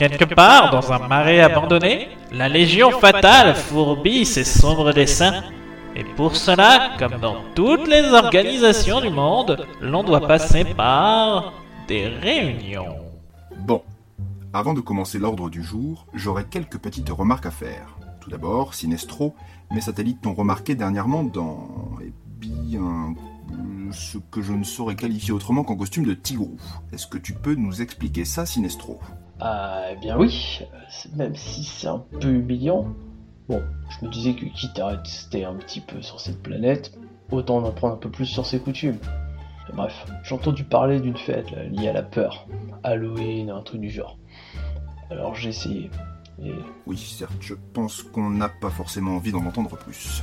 Quelque part, dans un marais abandonné, la Légion fatale fourbit ses sombres dessins. Et pour cela, comme dans toutes les organisations du monde, l'on doit passer par des réunions. Bon, avant de commencer l'ordre du jour, j'aurais quelques petites remarques à faire. Tout d'abord, Sinestro, mes satellites t'ont remarqué dernièrement dans... Eh bien... ce que je ne saurais qualifier autrement qu'en costume de tigrou. Est-ce que tu peux nous expliquer ça, Sinestro? Ah, eh bien oui, même si c'est un peu humiliant. Bon, je me disais que quitte à rester un petit peu sur cette planète, autant en apprendre un peu plus sur ses coutumes. Et bref, j'ai entendu parler d'une fête là, liée à la peur. Halloween, un truc du genre. Alors j'ai essayé. Et Oui, certes, je pense qu'on n'a pas forcément envie d'en entendre plus.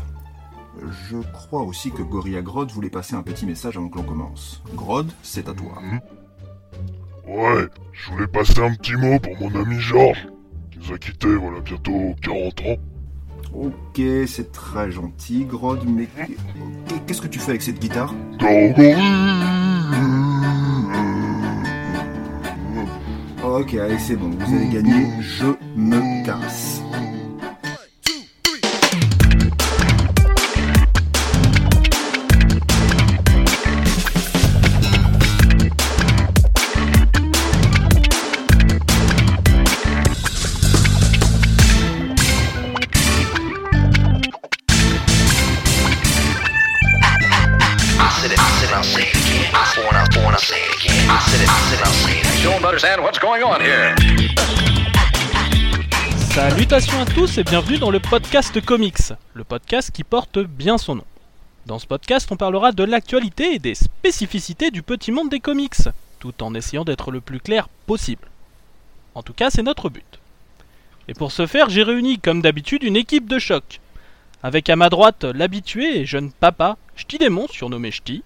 Je crois aussi que Gorilla Grodd voulait passer un petit message avant que l'on commence. Grodd, c'est à toi. Ouais, je voulais passer un petit mot pour mon ami Georges, qui nous a quittés voilà bientôt 40 ans. Ok, c'est très gentil, Grodd, mais qu'est-ce que tu fais avec cette guitare? Ok, allez, c'est bon, vous avez gagné, je me casse. Salutations à tous et bienvenue dans le podcast Comics, le podcast qui porte bien son nom. Dans ce podcast, on parlera de l'actualité et des spécificités du petit monde des comics, tout en essayant d'être le plus clair possible. En tout cas, c'est notre but. Et pour ce faire, j'ai réuni comme d'habitude une équipe de choc. Avec à ma droite l'habitué et jeune papa, Ch'ti Démon, surnommé Ch'ti,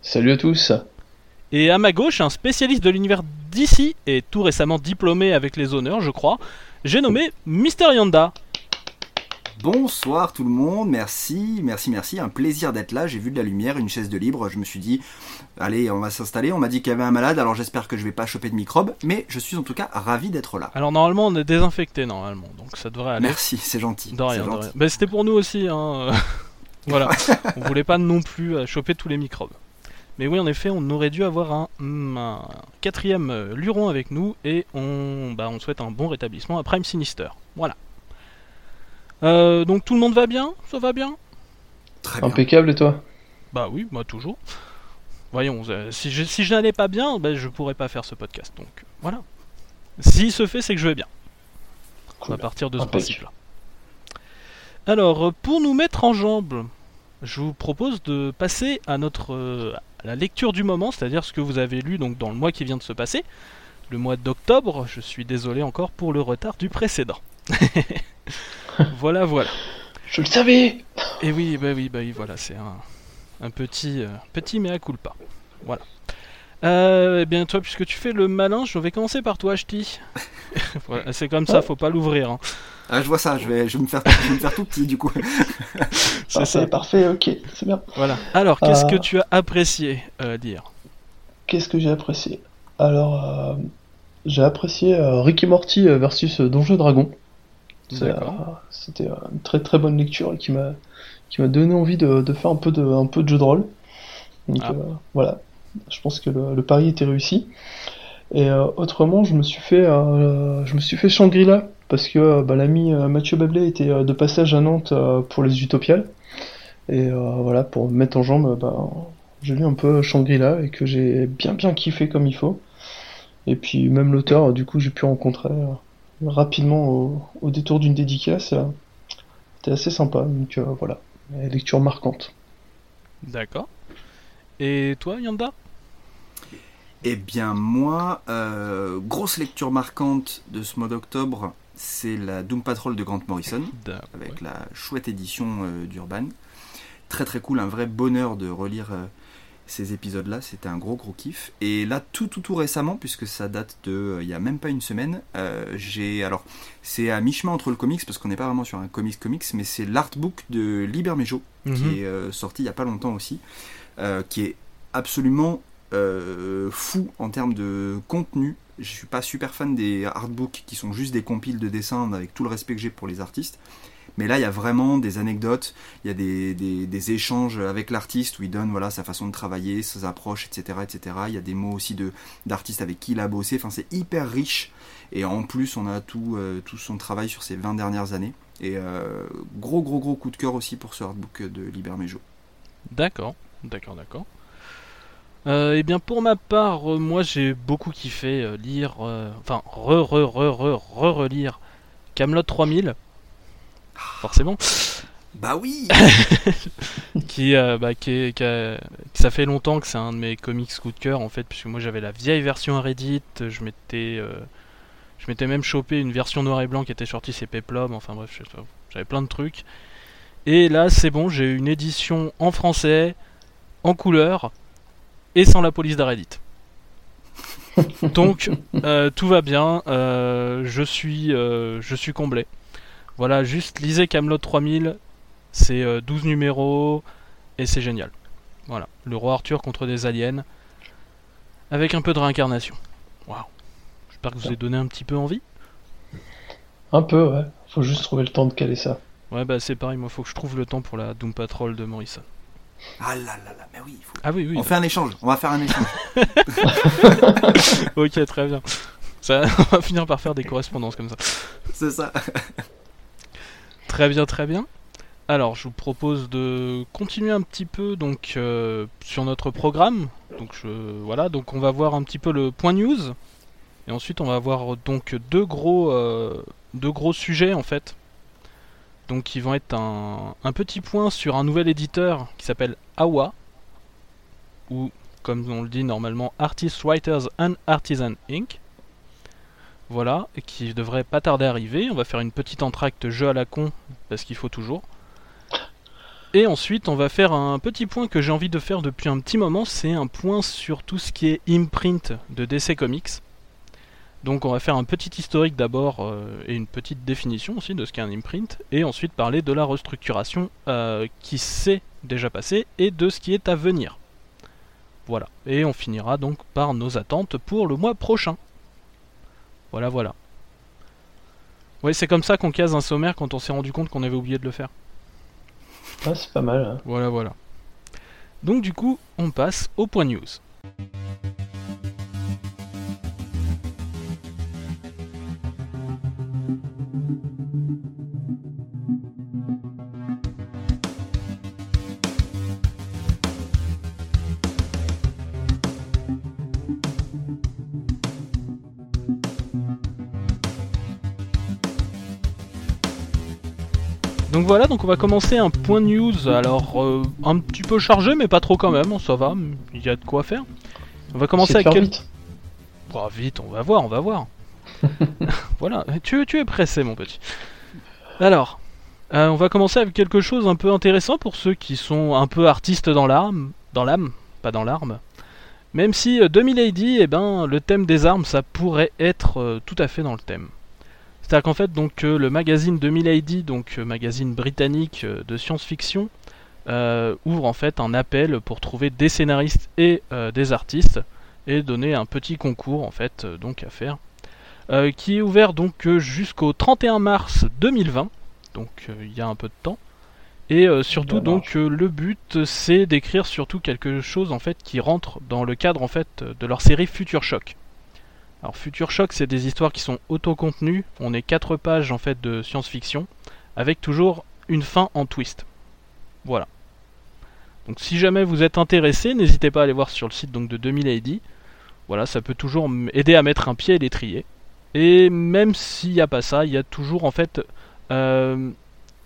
salut à tous. et à ma gauche un spécialiste de l'univers d'ici et tout récemment diplômé avec les honneurs, je crois, j'ai nommé Mister Yanda. Bonsoir tout le monde, merci, merci, merci, un plaisir d'être là, j'ai vu de la lumière, une chaise de libre, je me suis dit, allez, on va s'installer, on m'a dit qu'il y avait un malade, alors j'espère que je vais pas choper de microbes, mais je suis en tout cas ravi d'être là. Alors normalement on est désinfecté normalement, donc ça devrait aller. Merci, c'est gentil. De rien, rien. C'était pour nous aussi, hein. voilà. on voulait pas non plus euh, choper tous les microbes. Mais oui, en effet, on aurait dû avoir un, hmm, un quatrième euh, luron avec nous et on, bah, on souhaite un bon rétablissement à Prime Sinister. Voilà. Euh, donc tout le monde va bien? Ça va bien? Très bien. Impeccable et toi? Bah oui, moi toujours. Voyons, euh, si je, si je n'allais pas bien, ben, je pourrais pas faire ce podcast. Donc voilà. S'il se fait, c'est que je vais bien. Cool. à partir de ce principe-là. Alors, pour nous mettre en jambes, je vous propose de passer à notre euh, à la lecture du moment, c'est-à-dire ce que vous avez lu donc dans le mois qui vient de se passer, le mois d'octobre. Je suis désolé encore pour le retard du précédent. voilà, voilà. Je le savais Et oui, bah oui, bah oui, voilà, c'est un, un petit, euh, petit mea culpa. Voilà. Euh, eh bien, toi, puisque tu fais le malin, je vais commencer par toi, voilà, c'est comme ça, faut pas l'ouvrir. hein. Ah, je vois ça, je vais, je vais, me, faire, je vais me faire tout petit du coup. C'est Parfait, ça. parfait, ok, c'est bien. Voilà. Alors, qu'est-ce Euh. que tu as apprécié euh, lire? Qu'est-ce que j'ai apprécié? Alors, euh, j'ai apprécié euh, Rick et Morty euh, versus euh, Donjons et Dragons. C'est, D'accord. euh, C'était euh, une très très bonne lecture qui m'a qui m'a donné envie de, de faire un peu de un peu de jeu de rôle. Donc Ah. euh, voilà, je pense que le, le pari était réussi. Et euh, autrement, je me suis fait euh, je me suis fait Shangri-La parce que euh, bah, l'ami euh, Mathieu Bablé était euh, de passage à Nantes pour les Utopiales. Et voilà, pour me mettre en jambe, bah, j'ai lu un peu Shangri-La et que j'ai bien bien kiffé comme il faut. Et puis même l'auteur, du coup, j'ai pu rencontrer rapidement au, au détour d'une dédicace. C'était assez sympa, donc voilà, lecture marquante. D'accord. Et toi, Yanda? Eh bien, moi, euh, grosse lecture marquante de ce mois d'octobre, c'est la Doom Patrol de Grant Morrison. Avec la chouette édition euh, d'Urban. Très très cool, un vrai bonheur de relire euh, ces épisodes-là, c'était un gros gros kiff. Et là, tout tout tout récemment, puisque ça date de il y a même pas une semaine, j'ai alors c'est à mi-chemin entre le comics parce qu'on n'est pas vraiment sur un comics comics, mais c'est l'artbook de Liber Mejo Mhm. qui est euh, sorti il y a pas longtemps aussi, qui est absolument fou en termes de contenu. Je suis pas super fan des artbooks qui sont juste des compiles de dessins avec tout le respect que j'ai pour les artistes. Mais là, il y a vraiment des anecdotes, il y a des, des- échanges avec l'artiste où il donne voilà, sa façon de travailler, ses approches, etc. etc. Il y a des mots aussi d'artistes avec qui il a bossé. Enfin, c'est hyper riche. Et en plus, on a tout, euh, tout son travail sur ces 20 dernières années. Et euh, gros, gros, gros coup de cœur aussi pour ce artbook de Liber Mejo. D'accord, d'accord, d'accord. Euh, et bien pour ma part, euh, moi j'ai beaucoup kiffé euh, lire, euh, enfin re re re re re relire Camelot 3000, forcément, Bah oui. Qui, bah, qui, est- qui a- qui- ça fait longtemps que c'est un de mes comics coup de cœur en fait, puisque moi j'avais la vieille version à Reddit, je m'étais, je m'étais même chopé une version noir et blanc qui était sortie chez Peplum, enfin bref, j'avais plein de trucs. Et là c'est bon, j'ai une édition en français, en couleur et sans la police d'Areddit. Donc euh, tout va bien, euh, je suis euh, je suis comblé. Voilà, juste lisez Camelot 3000, c'est euh, 12 numéros et c'est génial. Voilà, le roi Arthur contre des aliens avec un peu de réincarnation. Waouh. J'espère que vous avez donné un petit peu envie. Un peu, ouais. Faut juste trouver le temps de caler ça. Ouais, bah c'est pareil, moi faut que je trouve le temps pour la Doom Patrol de Morrison. Ah là là là, mais oui, il faut... Ah oui, oui. On fait un échange, on va faire un échange. ok, très bien. Ça, on va finir par faire des correspondances comme ça. C'est ça. Très bien, très bien. Alors, je vous propose de continuer un petit peu donc euh, sur notre programme. Donc je, voilà, donc on va voir un petit peu le point news et ensuite on va voir donc deux gros euh, deux gros sujets en fait. Donc qui vont être un, petit point sur un nouvel éditeur qui s'appelle Awa ou comme on le dit normalement Artists, Writers and Artisan Inc. Voilà, qui devrait pas tarder à arriver. On va faire une petite entracte jeu à la con, parce qu'il faut toujours. Et ensuite, on va faire un petit point que j'ai envie de faire depuis un petit moment, c'est un point sur tout ce qui est imprint de DC Comics. Donc on va faire un petit historique d'abord euh, et une petite définition aussi de ce qu'est un imprint, et ensuite parler de la restructuration euh, qui s'est déjà passée et de ce qui est à venir. Voilà, et on finira donc par nos attentes pour le mois prochain. Voilà, voilà. Ouais, c'est comme ça qu'on case un sommaire quand on s'est rendu compte qu'on avait oublié de le faire. Ah, c'est pas mal. hein. Voilà, voilà. Donc du coup, on passe au point news. Donc voilà, donc on va commencer un point news. Alors euh, un petit peu chargé, mais pas trop quand même. Ça va, il y a de quoi faire. On va commencer avec quel- vite. Oh, vite, on va voir, on va voir. voilà, tu, tu es pressé, mon petit. Alors, euh, on va commencer avec quelque chose un peu intéressant pour ceux qui sont un peu artistes dans l'âme, dans l'âme, pas dans l'arme. Même si euh, 2000 AD, eh ben, le thème des armes, ça pourrait être euh, tout à fait dans le thème. C'est-à-dire qu'en fait, donc, euh, le magazine 2000 AD, donc euh, magazine britannique euh, de science-fiction, euh, ouvre en fait un appel pour trouver des scénaristes et euh, des artistes et donner un petit concours en fait euh, donc à faire qui est ouvert donc jusqu'au 31 mars 2020 donc il y a un peu de temps. Et surtout donc le but c'est d'écrire surtout quelque chose en fait qui rentre dans le cadre en fait de leur série Future Shock alors Future Shock c'est des histoires qui sont autocontenues on est quatre pages en fait de science-fiction avec toujours une fin en twist voilà donc si jamais vous êtes intéressé, n'hésitez pas à aller voir sur le site donc de 2000 AD. Voilà, ça peut toujours aider à mettre un pied à l'étrier. Et même s'il n'y a pas ça, il y a toujours en fait, euh,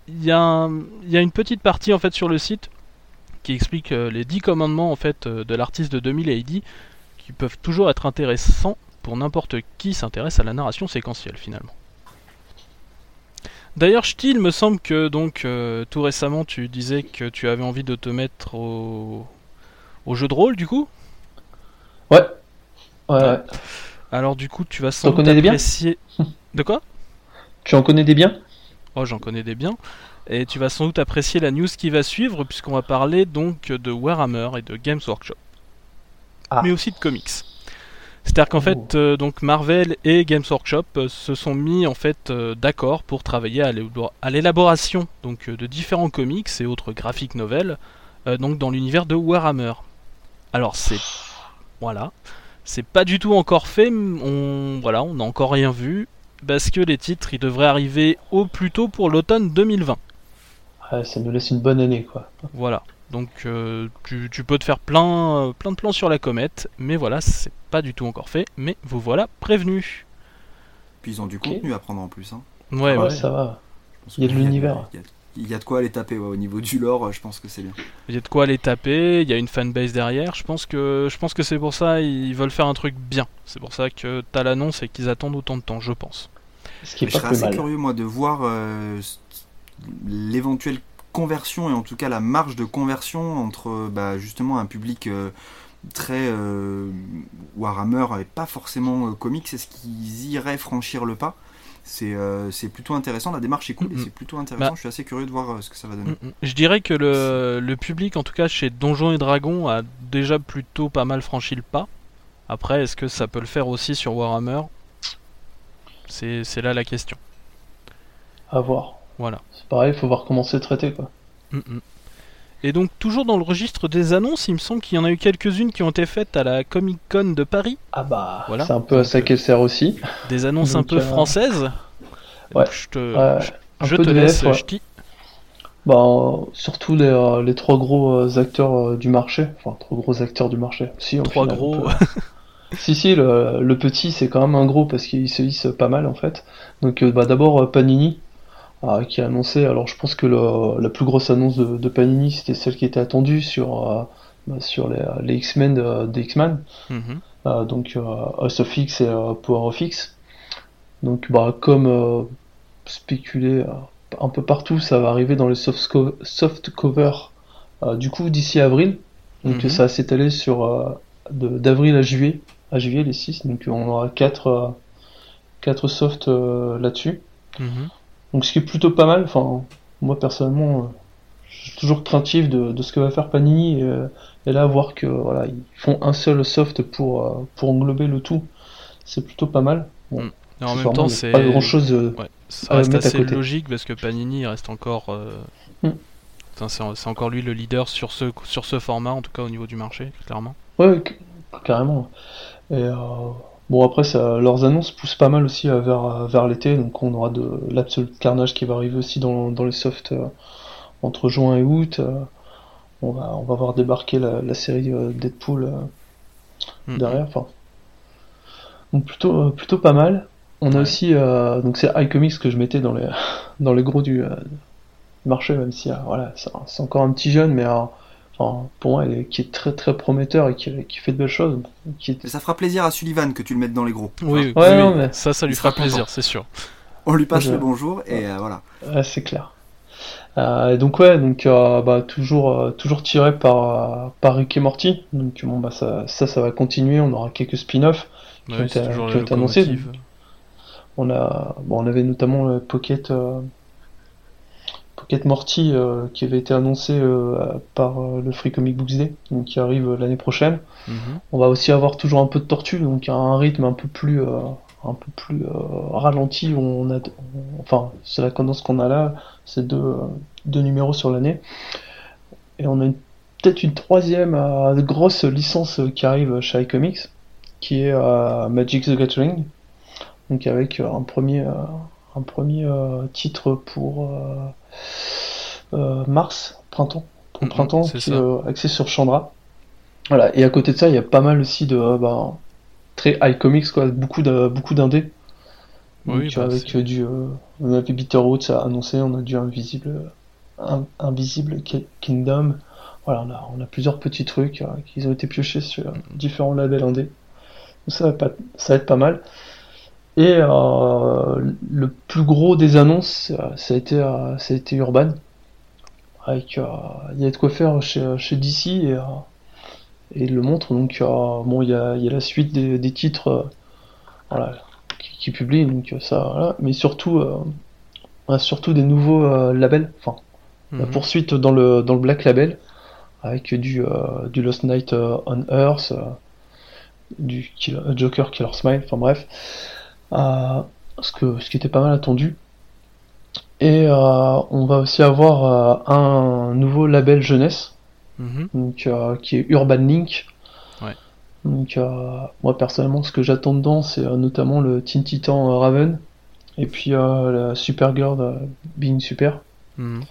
il y, a un- il y a une petite partie en fait sur le site qui explique euh, les 10 commandements en fait euh, de l'artiste de 2000 AD qui peuvent toujours être intéressants pour n'importe qui s'intéresse à la narration séquentielle finalement. D'ailleurs, Ch'ti, il me semble que donc euh, tout récemment tu disais que tu avais envie de te mettre au, au jeu de rôle du coup? Ouais. Ouais, ouais. Alors du coup tu vas sans doute connais des biens? apprécier. De quoi? Tu en connais des biens? Oh j'en connais des biens. Et tu vas sans doute apprécier la news qui va suivre puisqu'on va parler donc de Warhammer et de Games Workshop. Ah. mais aussi de comics. C'est-à-dire qu'en Oh. fait, euh, donc Marvel et Games Workshop euh, se sont mis en fait euh, d'accord pour travailler à l'élabor- à l'élaboration donc de différents comics et autres graphiques novels donc dans l'univers de Warhammer. Alors c'est voilà, c'est pas du tout encore fait, on voilà, on n'a encore rien vu parce que les titres ils devraient arriver au plus tôt pour l'automne 2020. Ouais, ça nous laisse une bonne année, quoi. Voilà. Donc euh, tu, tu peux te faire plein, euh, plein de plans sur la comète, mais voilà, c'est pas du tout encore fait, mais vous voilà prévenus. Puis ils ont du contenu à prendre en plus. Hein. Ouais, Ouais, ouais. ça va. Il y a de l'univers. Il y a, il y a de quoi aller taper ouais, au niveau du lore, je pense que c'est bien. Il y a de quoi les taper, il y a une fanbase derrière. Je pense que, je pense que c'est pour ça ils veulent faire un truc bien. C'est pour ça que t'as l'annonce et qu'ils attendent autant de temps, je pense. Ce qui est je pas serais assez mal. curieux moi de voir euh, l'éventuelle conversion et en tout cas la marge de conversion entre bah, justement un public euh, très euh, Warhammer et pas forcément euh, comics. Est-ce qu'ils iraient franchir le pas? C'est euh, c'est plutôt intéressant, la démarche est cool et c'est plutôt intéressant. Bah. Je suis assez curieux de voir euh, ce que ça va donner. Je dirais que le, le public, en tout cas chez Donjons et Dragons, a déjà plutôt pas mal franchi le pas. Après, est-ce que ça peut le faire aussi sur Warhammer? C'est c'est là la question. À voir. Voilà. C'est pareil, faut voir comment c'est traité, quoi. Mm, mm. Et donc, toujours dans le registre des annonces, il me semble qu'il y en a eu quelques-unes qui ont été faites à la Comic Con de Paris. Ah bah, Voilà. c'est un peu à ça qu'elle sert aussi. Des annonces un peu euh, françaises. ouais. Je te, Ouais, je, je te laisse, VF, ouais. Ch'ti. Bah, euh, surtout les, euh, les trois gros euh, acteurs euh, du marché. Enfin, trois gros acteurs du marché. Si, Trois final, gros. peut- si, si, le, le petit, c'est quand même un gros parce qu'il se hisse pas mal en fait. Donc, euh, bah, d'abord, euh, Panini, euh, qui a annoncé. Alors, je pense que le- la plus grosse annonce de, de Panini, c'était celle qui était attendue sur, euh, bah, sur les, les X-Men de- des X-Men. Mhm. Euh, donc euh, House of X et euh, Power of X. Donc bah, comme euh, spéculé euh, un peu partout, ça va arriver dans les soft, co- soft euh, du coup d'ici avril. Donc Mhm. ça va s'étaler sur euh, d'avril à juillet, à juillet les 6. Donc on aura 4 euh, quatre softs euh, là-dessus. Mhm. Donc ce qui est plutôt pas mal. Enfin moi personnellement, euh, je suis toujours craintif de, de ce que va faire Panini. Et, euh, et là, voir que voilà, ils font un seul soft pour, euh, pour englober le tout, c'est plutôt pas mal. Et en même temps, c'est. pas grand chose. Ouais, ça reste assez logique parce que Panini reste encore. euh, Mm. enfin, c'est encore lui le leader sur ce, sur ce format, en tout cas au niveau du marché, clairement. Ouais, carrément. Et euh, bon, après, ça, leurs annonces poussent pas mal aussi euh, vers, euh, vers l'été. Donc, on aura de l'Absolute Carnage qui va arriver aussi dans, dans les softs euh, entre juin et août. euh, on, va, on va voir débarquer la, la série euh, Deadpool Mhm. derrière. Enfin, donc plutôt, plutôt pas mal. On a Ouais. aussi, donc c'est iComics que je mettais dans les, dans les gros du marché, même si voilà, c'est encore un petit jeune, mais euh, enfin, pour moi, il est, qui est très très prometteur et qui, qui fait de belles choses. Qui est- Mais ça fera plaisir à Sullivan que tu le mettes dans les gros. Oui, Ouais, oui, non, oui. mais- ça, ça lui Il fera plaisir, c'est sûr. On lui passe Ouais. le bonjour et euh, voilà. Ouais, c'est clair. Euh, et donc ouais, donc euh, bah, toujours euh, toujours tiré par par Rick et Morty. Donc bon bah ça ça ça va continuer. On aura quelques spin-offs. Qui ont Ouais, été- annoncés. On a bon on avait notamment le Pocket euh, Pocket Morty euh, qui avait été annoncé euh, par euh, le Free Comic Books Day, donc qui arrive l'année prochaine. Mhm. On va aussi avoir toujours un peu de tortue, donc un rythme un peu plus, un peu plus ralenti. On a, on- enfin, c'est la tendance qu'on a là, c'est deux, deux numéros sur l'année. Et on a peut-être une troisième grosse licence qui arrive chez iComics, qui est Magic the Gathering. Donc avec un premier, un premier titre pour mars, printemps, pour printemps, qui est euh, axé sur Chandra. Voilà, et à côté de ça, il y a pas mal aussi de euh, bah, très high comics, quoi, beaucoup de beaucoup d'indés. Oui, bah, avec euh, du, euh, on a vu Bitterroot a annoncé, on a du Invisible, Un- Invisible Ki- Kingdom. Voilà, on a, on a plusieurs petits trucs euh, qui ont été piochés sur différents labels indés. Ça va pas, ça va être pas mal. Et euh, le plus gros des annonces, euh, ça a été, euh, ça a été Urban. Avec, il y a de quoi faire chez, chez DC et, et il le montre. Donc, bon, il y a, il y a la suite des, des titres voilà, qui, qui publient, donc ça, voilà. Mais surtout, euh, on a surtout des nouveaux euh, labels. Enfin, la Mhm. poursuite dans le, dans le Black Label avec du, euh, du Lost Night on Earth, du Killer- Joker Killer Smile, enfin bref, Ce, que, ce qui était pas mal attendu. Et euh, on va aussi avoir euh, un nouveau label jeunesse, Mhm. donc, euh, qui est Urban Link. Ouais. Donc, moi personnellement, ce que j'attends dedans, c'est notamment le Teen Titan Raven, et puis la Supergirl Being Super. Mhm.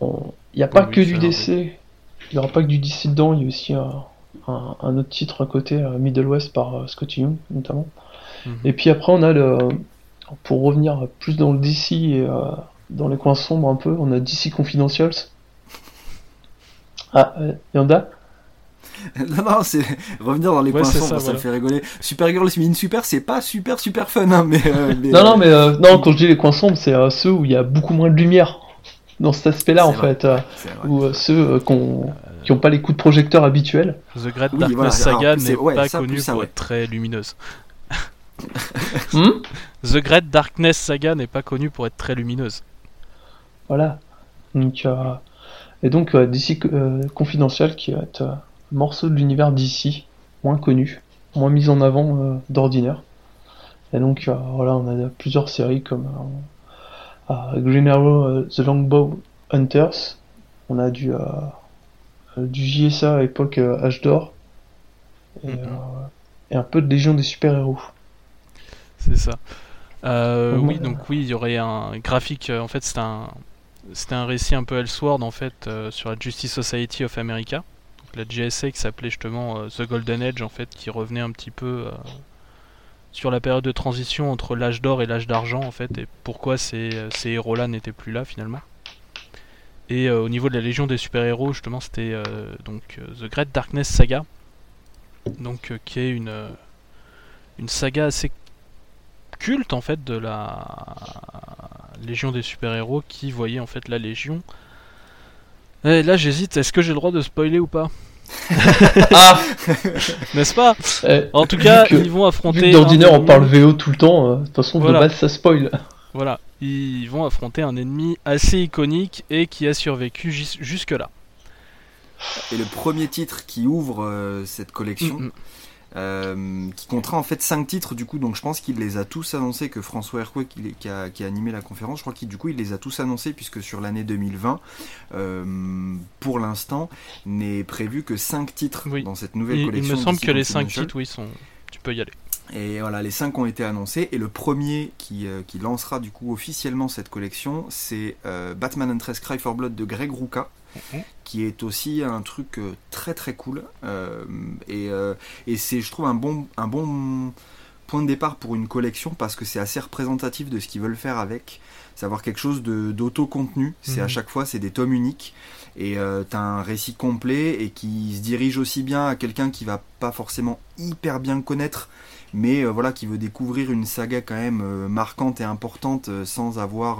Il n'y a pas Oui, que du DC. Il n'y aura pas que du DC dedans, il y a aussi un, un- un autre titre à côté, Middle West par Scotty Young notamment. Mhm. Et puis après, on a le. Pour revenir plus dans le DC et euh, dans les coins sombres un peu, on a DC Confidentials. Ah, euh, Yanda? Non, non, c'est revenir dans les Ouais, coins sombres, ça, ça, voilà. me fait rigoler. Supergirl Spin Super, c'est pas super super fun, hein, mais. euh, mais, Non, non, mais euh, non, quand je dis les coins sombres, c'est euh, ceux où il y a beaucoup moins de lumière. Dans cet aspect-là, en vrai. fait. euh, ou euh, ceux euh, qu'on- qui n'ont pas les coups de projecteur habituels. The Great Oui, Darkness voilà, Saga n'est ouais, pas connue pour ouais. être très lumineuse. Hmm The Great Darkness Saga n'est pas connue pour être très lumineuse. Voilà. Donc, euh, et donc euh, DC euh, Confidential qui va être euh, un morceau de l'univers DC, moins connu, moins mis en avant euh, d'ordinaire. Et donc euh, voilà, on a plusieurs séries comme euh, euh, Green Arrow, euh, The Longbow Hunters. On a du, euh, euh, du JSA à époque euh, Âge d'or. Et, Mhm. euh, et un peu de Légion des super-héros. C'est ça. Euh, oui, donc oui, il y aurait un graphique. euh, en fait, c'était un, c'était un récit un peu Elseworld en fait euh, sur la Justice Society of America, donc la JSA qui s'appelait justement euh, The Golden Age en fait, qui revenait un petit peu euh, sur la période de transition entre l'âge d'or et l'âge d'argent en fait, et pourquoi ces, euh, ces héros-là n'étaient plus là finalement. Et euh, au niveau de la Légion des super-héros, justement, c'était euh, donc euh, The Great Darkness Saga, donc euh, qui est une euh, une saga assez culte en fait de la Légion des super-héros qui voyait en fait la Légion. Et là j'hésite, est-ce que j'ai le droit de spoiler ou pas? Ah N'est-ce pas? Eh, En tout cas, que- ils vont affronter. D'ordinaire on parle VO tout le temps, euh, de toute façon Voilà. de base ça spoil. Voilà, ils vont affronter un ennemi assez iconique et qui a survécu jus- jusque-là. Et le premier titre qui ouvre euh, cette collection, Mm, mm. Euh, qui comptera en fait 5 titres du coup, donc je pense qu'il les a tous annoncés, que François Hercouet qui, a, qui a animé la conférence, je crois qu'il du coup il les a tous annoncés puisque sur l'année 2020, euh, pour l'instant, n'est prévu que 5 titres Oui. dans cette nouvelle Il, il collection. me semble que les 5 Confidential. titres, oui, sont. Tu peux y aller. Et voilà, les 5 ont été annoncés. Et le premier qui, euh, qui lancera du coup officiellement cette collection, c'est euh, Batman Huntress Cry for Blood de Greg Rucka, Mhm. Qui est aussi un truc euh, très très cool. Euh, et euh, et c'est, je trouve, un bon, un bon point de départ pour une collection parce que c'est assez représentatif de ce qu'ils veulent faire avec. C'est avoir quelque chose de, d'auto-contenu. C'est Mhm. à chaque fois, c'est des tomes uniques. Et euh, t'as un récit complet et qui se dirige aussi bien à quelqu'un qui va pas forcément hyper bien connaître mais euh, voilà qui veut découvrir une saga quand même euh, marquante et importante euh, sans avoir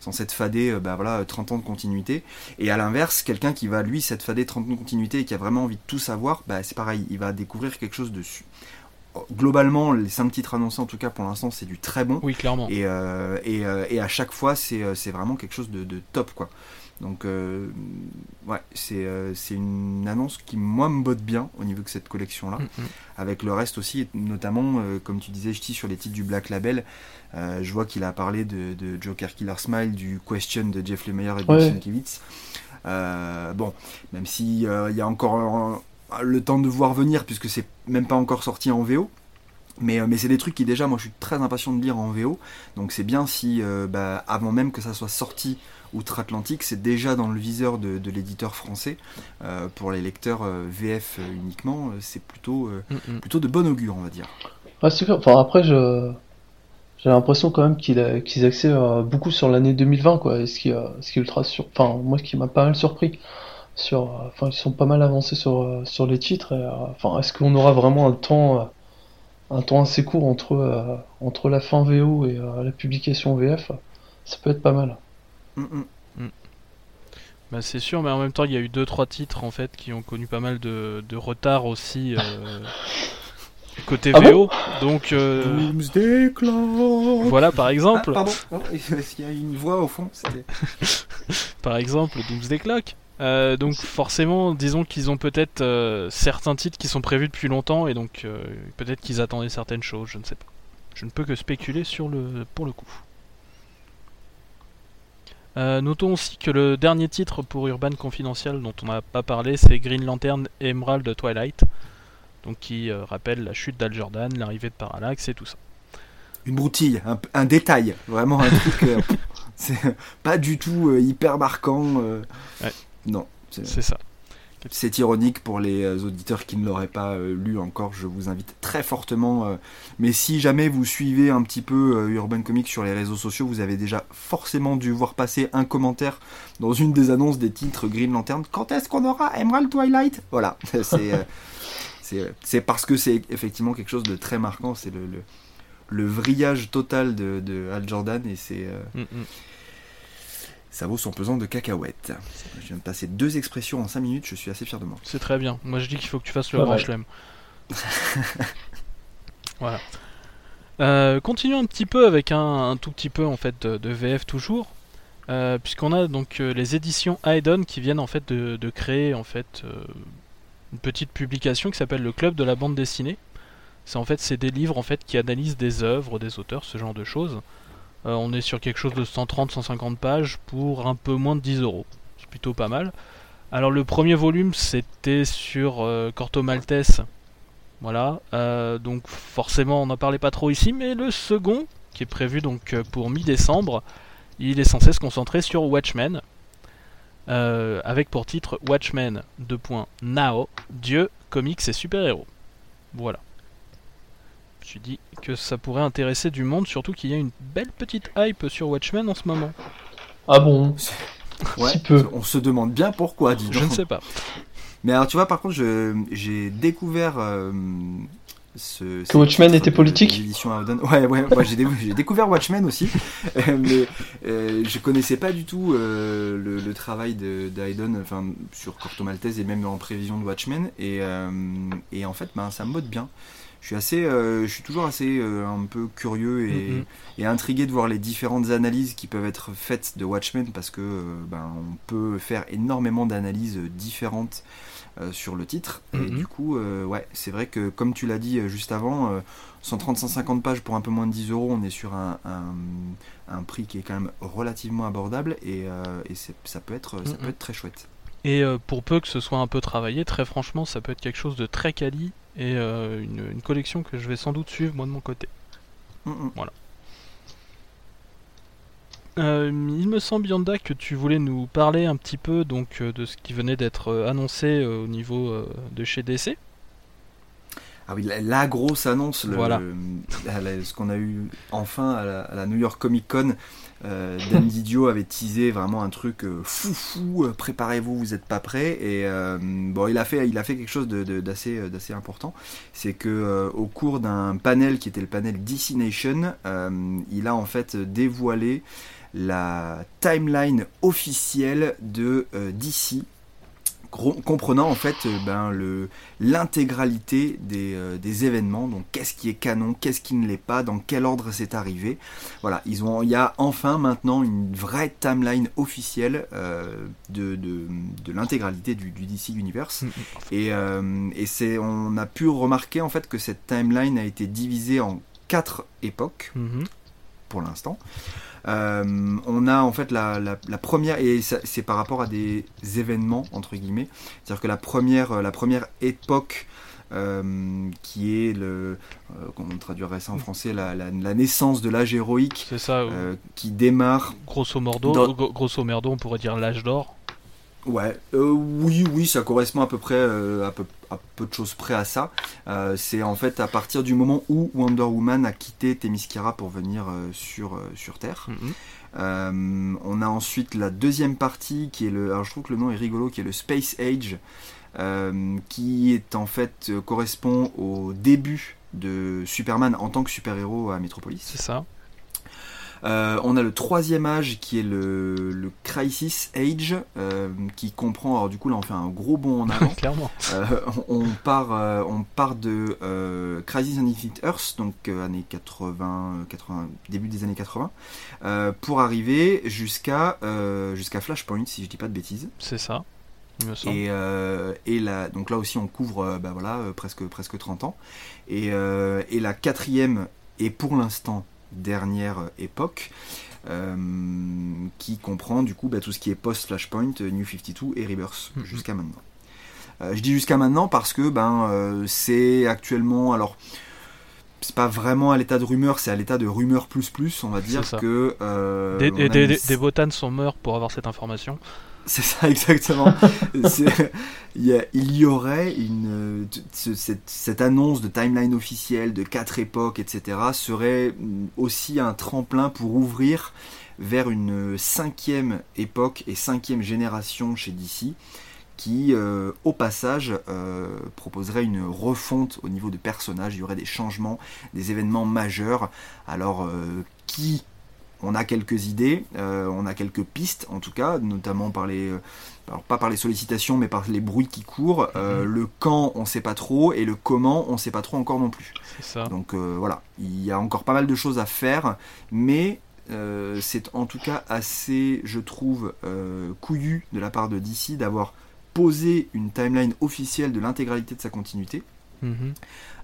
sans s'être fadé bah, voilà 30 ans de continuité. Et à l'inverse quelqu'un qui va lui s'être fadé 30 ans de continuité et qui a vraiment envie de tout savoir bah, c'est pareil il va découvrir quelque chose dessus. Globalement les 5 titres annoncés en tout cas pour l'instant c'est du très bon. Oui, clairement. et, et, et à chaque fois c'est c'est vraiment quelque chose de, de top quoi donc euh, ouais c'est euh, c'est une annonce qui moi me botte bien au niveau de cette collection là Mm, mm. avec le reste aussi, notamment, euh, comme tu disais, Ch'ti, sur les titres du Black Label, euh, je vois qu'il a parlé de, de Joker Killer Smile, du Question de Jeff Lemire et de Ouais. Sienkiewicz. Euh, bon, même si euh, il y a encore le temps de voir venir, puisque c'est même pas encore sorti en VO. Mais, euh, mais c'est des trucs qui déjà, moi je suis très impatient de lire en VO. Donc c'est bien si, euh, bah, avant même que ça soit sorti outre-Atlantique, c'est déjà dans le viseur de, de l'éditeur français. Euh, pour les lecteurs euh, VF uniquement, c'est plutôt, euh, Mm, mm. plutôt de bon augure, on va dire. Ouais, c'est clair. Enfin, après, je... j'ai l'impression quand même qu'ils axaient euh, beaucoup sur l'année 2020, quoi. Et ce qui, euh, ce qui est ultra sur... Enfin, moi, ce qui m'a pas mal surpris. Sur... Enfin, ils sont pas mal avancés sur, sur les titres. Et, euh, Enfin, est-ce qu'on aura vraiment un temps, euh, un temps assez court entre, euh, entre la fin VO et euh, la publication VF? Ça peut être pas mal. Mm, mm. Bah, c'est sûr, mais en même temps, il y a eu 2-3 titres en fait qui ont connu pas mal de, de retard aussi euh, côté Ah VO. Donc euh, voilà, par Ah, exemple, pardon, pardon, est-ce qu'il y a une voix au fond C'était- par exemple, Doomsday Clock. Euh, donc forcément, disons qu'ils ont peut-être euh, certains titres qui sont prévus depuis longtemps et donc euh, peut-être qu'ils attendaient certaines choses, je ne sais pas. Je ne peux que spéculer sur le pour le coup. Euh, notons aussi que le dernier titre pour Urban Confidential dont on n'a pas parlé, c'est Green Lantern Emerald Twilight, donc qui euh, rappelle la chute d'Al Jordan, l'arrivée de Parallax et tout ça. Une broutille, un, un détail, vraiment un truc. euh, c'est pas du tout euh, hyper marquant. euh, Ouais. Non, c'est- ça. c'est ironique pour les euh, auditeurs qui ne l'auraient pas euh, lu encore. Je vous invite très fortement. euh, mais si jamais vous suivez un petit peu Urban Comics sur les réseaux sociaux, vous avez déjà forcément dû voir passer un commentaire dans une des annonces des titres Green Lantern. Quand est-ce qu'on aura Emerald Twilight? Voilà, c'est parce que c'est effectivement quelque chose de très marquant. C'est le, le le vrillage total de, de Al Jordan et c'est Mm, mm. Ça vaut son pesant de cacahuètes. Je viens de passer deux expressions en 5 minutes, je suis assez fier de moi. C'est très bien. Moi je dis qu'il faut que tu fasses le grand chelem. voilà. Euh, continuons un petit peu avec un, un tout petit peu en fait de, de VF toujours, Euh, puisqu'on a donc euh, les éditions Haydn qui viennent en fait de, de créer en fait euh, une petite publication qui s'appelle le Club de la bande dessinée. C'est en fait c'est des livres en fait qui analysent des œuvres, des auteurs, ce genre de choses. Euh, on est sur quelque chose de 130-150 pages pour un peu moins de 10 euros. C'est plutôt pas mal. Alors le premier volume c'était sur euh, Corto Maltese. Voilà. Euh, donc forcément on n'en parlait pas trop ici, mais le second, qui est prévu donc pour mi-décembre, il est censé se concentrer sur Watchmen. avec pour titre Watchmen 2. Now, Dieu, comics et super-héros. Voilà. Je me suis dit que ça pourrait intéresser du monde, surtout qu'il y a une belle petite hype sur Watchmen en ce moment. Ah bon Ouais, petit peu. On se demande bien pourquoi, dis Je donc. ne sais pas. Mais alors tu vois, par contre, je- j'ai découvert euh, ce. Que Watchmen était politique. Ouais, ouais, ouais, j'ai, dé- j'ai découvert Watchmen aussi, euh, mais euh, je connaissais pas du tout euh, le, le travail de, enfin sur Corto Maltese et même en prévision de Watchmen, et, euh, et en fait, ben, ça me botte bien. Je suis assez, euh, je suis toujours assez euh, un peu curieux et, Mhm. et intrigué de voir les différentes analyses qui peuvent être faites de Watchmen parce que euh, ben, on peut faire énormément d'analyses différentes sur le titre et Mhm. du coup ouais c'est vrai que comme tu l'as dit juste avant euh, 130-150 pages pour un peu moins de 10 euros on est sur un, un, un prix qui est quand même relativement abordable et, ça peut être ça peut être très chouette Et pour peu que ce soit un peu travaillé, très franchement, ça peut être quelque chose de très quali et euh, une, une collection que je vais sans doute suivre moi de mon côté. Mhm. Euh, il me semble Yanda que tu voulais nous parler un petit peu donc euh, de ce qui venait d'être annoncé au niveau de chez DC. Ah oui, la, la grosse annonce, le, Voilà. le- la- ce qu'on a eu enfin à la, à la New York Comic Con. Euh, Dan Didio avait teasé vraiment un truc euh, fou fou, euh, préparez-vous, vous n'êtes pas prêts. Et euh, bon, il a fait, il a fait quelque chose de- de- d'assez euh, d'assez important. C'est que au cours d'un panel qui était le panel DC Nation, il a en fait dévoilé la timeline officielle de DC. Comprenant en fait euh, ben, le, l'intégralité des, euh, des événements, donc qu'est-ce qui est canon, qu'est-ce qui ne l'est pas, dans quel ordre c'est arrivé. Voilà, ils ont, il y a enfin maintenant une vraie timeline officielle euh, de, de, de l'intégralité du, du DC Universe. Et, euh, et c'est, on a pu remarquer en fait que cette timeline a été divisée en quatre époques Mhm. Pour l'instant. Euh, on a en fait la, la- la première, et c'est par rapport à des événements, entre guillemets. C'est-à-dire que la première, euh, la première époque, euh, qui est le. euh, comment on traduirait ça en français La, la- la naissance de l'âge héroïque, ça, euh, qui démarre. grosso dans- gro- grosso merdo, on pourrait dire l'âge d'or. Ouais, euh, oui, oui, ça correspond à peu près euh, à, peu, à peu de choses près à ça. Euh, c'est en fait à partir du moment où Wonder Woman a quitté Themyscira pour venir euh, sur, sur Terre. Mhm. Euh, on a ensuite la deuxième partie qui est le. Alors je trouve que le nom est rigolo, qui est le Space Age, qui est en fait correspond au début de Superman en tant que super-héros à Metropolis. C'est ça. Euh, on a le troisième âge qui est le, le Crisis Age, euh, qui comprend. Alors du coup là on fait un gros bond en avant. Clairement. Euh, on, on part, on part de Crisis on Infinite Earth, donc années 80, euh, 80, début des années 80, euh, pour arriver jusqu'à jusqu'à Flashpoint, si je dis pas de bêtises. C'est ça. Et, euh, et la, donc là aussi, on couvre bah voilà, presque, presque 30 ans. Et, euh, et la quatrième, et pour l'instant dernière époque, euh, qui comprend du coup bah, tout ce qui est post-Flashpoint, euh, New 52 et Rebirth Mhm. jusqu'à maintenant. Euh, je dis jusqu'à maintenant parce que ben, c'est actuellement. Alors, c'est pas vraiment à l'état de rumeur, c'est à l'état de rumeur plus plus, on va dire que. euh, Des, des botanes sont morts pour avoir cette information. C'est ça exactement. Il, y aurait une cette annonce de timeline officielle de quatre époques, etc. serait mm, aussi un tremplin pour ouvrir vers une cinquième époque et cinquième génération chez DC qui, euh, au passage, euh, proposerait une refonte au niveau de personnages. Il y aurait des changements, des événements majeurs. Alors, euh, qui on a quelques idées, euh, on a quelques pistes en tout cas, notamment par les, euh, alors pas par les sollicitations, mais par les bruits qui courent. Euh, Mhm. Le quand, on sait pas trop, et le comment, on sait pas trop encore non plus. Ça. Donc euh, voilà, il y a encore pas mal de choses à faire, mais euh, c'est en tout cas assez, je trouve, couillu de la part de DC d'avoir posé une timeline officielle de l'intégralité de sa continuité. Mhm.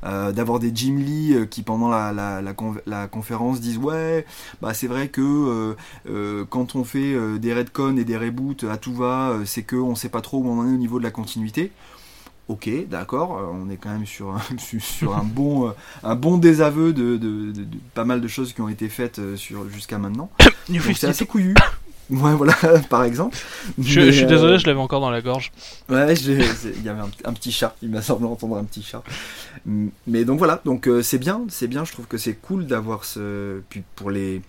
Euh, d'avoir des Jim Lee euh, qui pendant la, la, la, con- la conférence disent ouais bah c'est vrai que euh, quand on fait des redcon et des reboots à tout va c'est que on sait pas trop où on en est au niveau de la continuité ok d'accord on est quand même sur un, sur- sur un bon un bon désaveu de, de- de- de pas mal de choses qui ont été faites sur jusqu'à maintenant c'est 52. assez couillu ouais voilà par exemple Je, Mais, je suis euh, désolé, je l'avais encore dans la gorge. Ouais, il y avait un, un petit chat, il m'a semblé entendre un petit chat. Mm, Mais donc voilà, donc euh, c'est bien, c'est bien, je trouve que c'est cool d'avoir ce... Puis pour les,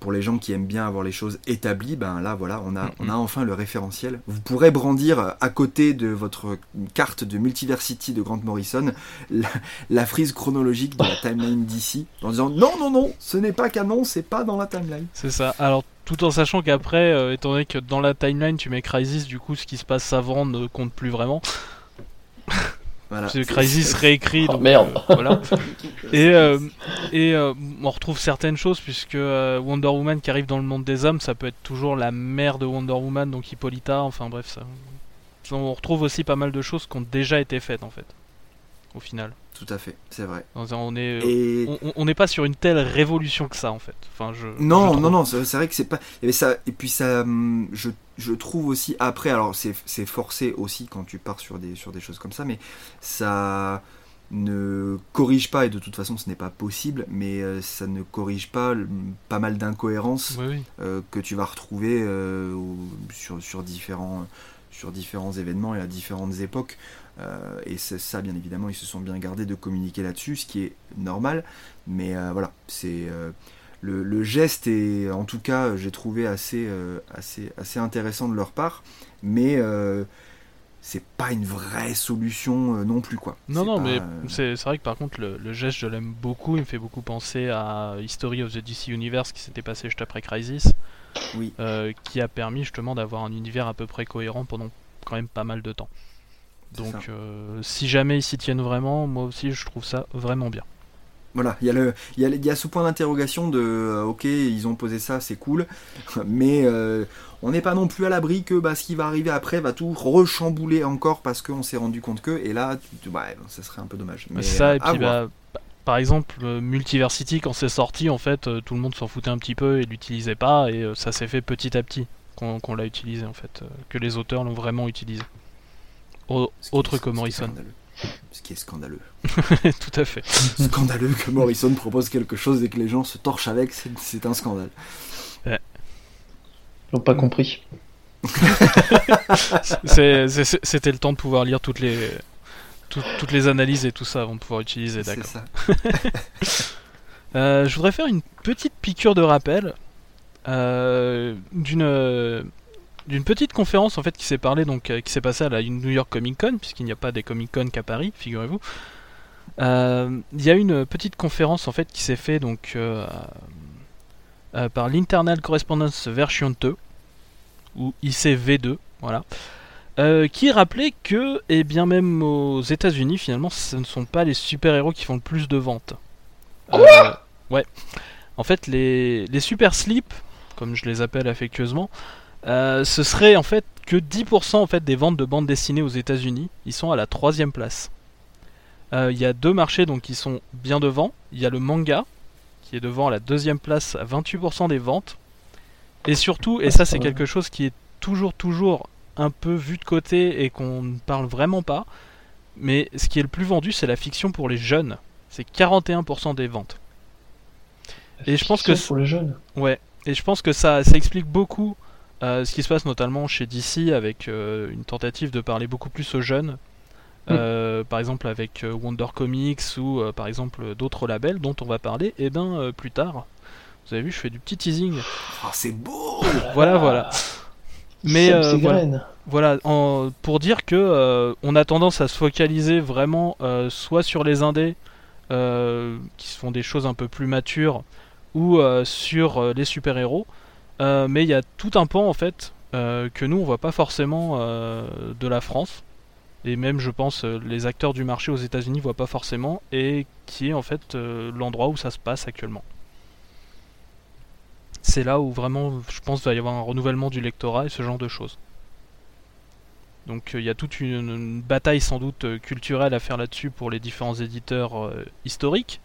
pour les gens qui aiment bien avoir les choses établies, ben là voilà, on a, on a enfin le référentiel. Vous pourrez brandir à côté de votre carte de Multiversity de Grant Morrison la, la frise chronologique de la timeline d'ici en disant non, non, non, ce n'est pas canon, c'est pas dans la timeline. C'est ça. Alors, tout en sachant qu'après, euh, étant donné que dans la timeline tu mets Crisis, du coup, ce qui se passe avant ne compte plus vraiment. Voilà. Parce que Crisis réécrit. Oh, donc, merde. euh, voilà. Et, euh, et euh, on retrouve certaines choses, puisque euh, Wonder Woman qui arrive dans le monde des hommes, ça peut être toujours la mère de Wonder Woman, donc Hippolyta, enfin bref, ça. On retrouve aussi pas mal de choses qui ont déjà été faites en fait. Au final. Tout à fait, c'est vrai. On est, Et... on- on n'est pas sur une telle révolution que ça en fait. Enfin, je, je Non, non, non, c'est vrai que c'est pas. Et, ça, et puis ça, hum, je, je trouve aussi après, alors c'est c'est forcé aussi quand tu pars sur des, sur des choses comme ça, mais ça ne corrige pas, et de toute façon ce n'est pas possible, mais euh, ça ne corrige pas le- pas mal d'incohérences Oui, oui. euh, que tu vas retrouver euh, sur, sur, différents, sur différents événements et à différentes époques. Euh, et c'est ça, bien évidemment, ils se sont bien gardés de communiquer là-dessus, ce qui est normal. Mais euh, voilà, c'est euh, le, le geste est, en tout cas, j'ai trouvé assez, assez, assez intéressant de leur part. Mais c'est pas une vraie solution non plus, quoi. Non, non, pas, mais c'est vrai que par contre, le, le geste, je l'aime beaucoup. Il me fait beaucoup penser à History of the DC Universe qui s'était passé juste après Crisis. Oui. qui a permis justement d'avoir un univers à peu près cohérent pendant quand même pas mal de temps. Donc, euh, si jamais ils s'y tiennent vraiment, moi aussi, je trouve ça vraiment bien. Voilà, il y, a le- il y, a, il y a ce point d'interrogation de euh, ok, ils ont posé ça, c'est cool, mais euh, on n'est pas non plus à l'abri que bah, ce qui va arriver après va tout rechambouler encore parce qu'on s'est rendu compte que, et là, tu- ça serait un peu dommage. Mais ça, et puis bah, pa- par exemple, Multiversity, quand c'est sorti, en fait, tout le monde s'en foutait un petit peu et l'utilisait pas, et ça s'est fait petit à petit qu'on l'a utilisé, en fait, que les auteurs l'ont vraiment utilisé. Autre que Morrison. scandaleux. Ce qui est scandaleux. Tout à fait. scandaleux que Morrison propose quelque chose et que les gens se torchent avec, c'est un scandale. Ils l'ont pas compris. C'était le temps de pouvoir lire toutes les, tout- toutes les analyses et tout ça avant de pouvoir utiliser, C'est d'accord. ça. Euh, je voudrais faire une petite piqûre de rappel euh, d'une euh, d'une petite conférence en fait qui s'est parlé donc euh, qui s'est passée à la New York Comic Con puisqu'il n'y a pas des Comic Con qu'à Paris, figurez-vous. Euh, Il y a une petite conférence en fait qui s'est fait donc euh, par l'Internal Correspondence Version 2 ou ICV2, voilà. euh, qui rappelait que, et bien même aux États-Unis, finalement, ce ne sont pas les super-héros qui font le plus de ventes. Euh, Ouais. En fait, les, les super slips, comme je les appelle affectueusement, Euh, ce serait en fait que 10% en fait des ventes de bandes dessinées aux États-Unis. Ils sont à la troisième place. Euh, Il y a deux marchés donc qui sont bien devant. Il y a le manga qui est devant à la deuxième place à 28% des ventes. Et surtout, et ça c'est quelque chose qui est toujours toujours un peu vu de côté et qu'on ne parle vraiment pas. Mais ce qui est le plus vendu, c'est la fiction pour les jeunes. C'est 41% des ventes. Et je pense que Fiction pour les jeunes. Ouais, et je pense que ça, ça explique beaucoup euh, ce qui se passe notamment chez DC avec euh, une tentative de parler beaucoup plus aux jeunes. Euh, Par exemple avec euh, Wonder Comics ou euh, par exemple d'autres labels dont on va parler et ben euh, plus tard. Vous avez vu, je fais du petit teasing. Oh, c'est beau Voilà, voilà. Mais euh, voilà, graines. voilà, en- pour dire que euh, on a tendance à se focaliser vraiment euh, soit sur les indés euh, qui se font des choses un peu plus matures ou euh, sur euh, les super-héros, Euh, mais il y a tout un pan en fait euh, que nous on voit pas forcément euh, de la France et même je pense les acteurs du marché aux États-Unis voient pas forcément et qui est en fait l'endroit où ça se passe actuellement. C'est là où vraiment je pense va y avoir un renouvellement du lectorat et ce genre de choses. Donc il y a toute une, bataille sans doute culturelle à faire là-dessus pour les différents éditeurs historiques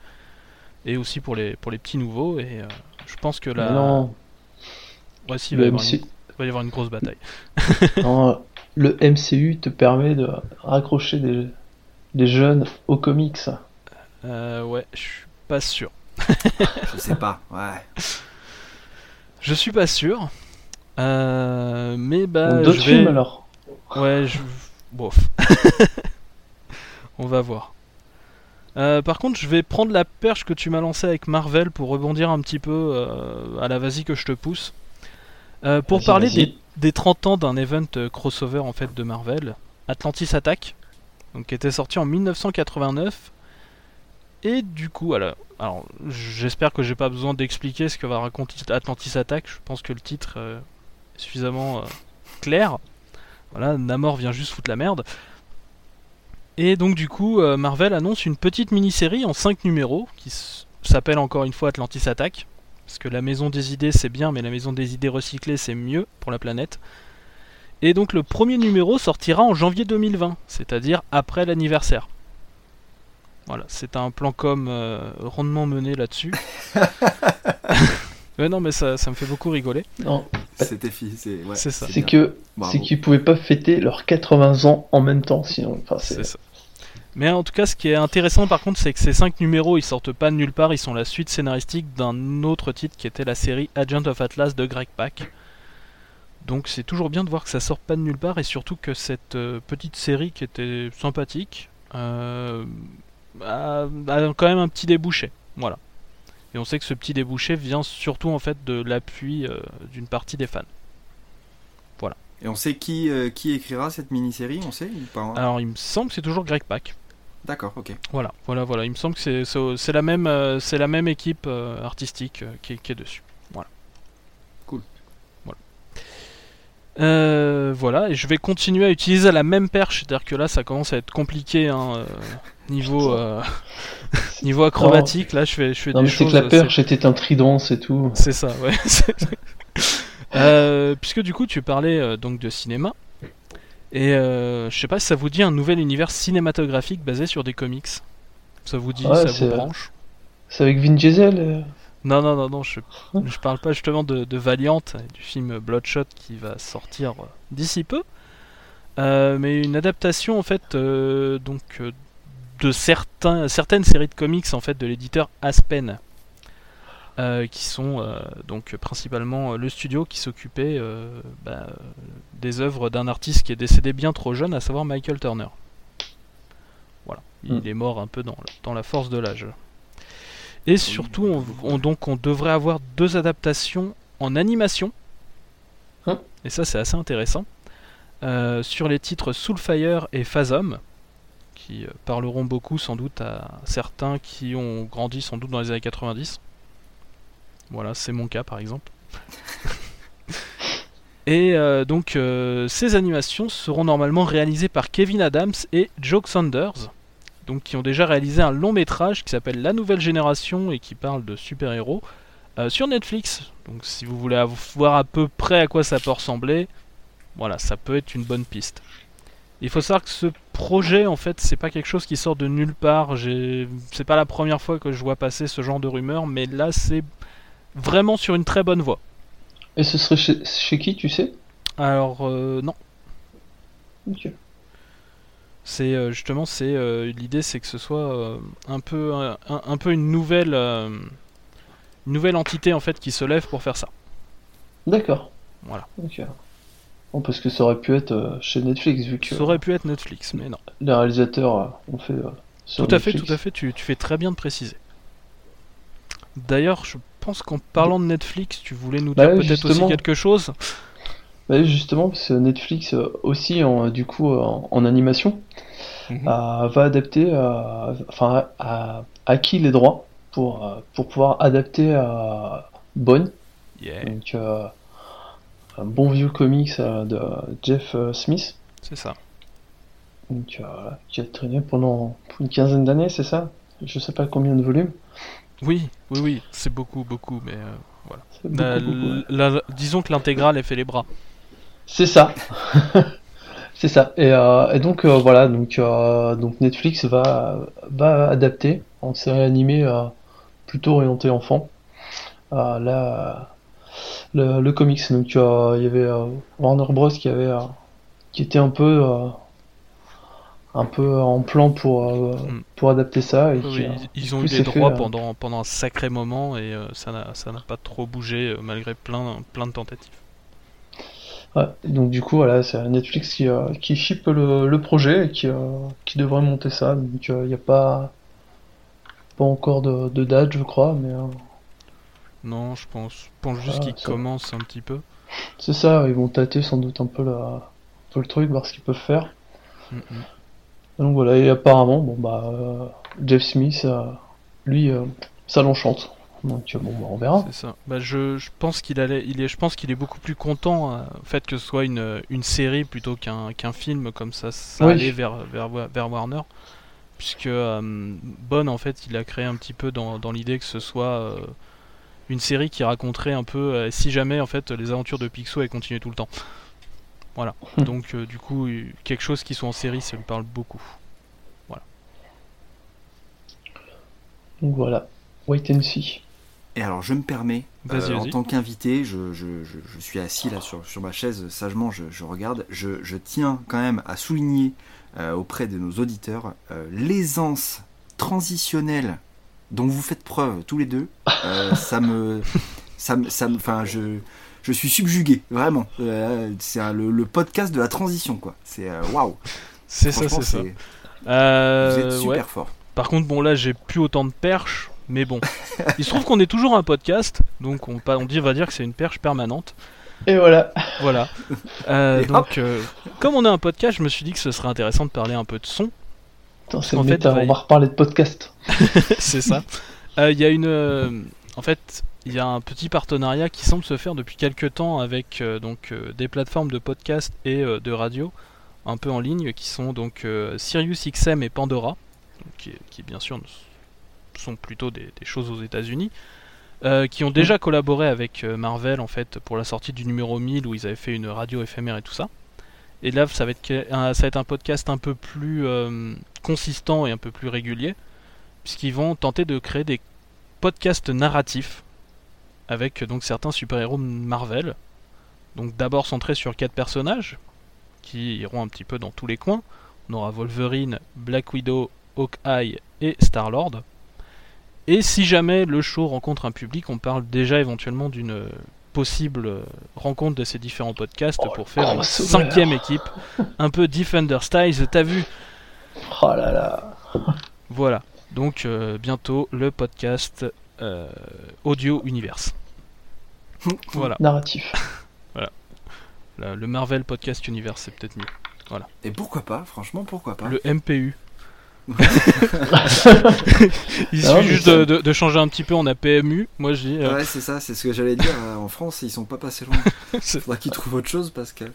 et aussi pour les pour les petits nouveaux et je pense que là ouais, si, il, va y avoir une, MC il va y avoir une grosse bataille. non, le MCU te permet de raccrocher des, des jeunes aux comics. Euh, ouais, je suis pas sûr. Je sais pas, ouais. Je suis pas sûr. Euh, mais bah D'autres je vais... films alors Ouais, je... Bof. On va voir. Euh, par contre, je vais prendre la perche que tu m'as lancée avec Marvel pour rebondir un petit peu euh, à la vas-y que je te pousse. Euh, pour parler des, des 30 ans d'un event euh, crossover en fait de Marvel, Atlantis Attack, donc qui était sorti en 1989. Et du coup, alors, alors j'espère que j'ai pas besoin d'expliquer ce que va raconter Atlantis Attack. Je pense que le titre euh, est suffisamment euh, clair. Voilà, Namor vient juste foutre la merde. Et donc du coup, Marvel annonce une petite mini-série en 5 numéros qui s'appelle encore une fois Atlantis Attack. Parce que la maison des idées c'est bien, mais la maison des idées recyclées c'est mieux pour la planète. Et donc le premier numéro sortira en janvier 2020, c'est-à-dire après l'anniversaire. Voilà, c'est un plan com euh, rondement mené là-dessus. ouais, non, mais ça, ça me fait beaucoup rigoler. Non, C'était fi- c'est ouais, ça. c'est que c'est qu'ils pouvaient pas fêter leurs 80 ans en même temps, sinon. Enfin, c'est ça. Mais en tout cas, ce qui est intéressant par contre, c'est que ces 5 numéros, ils sortent pas de nulle part, ils sont la suite scénaristique d'un autre titre qui était la série Agent of Atlas de Greg Pak. Donc c'est toujours bien de voir que ça sort pas de nulle part et surtout que cette euh, petite série qui était sympathique euh, a, a quand même un petit débouché. Voilà. Et on sait que ce petit débouché vient surtout en fait de l'appui euh, d'une partie des fans. Et on sait qui, euh, qui écrira cette mini-série, on sait ou pas? Alors il me semble que c'est toujours Greg Pak. D'accord, ok. Voilà, voilà, voilà. Il me semble que c'est- la même, euh, c'est la même équipe euh, artistique euh, qui, est, qui est dessus. Voilà. Cool. Voilà. Euh, voilà, et je vais continuer à utiliser la même perche, c'est-à-dire que là, ça commence à être compliqué, hein, euh, niveau, euh, niveau acrobatique. Là, je fais, je fais Non, des mais c'est choses. que la perche était un trident, c'est tout. c'est ça, ouais. C'est- Euh, puisque du coup, tu parlais euh, donc de cinéma. Et euh, je sais pas si ça vous dit un nouvel univers cinématographique basé sur des comics. Ça vous dit, Ouais, ça vous branche? C'est avec Vin Diesel euh, Non, non, non, non, je, je parle pas justement de, de Valiant, du film Bloodshot qui va sortir euh, d'ici peu, Euh, mais une adaptation en fait donc de certains, certaines séries de comics en fait de l'éditeur Aspen, euh, qui sont euh, donc principalement euh, le studio qui s'occupait euh, bah, des œuvres d'un artiste qui est décédé bien trop jeune, à savoir Michael Turner. Voilà, il Mm. est mort un peu dans, dans la force de l'âge. Et surtout, on, on- donc, on devrait avoir deux adaptations en animation. Hein Et ça, c'est assez intéressant. Sur les titres Soulfire et Phasm, qui parleront beaucoup sans doute à certains qui ont grandi sans doute dans les années 90. Voilà, c'est mon cas par exemple. Et euh, donc, euh, ces animations seront normalement réalisées par Kevin Adams et Joe Saunders, donc qui ont déjà réalisé un long métrage qui s'appelle La Nouvelle Génération et qui parle de super-héros, euh, sur Netflix. Donc si vous voulez voir à peu près à quoi ça peut ressembler, voilà, ça peut être une bonne piste. Il faut savoir que ce projet, en fait, c'est pas quelque chose qui sort de nulle part. C'est pas la première fois que je vois passer ce genre de rumeurs, mais là, c'est vraiment sur une très bonne voie. Et ce serait chez, chez qui, tu sais? Alors, euh, non. Ok. C'est euh, justement, c'est euh, l'idée, c'est que ce soit un peu, un, un peu une nouvelle, une nouvelle entité en fait qui se lève pour faire ça. D'accord. Voilà. Ok. Bon, parce que ça aurait pu être chez Netflix, vu que Ça aurait pu être Netflix, mais non. les réalisateurs ont fait. sur Tout à fait, tout à fait. Tu, tu fais très bien de préciser. D'ailleurs, je pense qu'en parlant de Netflix, tu voulais nous Bah dire peut-être aussi quelque chose. Bah justement, parce que Netflix euh, aussi, en, du coup, euh, en, en animation, euh, va adapter, euh, enfin, a acquis les droits pour, euh, pour pouvoir adapter à Bonne, Yeah, donc euh, un bon vieux comics euh, de Jeff euh, Smith, c'est ça. donc, euh, qui a traîné pendant une quinzaine d'années, c'est ça? Je sais pas combien de volumes. Oui, oui, oui, c'est beaucoup, beaucoup, mais euh, C'est beaucoup, la- beaucoup, ouais. la- disons que l'intégrale est fait les bras. C'est ça. C'est ça. Et, euh, et donc euh, voilà, donc, donc Netflix va, va adapter en série animée plutôt orientée enfant la, le, le comics. Donc il y avait Warner Bros qui avait qui était un peu un peu en plan pour euh, Mm. pour adapter ça et Oui, qui, euh, ils, ont eu des fait, droits euh, pendant, pendant un sacré moment et euh, ça n'a pas trop bougé malgré plein, plein de tentatives. Ouais, donc du coup voilà, c'est Netflix qui, euh, qui ship le, le projet et qui, qui devrait monter ça. Donc il n'y a pas, pas encore de, de date je crois, mais Non, je pense, je pense juste Ah, qu'ils commencent un petit peu. c'est ça, ils vont tâter sans doute un peu, la, un peu le truc, voir ce qu'ils peuvent faire. Mm, mm. Donc voilà, et apparemment, bon bah euh, Jeff Smith, euh, lui, euh, ça l'enchante. Donc bon bah on verra. C'est ça. Bah, je, je pense qu'il allait, il est, je pense qu'il est beaucoup plus content au fait que ce soit une, une série plutôt qu'un qu'un film comme ça, ça Oui. allait vers, vers, vers Warner, puisque Bond en fait, il a créé un petit peu dans, dans l'idée que ce soit une série qui raconterait un peu si jamais en fait les aventures de Picsou avaient continué tout le temps. Voilà. Donc euh, du coup, euh, quelque chose qui soit en série, ça lui parle beaucoup. Donc voilà, wait and see. Et alors, je me permets, Vas-y, euh, en tant qu'invité, je, je, je, je suis assis là sur, sur ma chaise, sagement, je, je regarde. Je, je tiens quand même à souligner euh, auprès de nos auditeurs euh, l'aisance transitionnelle dont vous faites preuve tous les deux. Euh, ça me. Ça me. Ça me enfin, je. Je suis subjugué, vraiment. Euh, c'est un- le, le podcast de la transition, quoi. C'est euh, waouh. C'est ça, c'est ça. c'est- Euh, Vous êtes super ouais. fort. Par contre, bon, là, j'ai plus autant de perches, mais bon. Il se trouve qu'on est toujours un podcast, donc on, dit, va dire que c'est une perche permanente. Et voilà. Voilà. Euh, Et donc, euh, comme on est un podcast, je me suis dit que ce serait intéressant de parler un peu de son. Attends, En fait, méta, va y- on va reparler de podcast. c'est ça. Euh, Il y a une. euh, en fait, il y a un petit partenariat qui semble se faire depuis quelques temps avec euh, donc euh, des plateformes de podcast et euh, de radio un peu en ligne qui sont donc euh, Sirius XM et Pandora, qui, qui, bien sûr sont plutôt des, des choses aux États-Unis. qui ont déjà collaboré avec Marvel en fait pour la sortie du numéro 1000 où ils avaient fait une radio éphémère et tout ça. Et là, ça va être, un, ça va être un podcast un peu plus consistant et un peu plus régulier, puisqu'ils vont tenter de créer des podcasts narratifs avec donc certains super-héros Marvel. Donc d'abord centrés sur quatre personnages qui iront un petit peu dans tous les coins. On aura Wolverine, Black Widow, Hawkeye et Star-Lord. Et si jamais le show rencontre un public, on parle déjà éventuellement d'une possible rencontre de ces différents podcasts Oh, pour faire une crossover. cinquième équipe, un peu Defender Styles, t'as vu? Oh là là. Voilà. Donc euh, bientôt le podcast Audio Universe. voilà. Narratif. La- le Marvel Podcast Universe, c'est peut-être mieux. Et pourquoi pas, franchement, pourquoi pas. Le MPU. Il Non, mais suffit juste de, de- de changer un petit peu, on a PMU. Moi je dis. euh, Ouais, c'est ça, c'est ce que j'allais dire. euh, En France, ils sont pas passés loin. c'est- Faudra qu'ils trouvent autre chose parce que.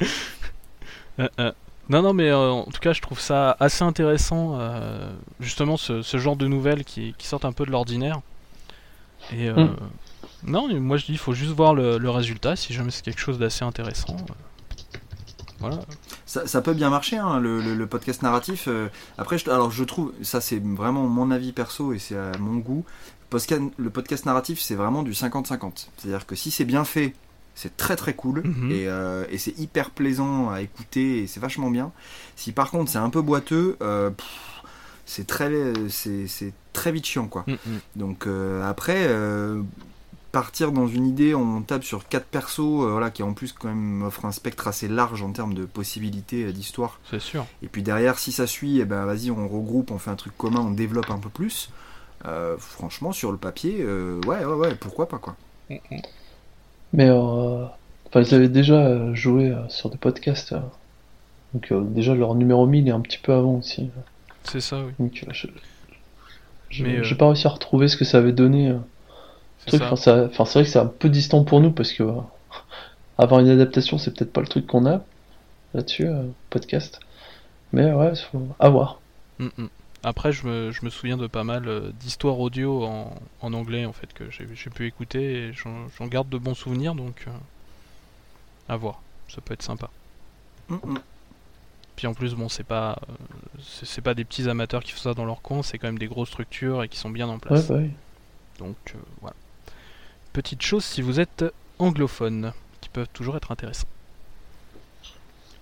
euh, euh. Non, non, mais euh, en tout cas, je trouve ça assez intéressant, euh, justement, ce, ce genre de nouvelles qui, qui sortent un peu de l'ordinaire. Et euh, Mm. Non, moi je dis, il faut juste voir le, le résultat, si jamais c'est quelque chose d'assez intéressant. euh, Voilà. Ça, ça peut bien marcher, hein, le, le- le podcast narratif. euh, après, je, alors je trouve, ça c'est vraiment mon avis perso et c'est à mon goût. Le podcast narratif, c'est vraiment du 50-50. C'est-à-dire que si c'est bien fait, c'est très très cool Mhm. et, euh, et c'est hyper plaisant à écouter et c'est vachement bien. Si par contre c'est un peu boiteux, euh, pff, c'est très, c'est c'est très vite chiant quoi. Mm, mm. Donc euh, après, euh, partir dans une idée, on tape sur quatre persos, euh, voilà, qui en plus quand même offre un spectre assez large en termes de possibilités euh, d'histoire. C'est sûr. Et puis derrière, si ça suit, eh ben vas-y, on regroupe, on fait un truc commun, on développe un peu plus. Euh, franchement, sur le papier, euh, ouais, ouais, ouais, pourquoi pas quoi. Mais euh, enfin, ils avaient déjà joué sur des podcasts. Donc euh, déjà leur numéro 1000 est un petit peu avant aussi. C'est ça, oui. Donc euh, je Mais, euh, j'ai pas réussi à retrouver ce que ça avait donné. euh, truc. Enfin, ça- enfin, c'est vrai que c'est un peu distant pour nous parce que euh, avoir une adaptation, c'est peut-être pas le truc qu'on a là-dessus, euh, podcast. Mais ouais, faut à voir. Mm, mm. Après, je me, je me souviens de pas mal d'histoires audio en, en anglais en fait que j'ai j'ai pu écouter et j'en j'en garde de bons souvenirs donc euh, à voir. Ça peut être sympa. Mm, mm. Puis en plus, bon, c'est pas euh, c'est pas des petits amateurs qui font ça dans leur coin, c'est quand même des grosses structures et qui sont bien en place. bah. Donc euh, voilà. Petite chose si vous êtes anglophone, qui peuvent toujours être intéressants.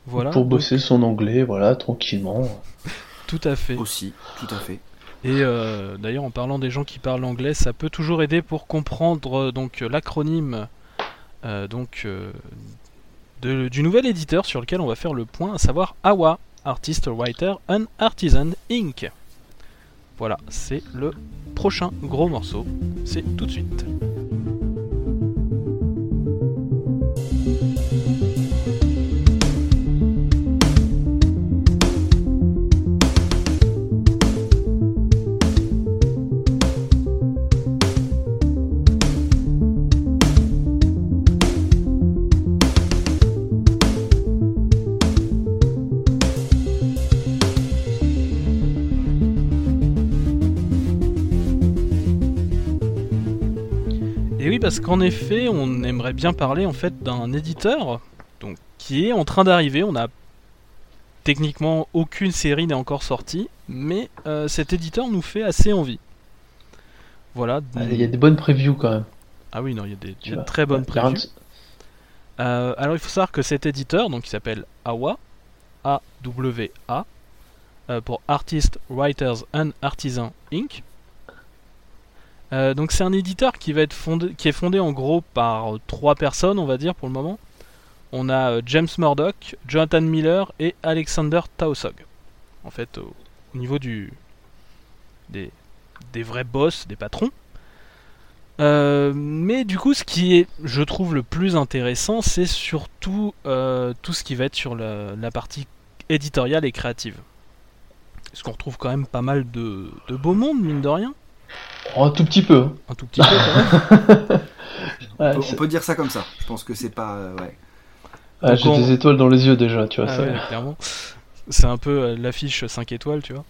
Voilà. Pour donc, bosser son anglais, voilà, tranquillement. tout à fait. Aussi, tout à fait. Et euh, d'ailleurs, en parlant des gens qui parlent anglais, ça peut toujours aider pour comprendre euh, donc l'acronyme euh, donc euh, du nouvel éditeur sur lequel on va faire le point, à savoir AWA, Artist Writer and Artisan Inc. Voilà, c'est le prochain gros morceau. C'est tout de suite. Parce qu'en effet, on aimerait bien parler en fait d'un éditeur donc, qui est en train d'arriver. On a techniquement aucune série n'est encore sortie, mais euh, cet éditeur nous fait assez envie. Voilà. Ah, Il y a des bonnes previews quand même. Ah oui, non, il y a des, très bonnes Il previews. Euh, alors il faut savoir que cet éditeur, donc qui s'appelle AWA, A-W-A, euh, pour Artists, Writers and Artisans Inc. Euh, donc c'est un éditeur qui va être fondé, qui est fondé en gros par euh, trois personnes, on va dire pour le moment. On a euh, James Murdoch, Jonathan Miller et Alexander Tausog. En fait, au, au niveau du des, des vrais boss, des patrons. Mais du coup, ce qui est, je trouve, le plus intéressant, c'est surtout tout ce qui va être sur la, la partie éditoriale et créative. Parce qu'on retrouve quand même pas mal de, de beau monde, mine de rien. Oh, un tout petit peu. hein. Un tout petit peu quand même. Ouais, on, peut, c'est- on peut dire ça comme ça. Je pense que c'est pas. euh, ouais. ah, J'ai on- des étoiles dans les yeux déjà, tu vois. Ah ça. ouais, clairement. C'est un peu euh, l'affiche 5 étoiles, tu vois.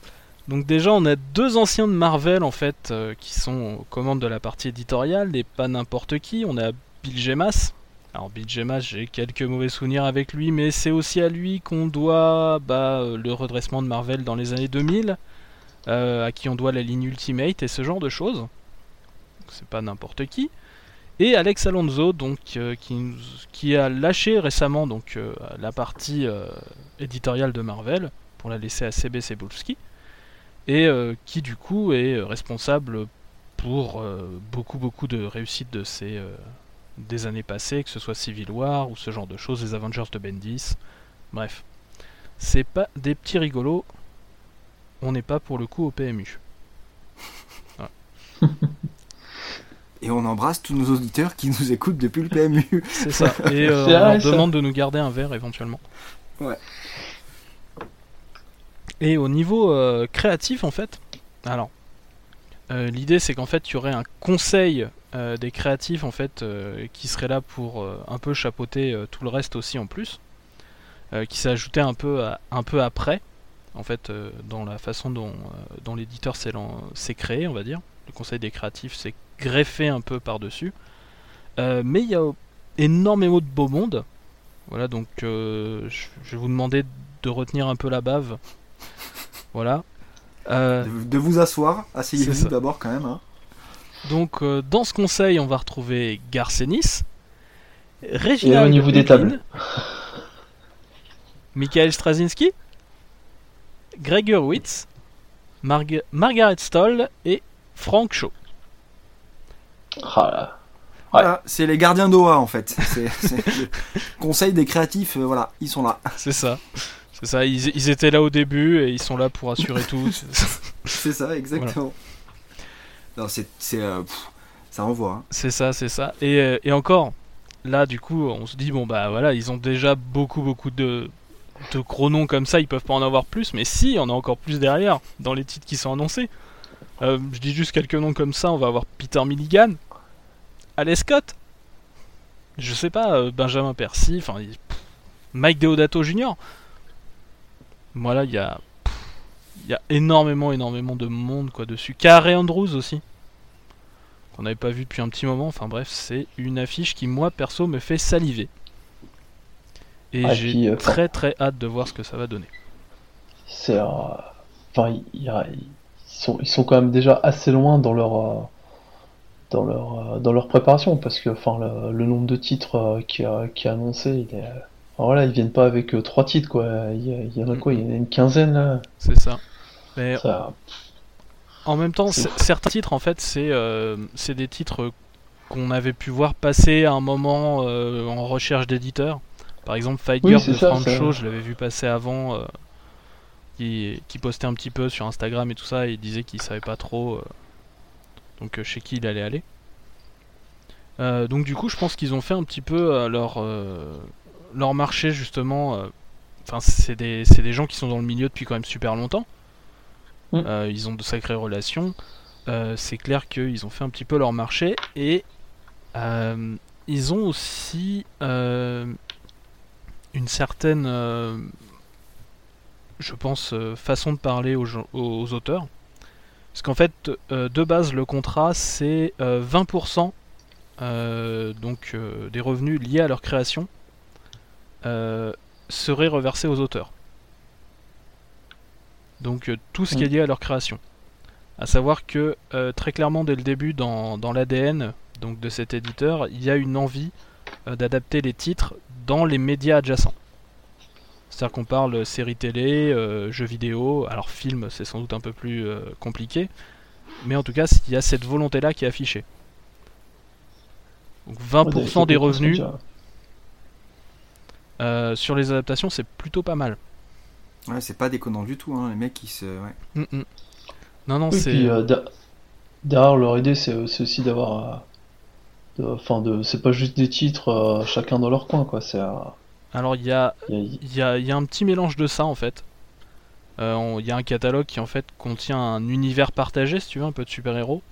Donc déjà, on a deux anciens de Marvel, en fait, euh, qui sont aux commandes de la partie éditoriale, et pas n'importe qui. On a Bill Gemas. Alors Bill Gemas, j'ai quelques mauvais souvenirs avec lui, mais c'est aussi à lui qu'on doit bah, le redressement de Marvel dans les années 2000, euh, à qui on doit la ligne Ultimate et ce genre de choses. C'est pas n'importe qui. Et Alex Alonso, donc, euh, qui, a lâché récemment donc, euh, la partie éditoriale de Marvel pour la laisser à CB Cebulski et qui du coup est responsable pour beaucoup beaucoup de réussites de ces des années passées, que ce soit Civil War ou ce genre de choses, les Avengers de Bendis, bref, c'est pas des petits rigolos. On n'est pas pour le coup au PMU. Et on embrasse tous nos auditeurs qui nous écoutent depuis le PMU. C'est ça. Et euh, on leur ça. demande de nous garder un verre éventuellement. Ouais. Et au niveau euh, créatif, en fait, alors, euh, l'idée c'est qu'en fait, il y aurait un conseil euh, des créatifs, en fait, euh, qui serait là pour euh, un peu chapeauter euh, tout le reste aussi en plus, euh, qui s'est ajouté un peu, à- un peu après, en fait, euh, dans la façon dont, euh, dont l'éditeur s'est lan- s'est créé, on va dire. Le conseil des créatifs s'est greffé un peu par-dessus. Euh, mais il y a énormément de beau monde. Voilà, donc euh, je je vais vous demander de retenir un peu la bave. Voilà. Euh, De, de vous asseoir, asseyez-vous d'abord quand même. hein. donc euh, dans ce conseil, on va retrouver Garcenis, Et Reginald au niveau des tables Michael Straczynski, Greg Hurwitz, Marg- Margaret Stoll et Frank Shaw. Ah là. Voilà, c'est les gardiens d'OA en fait. C'est c'est le conseil des créatifs, euh, voilà, ils sont là. C'est ça. C'est ça, ils, ils étaient là au début et ils sont là pour assurer tout. C'est ça, exactement. Non, c'est. c'est, euh, ça envoie. hein. C'est ça, c'est ça. Et, euh, et encore, là, du coup, on se dit, bon, bah voilà, ils ont déjà beaucoup, beaucoup de, de gros noms comme ça, ils peuvent pas en avoir plus, mais si, en a encore plus derrière, dans les titres qui sont annoncés. Euh, je dis juste quelques noms comme ça, on va avoir Peter Milligan, Alex Scott, je sais pas, euh, Benjamin Percy, enfin, Mike Deodato Jr. Voilà, il y a. pff, y a énormément, énormément de monde quoi dessus. Carey Andrews aussi qu'on n'avait pas vu depuis un petit moment. Enfin bref, c'est une affiche qui, moi, perso, me fait saliver. Et Ah, et j'ai euh, très très hâte de voir ce que ça va donner. C'est. euh, Enfin, ils sont, ils sont quand même déjà assez loin dans leur. euh, Dans leur, dans leur préparation parce que enfin le, le nombre de titres qui, a- qui est annoncé il est, ils viennent pas avec euh, trois titres quoi il y, a- il y en a quoi? Il y en a une quinzaine là C'est ça. Mais Ça- en même temps, certains titres, en fait, c'est euh, des titres qu'on avait pu voir passer à un moment euh, en recherche d'éditeurs. Par exemple, Fight Girl de ça, Francho, ça- je l'avais vu passer avant. euh, qui, qui postait un petit peu sur Instagram et tout ça, et il disait qu'il savait pas trop euh, donc euh, chez qui il allait aller. Euh, donc du coup, je pense qu'ils ont fait un petit peu leur leur marché justement. Enfin, c'est des c'est des gens qui sont dans le milieu depuis quand même super longtemps. Mm. Ils ont de sacrées relations. C'est clair qu'ils ont fait un petit peu leur marché et ils ont aussi une certaine, euh, je pense, euh, façon de parler aux, auteurs. Parce qu'en fait, euh, de base, le contrat, c'est euh, 20% euh, donc, des revenus liés à leur création seraient reversés aux auteurs. Donc tout ce qui est lié à leur création. À savoir que euh, très clairement dès le début dans, dans l'ADN donc de cet éditeur, il y a une envie euh, d'adapter les titres dans les médias adjacents. C'est-à-dire qu'on parle séries télé, euh, jeux vidéo, alors film c'est sans doute un peu plus euh, compliqué, mais en tout cas il y a cette volonté-là qui est affichée. Donc 20% Ouais, des revenus euh, sur les adaptations c'est plutôt pas mal. Ouais, c'est pas déconnant du tout, hein, les mecs qui se. ouais. Mm, mm. Non non Oui, c'est... euh, derrière leur idée, c'est c'est aussi d'avoir. Enfin, de, c'est pas juste des titres, euh, chacun dans leur coin, quoi. C'est, euh, Alors il y a, il y a- y a, un petit mélange de ça en fait. Euh, Il y a un catalogue qui en fait contient un univers partagé, si tu veux, un peu de super-héros,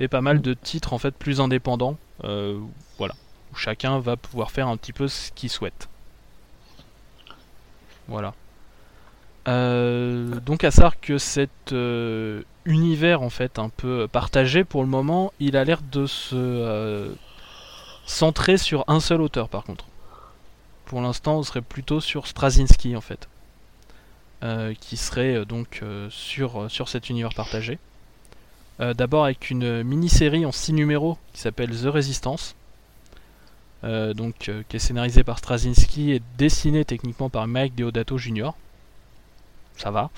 et pas mal de titres en fait plus indépendants, euh, voilà, où chacun va pouvoir faire un petit peu ce qu'il souhaite. Voilà. Euh, donc à savoir que cet euh, univers en fait un peu partagé pour le moment, il a l'air de se euh, centrer sur un seul auteur par contre. Pour l'instant, on serait plutôt sur Straczynski en fait, Euh, qui serait euh, donc sur, cet univers partagé. D'abord avec une mini-série en 6 numéros qui s'appelle The Resistance, donc, qui est scénarisée par Straczynski et dessinée techniquement par Mike Deodato Jr. Ça va.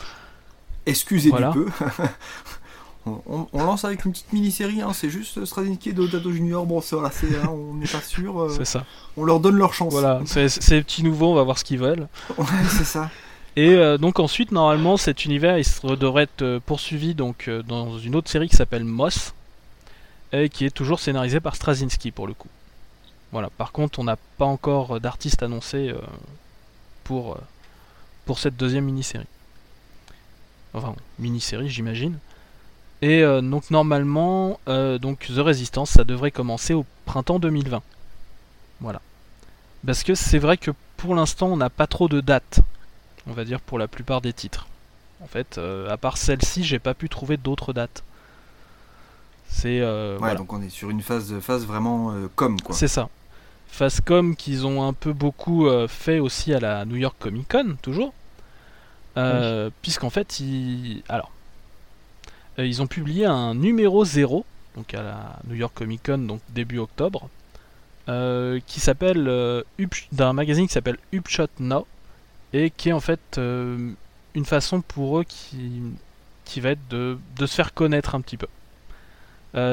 Excusez Voilà. du peu. on, on- on lance avec une petite mini-série, hein, c'est juste Straczynski et Deodato Junior. Bon, ça, voilà, c'est, hein, on n'est pas sûr. euh, C'est ça. on leur donne leur chance. Voilà, c'est les petits nouveaux, on va voir ce qu'ils veulent. Ouais, c'est ça. Et euh, donc ensuite, normalement, cet univers il devrait être euh, poursuivi donc dans une autre série qui s'appelle Moss, et qui est toujours scénarisée par Straczynski pour le coup. Voilà. Par contre, on n'a pas encore d'artiste annoncé pour pour cette deuxième mini-série. Enfin, mini-série, j'imagine. Et euh, donc normalement, euh, donc The Resistance, ça devrait commencer au printemps 2020. Voilà. Parce que c'est vrai que pour l'instant, on n'a pas trop de date on va dire pour la plupart des titres. En fait, euh, à part celle-ci, j'ai pas pu trouver d'autres dates. C'est euh, Ouais, voilà. donc on est sur une phase, phase vraiment com, quoi. C'est ça. Fascom qu'ils ont un peu beaucoup fait aussi à la New York Comic Con, toujours. Euh, Puisqu'en fait, ils... Alors, euh, ils ont publié un numéro 0, donc à la New York Comic Con, donc début octobre, euh, qui s'appelle... d'un magazine qui s'appelle Upshot Now, et qui est en fait une façon pour eux qui, qui va être de, de se faire connaître un petit peu.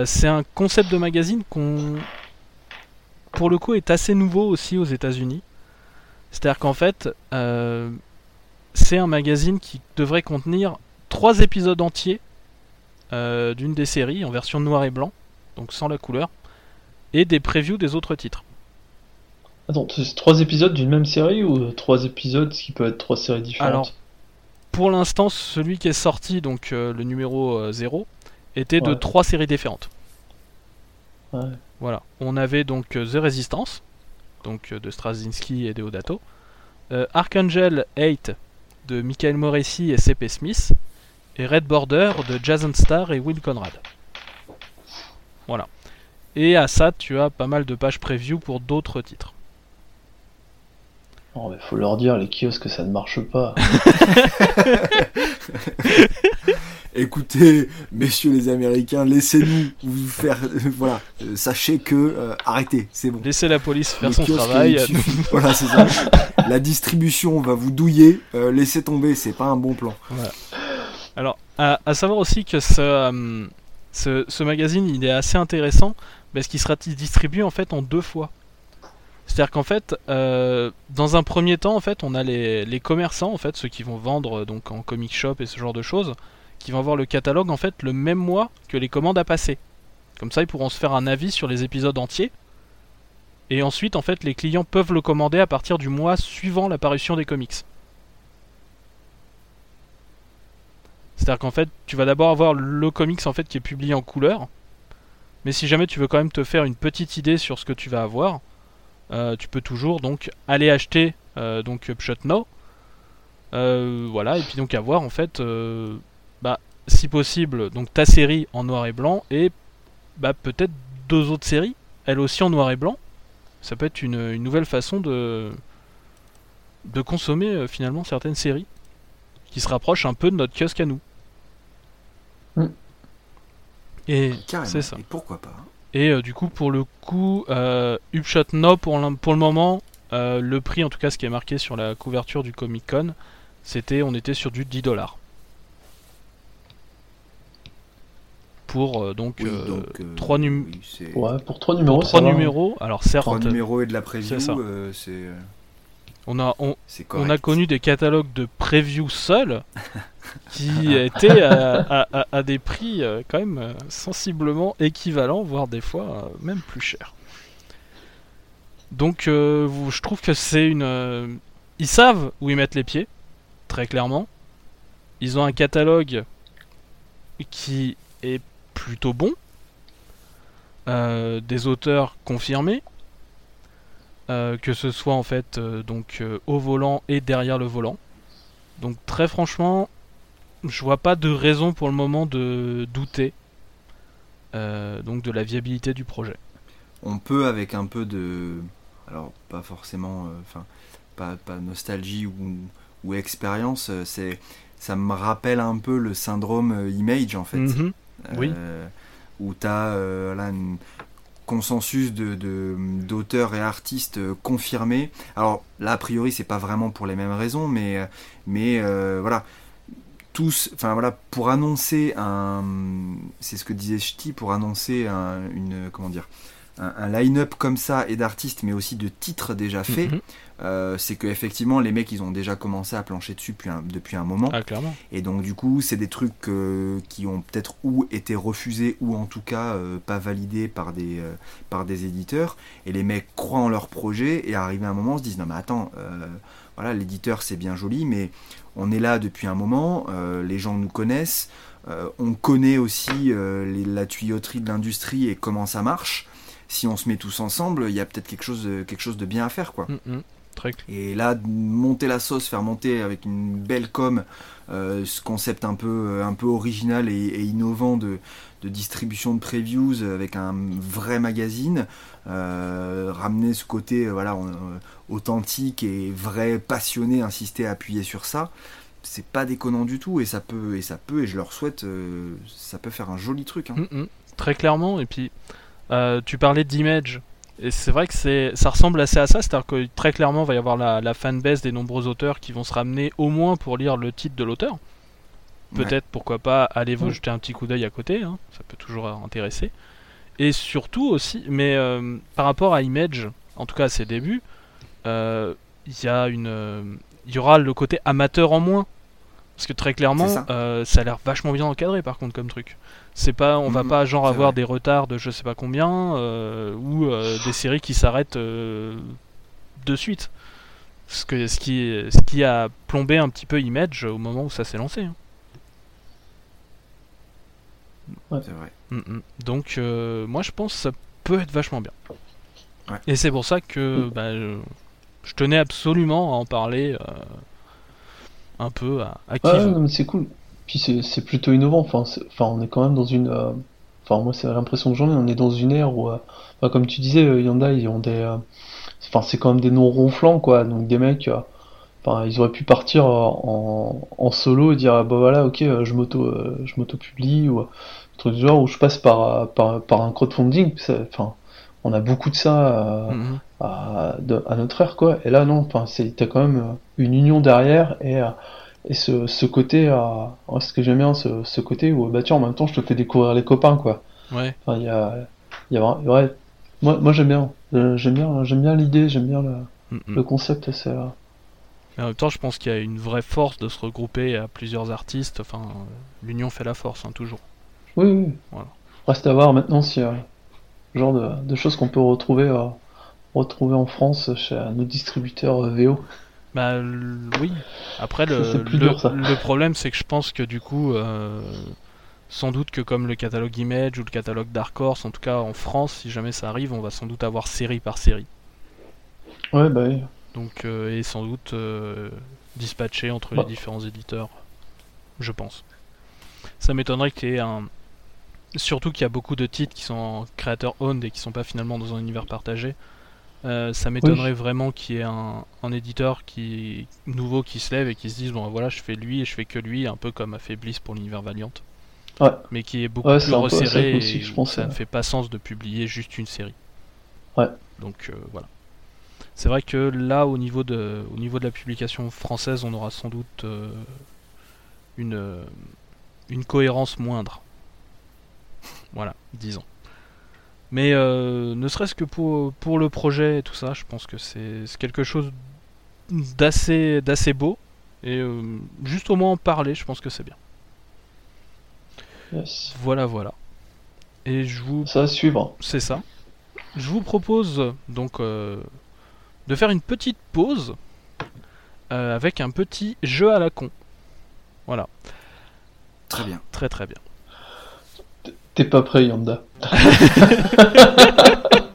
C'est un concept de magazine qu'on pour le coup est assez nouveau aussi aux États-Unis. C'est-à-dire qu'en fait, c'est un magazine qui devrait contenir trois épisodes entiers euh, d'une des séries en version noir et blanc, donc sans la couleur, et des previews des autres titres. Attends, c'est trois épisodes d'une même série ou trois épisodes, ce qui peut être trois séries différentes Alors, Pour l'instant, celui qui est sorti, donc euh, le numéro 0, était de trois séries différentes. Ouais. Voilà. On avait donc euh, The Resistance, donc euh, de Straczynski et Deodato, euh, Archangel 8 de Michael Morrissey et C.P. Smith, et Red Border de Jason Starr et Will Conrad. Voilà. Et à ça, tu as pas mal de pages preview pour d'autres titres. Oh, mais faut leur dire, les kiosques, ça ne marche pas. Écoutez, messieurs les Américains, laissez-nous vous faire. voilà, euh, sachez que. euh, arrêtez, c'est bon. Laissez la police faire Le son travail. voilà, c'est ça. La distribution va vous douiller. euh, laissez tomber, c'est pas un bon plan. Alors, à, à savoir aussi que ce, euh, ce, ce magazine, il est assez intéressant parce qu'il sera distribué en fait en deux fois. C'est-à-dire qu'en fait, euh, dans un premier temps, en fait, on a les, les commerçants, en fait, ceux qui vont vendre euh, donc en comic shop et ce genre de choses, qui vont avoir le catalogue en fait le même mois que les commandes à passer. Comme ça, ils pourront se faire un avis sur les épisodes entiers. Et ensuite, en fait, les clients peuvent le commander à partir du mois suivant l'apparition des comics. C'est-à-dire qu'en fait, tu vas d'abord avoir le comics en fait qui est publié en couleur. Mais si jamais tu veux quand même te faire une petite idée sur ce que tu vas avoir, euh, tu peux toujours donc aller acheter euh, donc. Euh, voilà, et puis donc avoir en fait, euh, si possible, donc ta série en noir et blanc et bah, peut-être deux autres séries, elles aussi en noir et blanc. Ça peut être une, une nouvelle façon de, de consommer euh, finalement certaines séries qui se rapprochent un peu de notre kiosque à nous. Mm. Et Carrément. c'est ça. Et pourquoi pas hein. Et euh, du coup, pour le coup, euh, Upshot Now, pour, le moment, euh, le prix, en tout cas, ce qui est marqué sur la couverture du Comic Con, c'était, on était sur du 10 dollars. Pour euh, donc, Oui, euh, donc, euh, trois num- oui, c'est- Ouais, pour trois numéros, trois ça va. numéros. Alors certes, Trois numéros et de la preview, c'est on a, on, on a connu des catalogues de preview seuls qui étaient à, à- à- à des prix euh, quand même euh, sensiblement équivalents, voire des fois euh, même plus chers. Donc euh, je trouve que c'est une... euh, ils savent où ils mettent les pieds, très clairement. Ils ont un catalogue qui est plutôt bon, euh, des auteurs confirmés, euh, que ce soit en fait euh, donc au volant et derrière le volant. Donc très franchement, je vois pas de raison pour le moment de douter donc de la viabilité du projet. On peut avec un peu de, alors pas forcément, enfin pas, pas nostalgie ou, ou expérience, c'est ça me rappelle un peu le syndrome image en fait. Mhm. Oui. Euh, où tu as un consensus de, de- d'auteurs et artistes euh, confirmés. Alors là, a priori, c'est pas vraiment pour les mêmes raisons, mais, euh, mais euh, voilà. Tous, enfin voilà, pour annoncer un, c'est ce que disait Ch'ti, pour annoncer un, une, comment dire, un, un line-up comme ça et d'artistes, mais aussi de titres déjà faits, Mhm. Euh, c'est que effectivement les mecs ils ont déjà commencé à plancher dessus depuis un, depuis un moment. Ah clairement. Et donc du coup, c'est des trucs euh, qui ont peut-être ou été refusés ou en tout cas euh, pas validés par des, par des éditeurs. Et les mecs croient en leur projet et arrivé à un moment se disent non mais attends, voilà l'éditeur c'est bien joli, mais on est là depuis un moment, les gens nous connaissent, on connaît aussi les- la tuyauterie de l'industrie et comment ça marche. Si on se met tous ensemble, il y a peut-être quelque chose, de- quelque chose de bien à faire quoi. Mhm. Très Et là, monter la sauce, faire monter avec une belle com, euh, ce concept un peu, un peu original et, et innovant de, de distribution de previews avec un vrai magazine, euh, ramener ce côté euh, voilà, authentique et vrai, passionné, insister à appuyer sur ça, c'est pas déconnant du tout et ça peut, et ça peut, et je leur souhaite, euh, ça peut faire un joli truc. hein. Mm, mm. Très clairement. Et puis, euh, tu parlais d'image. Et c'est vrai que c'est, ça ressemble assez à ça. C'est-à-dire que très clairement, il va y avoir la, la fanbase des nombreux auteurs qui vont se ramener au moins pour lire le titre de l'auteur. Ouais. Peut-être, pourquoi pas, allez-vous Ouais. jeter un petit coup d'œil à côté. hein, ça peut toujours intéresser. Et surtout aussi, mais euh, par rapport à Image, en tout cas à ses débuts, euh, il y a une, euh, il y aura le côté amateur en moins. Parce que très clairement, ça. euh, ça a l'air vachement bien encadré par contre comme truc. C'est pas, on va Mhm, pas genre avoir vrai. des retards de je sais pas combien euh, ou euh, des séries qui s'arrêtent euh, de suite. Ce, que, ce, qui, ce qui a plombé un petit peu Image au moment où ça s'est lancé. hein. C'est vrai. Mm, mm. Donc euh, moi je pense que ça peut être vachement bien. Ouais. Et c'est pour ça que Mm. bah, je, tenais absolument à en parler euh, un peu à, à qui Ouais, veut. non, mais c'est cool. Puis c'est plutôt innovant. Enfin, enfin, on est quand même dans une. euh, Enfin, moi, c'est l'impression que j'en ai. On est dans une ère où, euh, enfin, comme tu disais, euh, Hyundai, ils ont des. Enfin, c'est quand même des noms ronflants, quoi. Donc des mecs. Enfin, ils auraient pu partir en, en solo et dire, ah, bah voilà, ok, je m'auto, je m'auto-publie ou euh, un truc du genre où je passe par, par, par un crowdfunding. Enfin, on a beaucoup de ça. Mhm. à, à notre ère quoi et là non enfin c'est t'as quand même une union derrière et et ce, ce côté euh, ouais, ce que j'aime bien ce, ce côté où bah tiens en même temps je te fais découvrir les copains quoi Ouais. enfin il y a y a ouais moi moi j'aime bien Euh, j'aime bien j'aime bien l'idée j'aime bien le, Mm, le concept c'est euh, en même temps, je pense qu'il y a une vraie force de se regrouper à plusieurs artistes. Enfin, l'union fait la force, hein, toujours. oui oui Voilà. reste à voir maintenant si euh, genre de, de choses qu'on peut retrouver euh, retrouver en France chez nos distributeurs euh, VO Bah oui. Après, le, Ça, c'est plus le, dur, ça. le problème, c'est que je pense que du coup, euh, sans doute que comme le catalogue Image ou le catalogue Dark Horse, en tout cas en France, si jamais ça arrive, on va sans doute avoir série par série. ouais bah oui Donc, euh, et sans doute euh, dispatché entre Bah. les différents éditeurs, je pense. Ça m'étonnerait qu'il y ait un. Surtout qu'il y a beaucoup de titres qui sont créateurs owned et qui sont pas finalement dans un univers partagé. Euh, ça m'étonnerait vraiment qu'il y ait un, un éditeur qui nouveau qui se lève et qui se dise bon voilà je fais lui et je fais que lui un peu comme a fait Bliss pour l'univers Valiant Ouais. mais qui est beaucoup Ouais, plus resserré aussi et que je pense, ça ne ouais. fait pas sens de publier juste une série Ouais. donc euh, voilà c'est vrai que là au niveau de au niveau de la publication française on aura sans doute euh, une une cohérence moindre voilà disons mais euh, ne serait-ce que pour, pour le projet et tout ça, je pense que c'est c'est quelque chose d'assez d'assez beau. Et euh, juste au moins en parler, je pense que c'est bien. yes. Voilà, voilà. Et je vous... ça va suivre C'est ça. Je vous propose donc euh, de faire une petite pause euh, avec un petit jeu à la con. Voilà, Très bien. très très bien. T'es pas prêt, Yanda.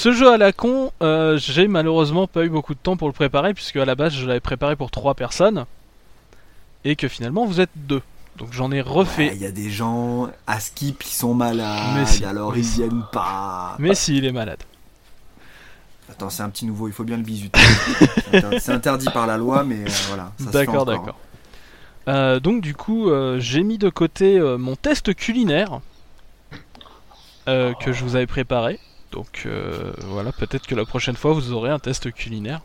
ce jeu à la con, euh, j'ai malheureusement pas eu beaucoup de temps pour le préparer, puisque à la base je l'avais préparé pour trois personnes, et que finalement vous êtes deux. Donc j'en ai refait. Ouais, Il y a des gens à skip qui sont malades, Mais si, alors mais ils viennent pas. Mais si, il est malade. Attends, c'est un petit nouveau, il faut bien le bisuter. C'est interdit- par la loi, mais euh, voilà. D'accord, d'accord. Euh, donc du coup, euh, j'ai mis de côté mon test culinaire que je vous avais préparé. Donc euh, voilà, peut-être que la prochaine fois vous aurez un test culinaire.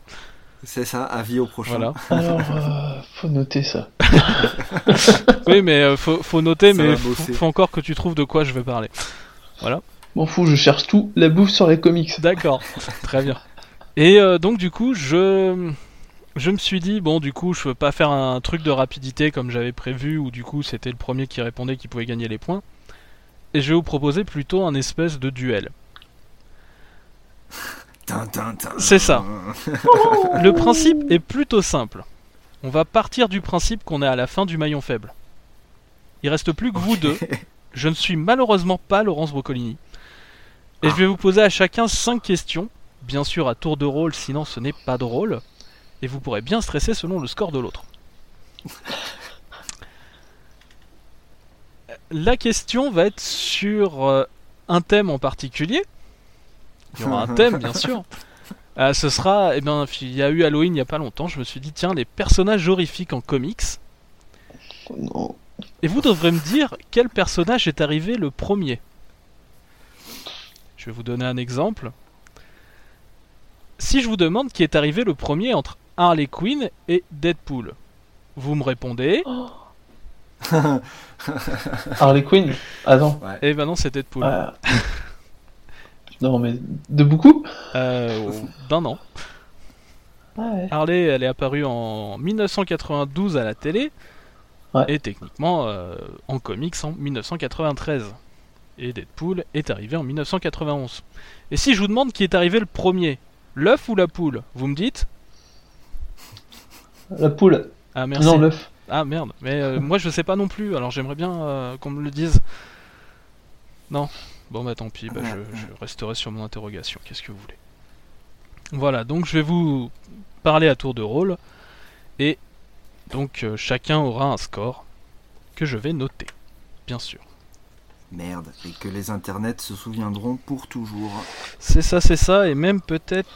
C'est ça, avis au prochain. Voilà. Alors, euh, faut noter ça. Oui, mais euh, faut, faut noter, Ça mais faut, encore que tu trouves de quoi je vais parler. M'en fous, je cherche tout. La bouffe sur les comics. D'accord, très bien. Et euh, donc du coup, je je me suis dit bon, du coup, je veux pas faire un truc de rapidité comme j'avais prévu, ou du coup, c'était le premier qui répondait qui pouvait gagner les points. et je vais vous proposer plutôt un espèce de duel. C'est ça. Le principe est plutôt simple. On va partir du principe qu'on est à la fin du maillon faible. Il reste plus que vous deux. Je ne suis malheureusement pas Laurence Broccolini. Et je vais vous poser à chacun 5 questions, bien sûr à tour de rôle, sinon ce n'est pas drôle. Et vous pourrez bien stresser selon le score de l'autre. La question va être sur euh, un thème en particulier. Il y aura un thème, bien sûr. Euh, ce sera, eh bien, il y a eu Halloween il y a pas longtemps. Je me suis dit, tiens, les personnages horrifiques en comics. Oh non. Et vous devrez me dire quel personnage est arrivé le premier. Je vais vous donner un exemple. Si je vous demande qui est arrivé le premier entre Harley Quinn et Deadpool, vous me répondez. Harley Quinn? Attends. Eh ben non, c'est Deadpool. Ah. Non, mais de beaucoup Euh, D'un an. Ouais. Harley, elle est apparue en 1992 à la télé. Ouais. Et techniquement, euh, en comics en 1993. Et Deadpool est arrivé en 1991. Et si je vous demande qui est arrivé le premier, l'œuf ou la poule Vous me dites? La poule. Ah merci. Non, l'œuf. Ah merde, mais euh, moi je sais pas non plus, alors j'aimerais bien euh, qu'on me le dise. Non Bon bah tant pis, bah, je, je resterai sur mon interrogation, qu'est-ce que vous voulez. Voilà, donc je vais vous parler à tour de rôle, et donc euh, chacun aura un score que je vais noter, bien sûr. Merde, et que les internets se souviendront pour toujours. C'est ça, c'est ça, et même peut-être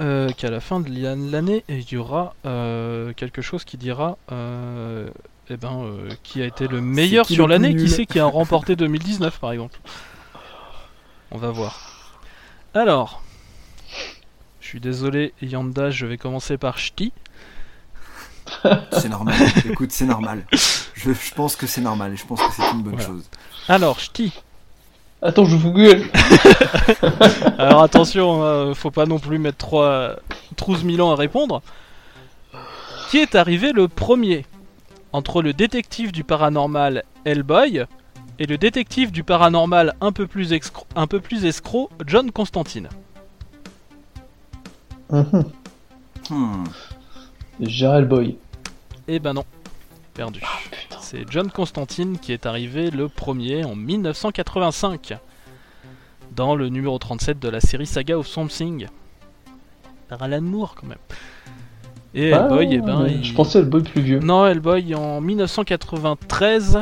euh, qu'à la fin de l'an- l'année, il y aura euh, quelque chose qui dira euh, eh ben, euh, qui a été le meilleur qui sur l'année, qui c'est qui a remporté 2019 par exemple. On va voir. Alors, je suis désolé Yanda, je vais commencer par Ch'ti. C'est normal. Écoute, c'est normal. Je, je pense que c'est normal et je pense que c'est une bonne Voilà. chose. Alors, Ch'ti. Attends, je vous google. Alors attention, hein, faut pas non plus mettre 3 12 000 ans à répondre. Qui est arrivé le premier Entre le détective du paranormal Hellboy et le détective du paranormal un peu plus, excro- un peu plus escroc John Constantine. Mhm. Hmm. Gérald Boy. Eh ben non, perdu. C'est John Constantine qui est arrivé le premier en 1985 dans le numéro 37 de la série Saga of Something. Par Alan Moore quand même. Et Hellboy, eh ben, il- Je pensais le boy plus vieux. Non, Hellboy en 1993.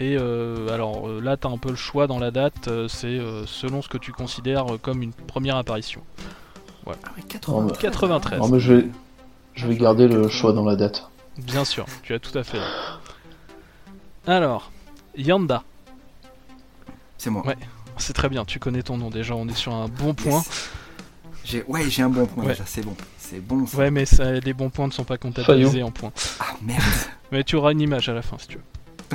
Et euh, alors euh, là, t'as un peu le choix dans la date. euh, c'est euh, selon ce que tu considères comme une première apparition. Ah ouais, Oh, 80. bah. 93. Non, mais je vais, je vais garder le choix dans la date. Bien sûr, tu as tout à fait. raison. Alors, Yanda. C'est moi. Ouais. C'est très bien, tu connais ton nom déjà, on est sur un bon point. J'ai, ouais, j'ai un bon point Ouais. déjà, c'est bon. C'est bon ça. Ouais, mais ça- les bons points ne sont pas comptabilisés en points. Ah merde. Mais tu auras une image à la fin si tu veux.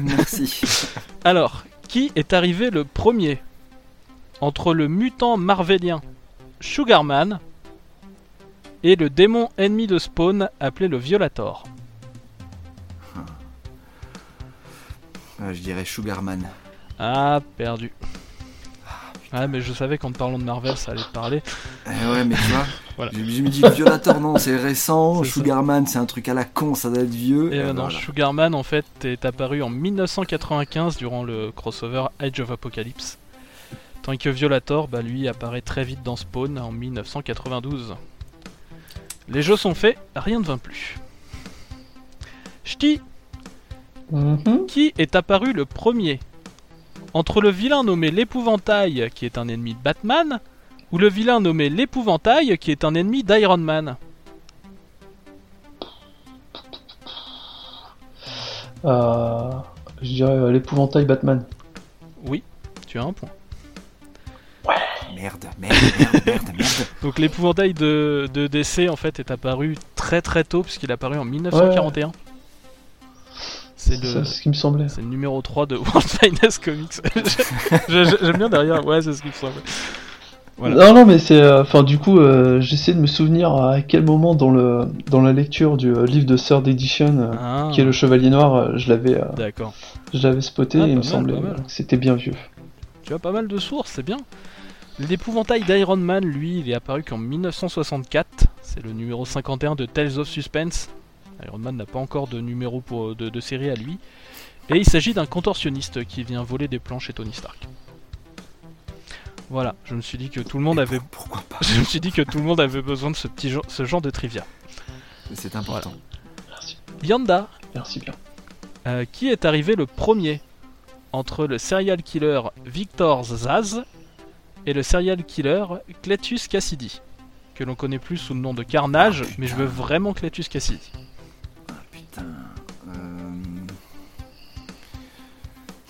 Merci. Alors, qui est arrivé le premier Entre le mutant marvelien Sugarman et le démon ennemi de Spawn appelé le Violator? Euh, je dirais Sugarman. Ah, perdu. Ah, mais je savais qu'en te parlant de Marvel, ça allait te parler. Eh ouais, mais tu vois, Voilà. je, je me dis Violator, non, c'est récent. Sugarman, c'est un truc à la con, ça doit être vieux. Et euh, Euh, non, voilà. Sugarman en fait est apparu en 1995 durant le crossover Age of Apocalypse. Tandis que Violator, bah lui, apparaît très vite dans Spawn en 1992. Les jeux sont faits, rien ne vint plus. Ch'ti, Mhm. qui est apparu le premier? Entre le vilain nommé l'épouvantail, qui est un ennemi de Batman, ou le vilain nommé l'épouvantail, qui est un ennemi d'Iron Man Euh, je dirais euh, l'épouvantail Batman. Oui, tu as un point. Merde, merde, merde, merde, merde. Donc l'épouvantail de, de DC en fait est apparu très très tôt puisqu'il est apparu en 1941. C'est C'est ce qui me semblait. c'est le numéro 3 de World Finest Comics. J'aime bien derrière, ouais c'est ce qu'il me semble. Voilà. Non, non, mais c'est. euh, Enfin, du coup, euh, j'essaie de me souvenir à quel moment dans, le, dans la lecture du euh, livre de Third Edition, euh, Ah, qui est le Chevalier Noir, je l'avais euh, D'accord. je l'avais spoté Ah, et il me mal, semblait que c'était bien vieux. Tu as pas mal de sources, c'est bien. L'épouvantail d'Iron Man, lui, il est apparu qu'en 1964. C'est le numéro 51 de Tales of Suspense. Iron Man n'a pas encore de numéro pour, de, de série à lui. Et il s'agit d'un contorsionniste qui vient voler des plans chez Tony Stark. Voilà, je me suis dit que tout le monde Et avait, pour- Pourquoi pas je me suis dit que tout le monde avait besoin de ce petit genre, ce genre de trivia. C'est important. Merci. Yanda, Merci bien. Euh, qui est arrivé le premier entre le serial killer Victor Zaz et le serial killer Cletus Cassidy, que l'on connaît plus sous le nom de Carnage, mais je veux vraiment Cletus Cassidy. Putain. Euh...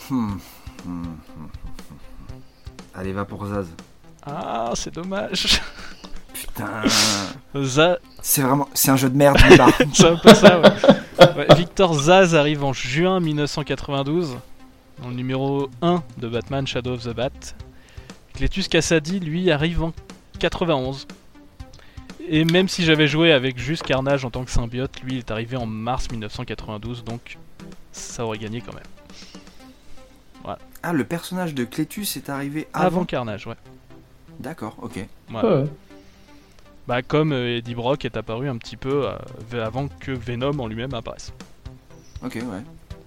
Hmm, hmm, hmm. Allez, va pour Zaz. Ah, c'est dommage. Putain. Zaz, C'est vraiment. C'est un jeu de merde, c'est un peu ça, ouais. Ouais, Victor Zaz arrive en juin 1992, dans le numéro 1 de Batman Shadow of the Bat. Cletus Cassidy, lui, arrive en 91. Et même si j'avais joué avec juste Carnage en tant que symbiote, lui il est arrivé en mars 1992, donc ça aurait gagné quand même. Ah, le personnage de Cletus est arrivé Avant, avant. Carnage, ouais. D'accord, ok. Ouais, ouais. Bah comme euh, Eddie Brock est apparu un petit peu euh, avant que Venom en lui-même apparaisse. Ok, ouais.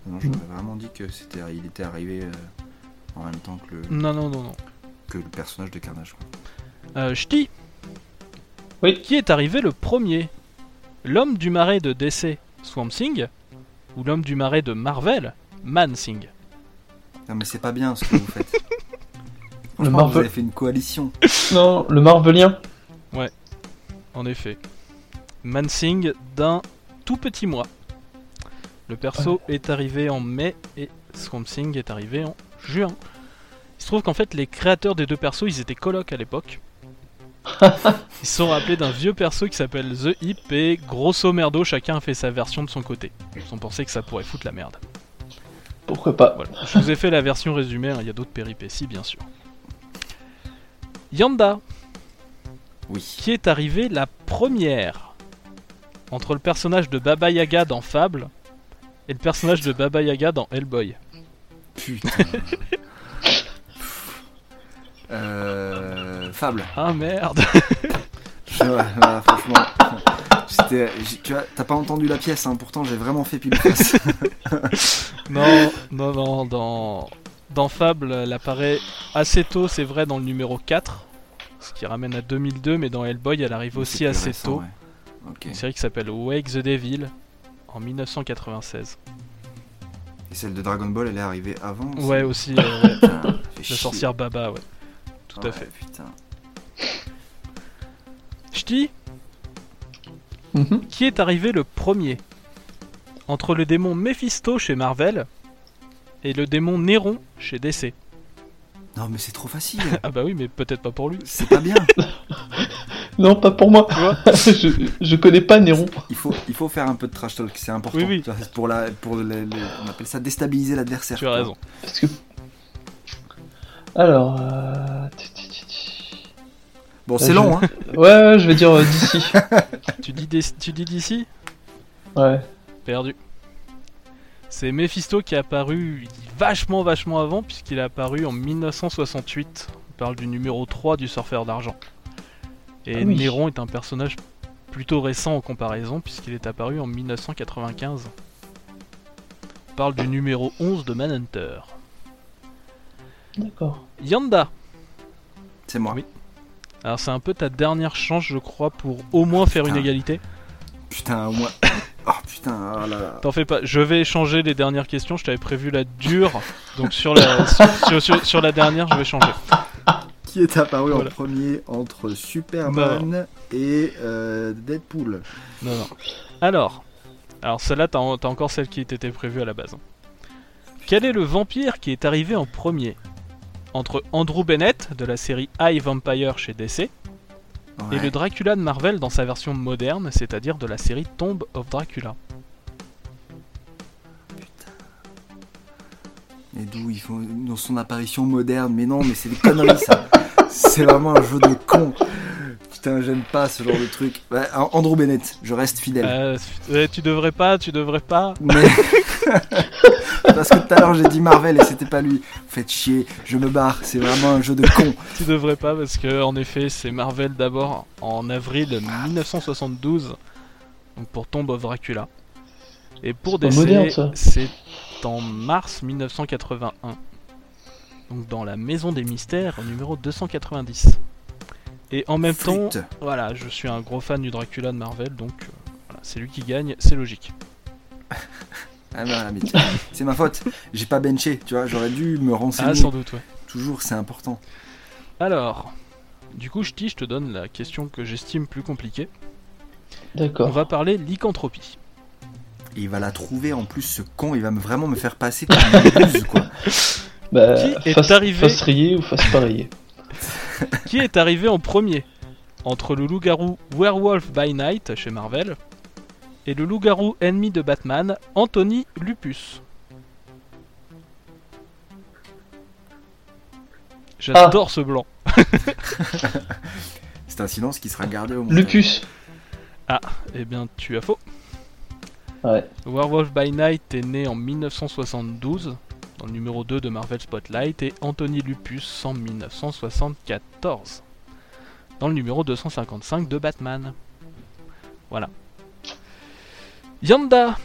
Non, j'aurais vraiment dit que c'était, il était arrivé euh, en même temps que le, Non, non, non, non. que le personnage de Carnage. quoi. Euh, Ch'ti Oui. Qui est arrivé le premier? L'homme du marais de DC, Swamp Thing Ou l'homme du marais de Marvel, Man Thing? Non, mais c'est pas bien ce que vous faites. Le Franchement, vous Marvel. avez fait une coalition. Non, le Marvelien. En effet. Man Thing d'un tout petit mois. Le perso est arrivé en mai et Swamp Thing est arrivé en juin. Il se trouve qu'en fait les créateurs des deux persos ils étaient colocs à l'époque. Ils sont rappelés d'un vieux perso qui s'appelle The Hip et grosso merdo chacun a fait sa version de son côté. Ils ont pensé que ça pourrait foutre la merde. Pourquoi pas Voilà. Je vous ai fait la version résumée, hein, il y a d'autres péripéties bien sûr. Yanda, Oui. qui est arrivée la première entre le personnage de Baba Yaga dans Fable et le personnage de Baba Yaga dans Hellboy. Putain. euh, Fable. Ah merde voilà, franchement. Tu vois, t'as pas entendu la pièce, hein, pourtant j'ai vraiment fait pile face. Non, non, non, dans, dans Fable, elle apparaît assez tôt, c'est vrai, dans le numéro 4, ce qui ramène à 2002, mais dans Hellboy, elle arrive aussi assez récent, tôt. ouais. Une série qui s'appelle Wake the Devil en 1996. Et celle de Dragon Ball, elle est arrivée avant Ouais, aussi, euh, ouais, fait la sorcière Baba, ouais. Tout à fait. Putain. Ch'ti, Mhm. qui est arrivé le premier Entre le démon Mephisto chez Marvel et le démon Néron chez DC. Non, mais c'est trop facile. Ah bah oui, mais peut-être pas pour lui. C'est pas bien. Non, pas pour moi. Tu vois je, je connais pas Néron. Il faut, il faut faire un peu de trash talk, c'est important. Oui, oui. Pour la, pour les- les- on appelle ça déstabiliser l'adversaire. Tu as raison. Parce que. Alors. euh. Bon, c'est long, hein. Ouais, ouais, je vais dire euh, d'ici. Tu dis, des- tu dis d'ici? Ouais. Perdu. C'est Mephisto qui est apparu vachement vachement avant puisqu'il est apparu en 1968. On parle du numéro 3 du Surfeur d'argent. Et Ah oui. Néron est un personnage plutôt récent en comparaison puisqu'il est apparu en 1995. On parle du numéro 11 de Manhunter. D'accord. Yanda. C'est moi. Oui. Alors c'est un peu ta dernière chance je crois pour au moins faire une égalité. Putain, moi. Oh putain, oh là là. T'en fais pas, je vais changer les dernières questions, je t'avais prévu la dure, donc sur la, sur, sur- sur la dernière je vais changer. Qui est apparu Voilà. en premier entre Superman et euh, Deadpool? Non, non. Alors, alors celle-là, t'as en- t'as encore celle qui était prévue à la base. Quel est le vampire qui est arrivé en premier? Entre Andrew Bennett de la série High Vampire chez DC et le Dracula de Marvel dans sa version moderne, c'est-à-dire de la série Tomb of Dracula. Et d'où ils font dans son apparition moderne Mais non, mais c'est des conneries ça. c'est vraiment un jeu de con. Putain, j'aime pas ce genre de truc. Ouais, Andrew Bennett, je reste fidèle. Euh, ouais, tu devrais pas, tu devrais pas. Mais parce que tout à l'heure j'ai dit Marvel et c'était pas lui. Faites chier, je me barre, c'est vraiment un jeu de con. Tu devrais pas parce que en effet c'est Marvel d'abord en avril 1972 donc pour Tomb of Dracula et pour DC c'est en mars 1981 donc dans la Maison des Mystères numéro 290 et en même temps voilà je suis un gros fan du Dracula de Marvel donc euh, voilà, c'est lui qui gagne c'est logique Ah bah, mais c'est ma faute. J'ai pas benché, tu vois, j'aurais dû me renseigner. ah sans doute ouais Toujours, c'est important. alors du coup je dis je te donne la question que j'estime plus compliquée on D'accord. va parler lycanthropie Et il va la trouver en plus, ce con, il va me, vraiment me faire passer pour une buse, quoi. Bah, Qui est face, arrivé face rayée ou face Qui est arrivé en premier Entre le loup-garou Werewolf by Night chez Marvel et le loup-garou ennemi de Batman, Anthony Lupus. J'adore ce blanc. C'est un silence qui sera gardé au montage. Lupus. Eh bien, tu as faux. Ouais. Werewolf by Night est né en 1972 dans le numéro 2 de Marvel Spotlight et Anthony Lupus en 1974 dans le numéro 255 de Batman. Voilà. Yanda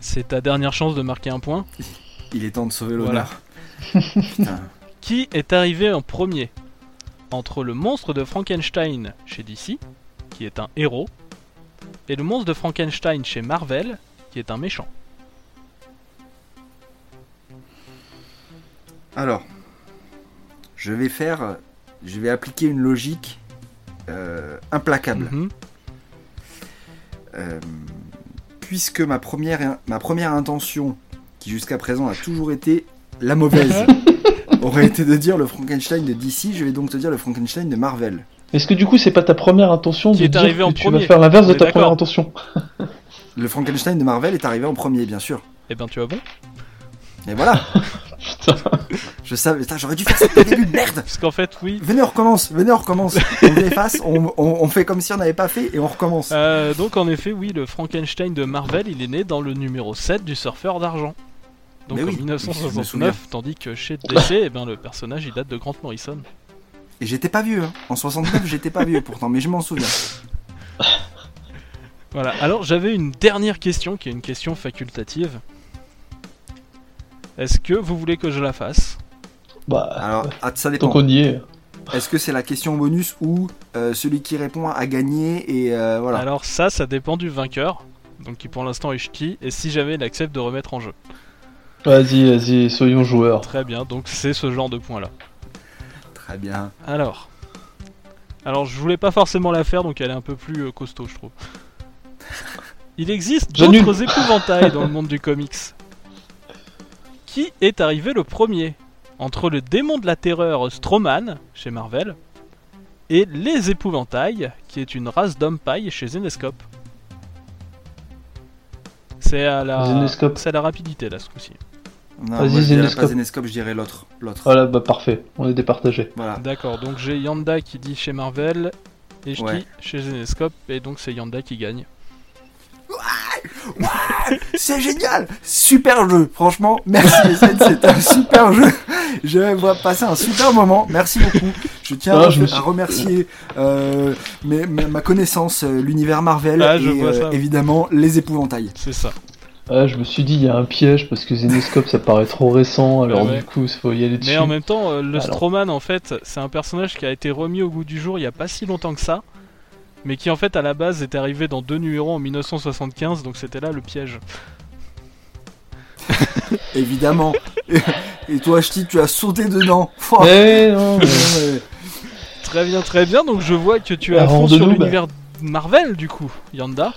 C'est ta dernière chance de marquer un point. Il est temps de sauver Voilà. l'honneur. Putain. Qui est arrivé en premier? Entre le monstre de Frankenstein chez DC, qui est un héros, et le monstre de Frankenstein chez Marvel, qui est un méchant. Alors, je vais faire, je vais appliquer une logique euh, implacable. Mhm. Euh, puisque ma première, ma première intention, qui jusqu'à présent a toujours été la mauvaise, aurait été de dire le Frankenstein de DC, je vais donc te dire le Frankenstein de Marvel. Est-ce que du coup c'est pas ta première intention Qui de est dire arrivé que en tu premier. vas faire l'inverse de ta première intention? Le Frankenstein de Marvel est arrivé en premier, bien sûr. Eh ben tu as bon? Et voilà, Putain. je savais, putain, j'aurais dû faire ça au début, merde Parce qu'en fait, oui. Venez, on recommence, venez, on recommence. On efface, on, on- on fait comme si on n'avait pas fait et on recommence. Euh, donc en effet, oui, le Frankenstein de Marvel, il est né dans le numéro 7 du surfeur d'argent. Donc Mais en oui, je me souviens. 1969, tandis que chez DC, eh ben, le personnage il date de Grant Morrison. Et j'étais pas vieux, hein. en 69 j'étais pas vieux pourtant, mais je m'en souviens. Voilà, alors j'avais une dernière question qui est une question facultative. Est-ce que vous voulez que je la fasse? Bah, Alors, ah, ça tant dépend. qu'on y est. Est-ce que c'est la question bonus ou euh, celui qui répond a gagné et euh, voilà Alors ça, ça dépend du vainqueur, donc qui pour l'instant est Ch'ti, et si jamais il accepte de remettre en jeu. Vas-y, vas-y, soyons joueurs. Très bien, donc c'est ce genre de point là. Très bien. Alors. Alors je voulais pas forcément la faire, donc elle est un peu plus euh, costaud, je trouve. Il existe d'autres épouvantails dans le monde du comics. Qui est arrivé le premier Entre le démon de la terreur Stroman, chez Marvel, et les épouvantails, qui est une race d'hommes paille chez Zenescope. C'est à la... C'est à la rapidité là ce coup-ci. Vas-y, Zenescope. Zenescope, je dirais l'autre. L'autre. Voilà, bah parfait, on est départagés. Voilà. D'accord, donc j'ai Yanda qui dit chez Marvel, et je Ouais. dis chez Zenescope, et donc c'est Yanda qui gagne. C'est génial Super jeu Franchement, merci c'est un super jeu. Je vais passer un super moment. Merci beaucoup. Je tiens Ah, à, je me suis- à remercier euh, mes- mes- ma connaissance, euh, l'univers Marvel Ah, je et vois ça. évidemment les épouvantails. C'est ça. Ah, je me suis dit, il y a un piège parce que Zenescope ça paraît trop récent, alors ouais. du coup, il faut y aller dessus. Mais en même temps, euh, le Alors. Stroman, en fait, c'est un personnage qui a été remis au goût du jour il y a pas si longtemps que ça, mais qui en fait à la base était arrivé dans deux numéros en 1975, donc c'était là le piège. Évidemment. et, toi, Ch'ti, tu as sauté dedans. Eh non, mais-. Très bien, très bien, donc je vois que tu es à Alors, fond sur bah. l'univers Marvel du coup, Yanda.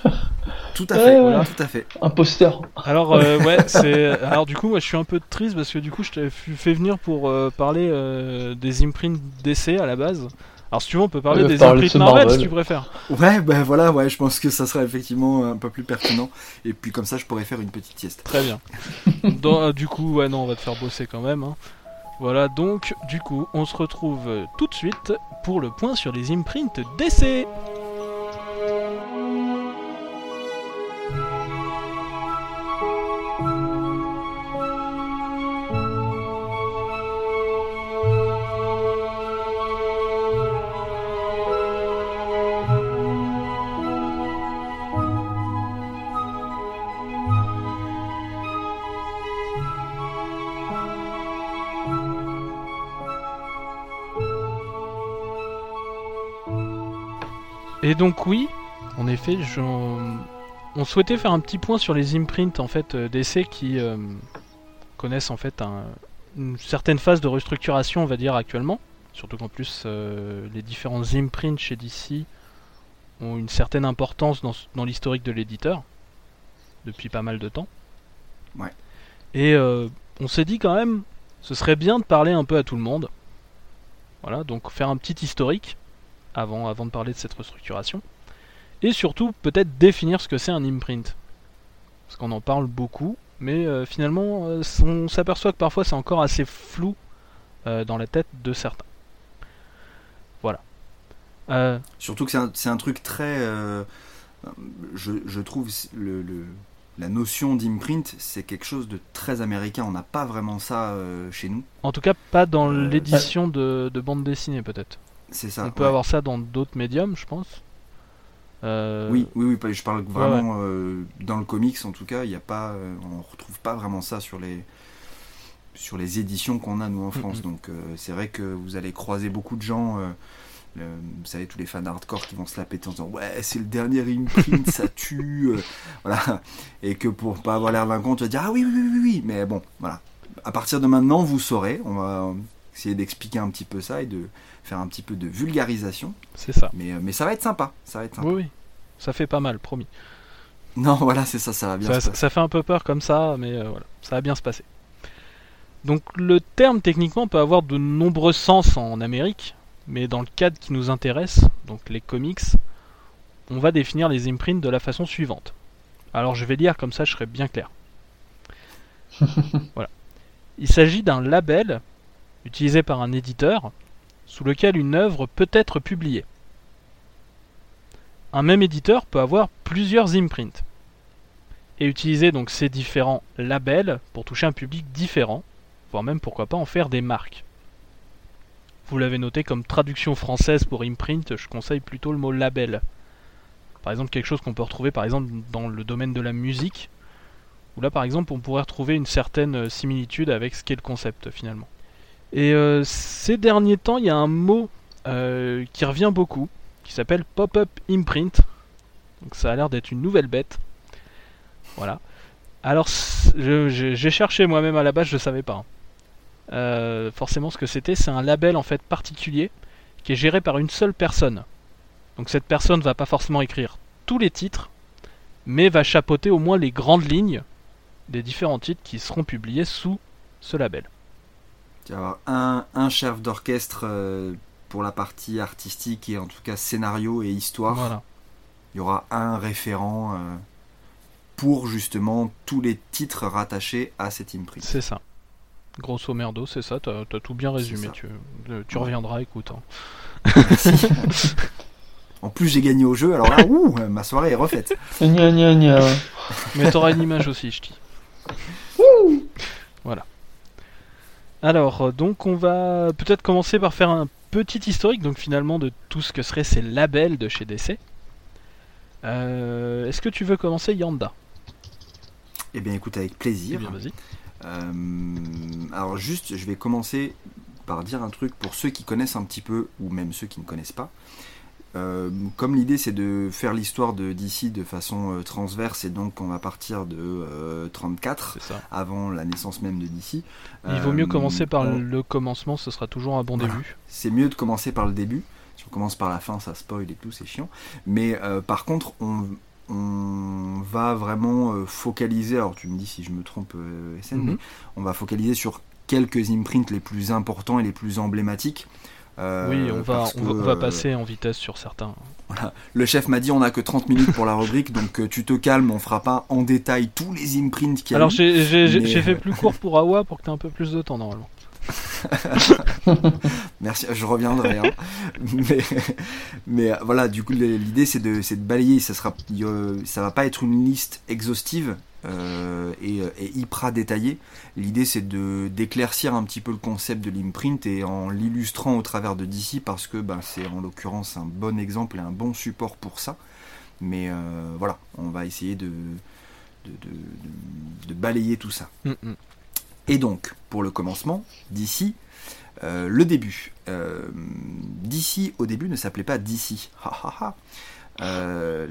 Tout à fait. Ouais, voilà, tout à fait. imposteur. Alors euh, ouais, c'est alors du coup moi je suis un peu triste parce que du coup je t'avais fait venir pour euh, parler euh, des imprints d'essai à la base. Alors si tu veux on peut parler des parler de Marvel, Marvel. si tu préfères. Ouais, ben voilà, ouais, je pense que ça serait effectivement un peu plus pertinent. Et puis comme ça, je pourrais faire une petite sieste. Très bien. Dans- euh, du coup ouais non on va te faire bosser quand même. hein. Voilà donc du coup on se retrouve euh, tout de suite pour le point sur les imprints d'essai. Et donc oui, en effet, j'en- on souhaitait faire un petit point sur les imprints en fait euh, d'essais qui euh, connaissent en fait un- une certaine phase de restructuration, on va dire actuellement. Surtout qu'en plus euh, les différents imprints chez DC ont une certaine importance dans, dans l'historique de l'éditeur depuis pas mal de temps. Ouais. Et euh, on s'est dit quand même, ce serait bien de parler un peu à tout le monde. Voilà, donc faire un petit historique avant, avant de parler de cette restructuration. Et surtout, peut-être définir ce que c'est un imprint. Parce qu'on en parle beaucoup, mais euh, finalement, euh, on s'aperçoit que parfois c'est encore assez flou euh, dans la tête de certains. Voilà. Euh, Surtout que c'est un, truc très. euh, je, je trouve le, le- la notion d'imprint, c'est quelque chose de très américain. On n'a pas vraiment ça euh, chez nous. en tout cas, pas dans Euh, l'édition de, de bande dessinée, peut-être. C'est ça. on peut ouais. avoir ça dans d'autres médiums, je pense. Euh, Oui, oui, oui, je parle vraiment euh, dans le comics en tout cas, il y a pas, euh, on retrouve pas vraiment ça sur les sur les éditions qu'on a nous en France. Donc c'est vrai que vous allez croiser beaucoup de gens, le- vous savez tous les fans hardcore qui vont se la péter en disant ouais c'est le dernier imprint, ça tue, voilà, et que pour pas avoir l'air con, tu vas dire ah oui oui oui oui, oui, mais bon voilà. À partir de maintenant vous saurez, on va essayer d'expliquer un petit peu ça et de faire un petit peu de vulgarisation, C'est ça. mais euh, mais ça va être sympa, ça va être sympa. Oui, oui. Ça fait pas mal, promis. Non, voilà, c'est ça, ça va bien Ça, se passer. ça fait un peu peur comme ça, mais euh, voilà, ça va bien se passer. Donc le terme techniquement peut avoir de nombreux sens en Amérique, mais dans le cadre qui nous intéresse, donc les comics, on va définir les imprints de la façon suivante. Alors je vais lire comme ça, je serai bien clair. voilà. Il s'agit d'un label utilisé par un éditeur sous lequel une œuvre peut être publiée. Un même éditeur peut avoir plusieurs imprints et utiliser donc ces différents labels pour toucher un public différent, voire même pourquoi pas en faire des marques. Vous l'avez noté comme traduction française pour imprint, je conseille plutôt le mot label. Par exemple, quelque chose qu'on peut retrouver par exemple dans le domaine de la musique, où là par exemple on pourrait retrouver une certaine euh, similitude avec ce qu'est le concept finalement. Et euh, ces derniers temps, il y a un mot euh, qui revient beaucoup, qui s'appelle pop-up imprint. Donc ça a l'air d'être une nouvelle bête. Voilà. Alors, j'ai cherché moi-même à la base, je savais pas. hein. Euh, forcément, ce que c'était, c'est un label en fait particulier qui est géré par une seule personne. Donc cette personne va pas forcément écrire tous les titres, mais va chapeauter au moins les grandes lignes des différents titres qui seront publiés sous ce label. Il va y avoir un, un chef d'orchestre euh, pour la partie artistique et en tout cas scénario et histoire. Voilà. Il y aura un référent euh, pour justement tous les titres rattachés à cet imprint. C'est ça. Grosso merdo, c'est ça, t'as as tout bien résumé. Tu, euh, tu reviendras, écoute. hein. Merci. en plus, j'ai gagné au jeu, alors là, ouh, ma soirée est refaite. Gna gna gna. Mais t'auras une image aussi, je dis. Voilà. Alors, euh, donc on va peut-être commencer par faire un petit historique, donc finalement, de tout ce que seraient ces labels de chez DC. Euh, Est-ce que tu veux commencer, Yanda? Eh bien, écoute, avec Eh plaisir. bien, vas-y. Euh, alors juste, je vais commencer par dire un truc pour ceux qui connaissent un petit peu, ou même ceux qui ne connaissent pas. Euh, comme l'idée c'est de faire l'histoire de DC de façon euh, transverse, et donc on va partir de euh, 34, C'est ça. avant la naissance même de DC. Il vaut mieux Euh, commencer par on- le commencement, ce sera toujours un bon Voilà. début. c'est mieux de commencer par le début. Si on commence par la fin, ça spoil et tout, c'est chiant. Mais euh, par contre, on, on va vraiment focaliser. Alors tu me dis si je me trompe, SN, Mhm. mais on va focaliser sur quelques imprints les plus importants et les plus emblématiques. Euh, oui, on va, on va, que, on va euh, passer en vitesse sur certains. Le chef m'a dit on a que 30 minutes pour la rubrique, donc euh, tu te calmes, on fera pas en détail tous les imprints qu'il y a. Alors j'ai mais, fait plus court pour Awa pour que tu aies un peu plus de temps normalement. Merci, je reviendrai. mais, euh, voilà, du coup, l'idée c'est de, balayer. Ça sera, ça va pas être une liste exhaustive euh, et, euh, et hyper détaillée. L'idée c'est d'éclaircir un petit peu le concept de l'imprint et en l'illustrant au travers de DC parce que ben, c'est en l'occurrence un bon exemple et un bon support pour ça. Mais voilà, on va essayer de balayer tout ça. Mm, mm. Et donc, pour le commencement, d'ici, euh, le début. Euh, d'ici, au début, ne s'appelait pas d'ici. Euh,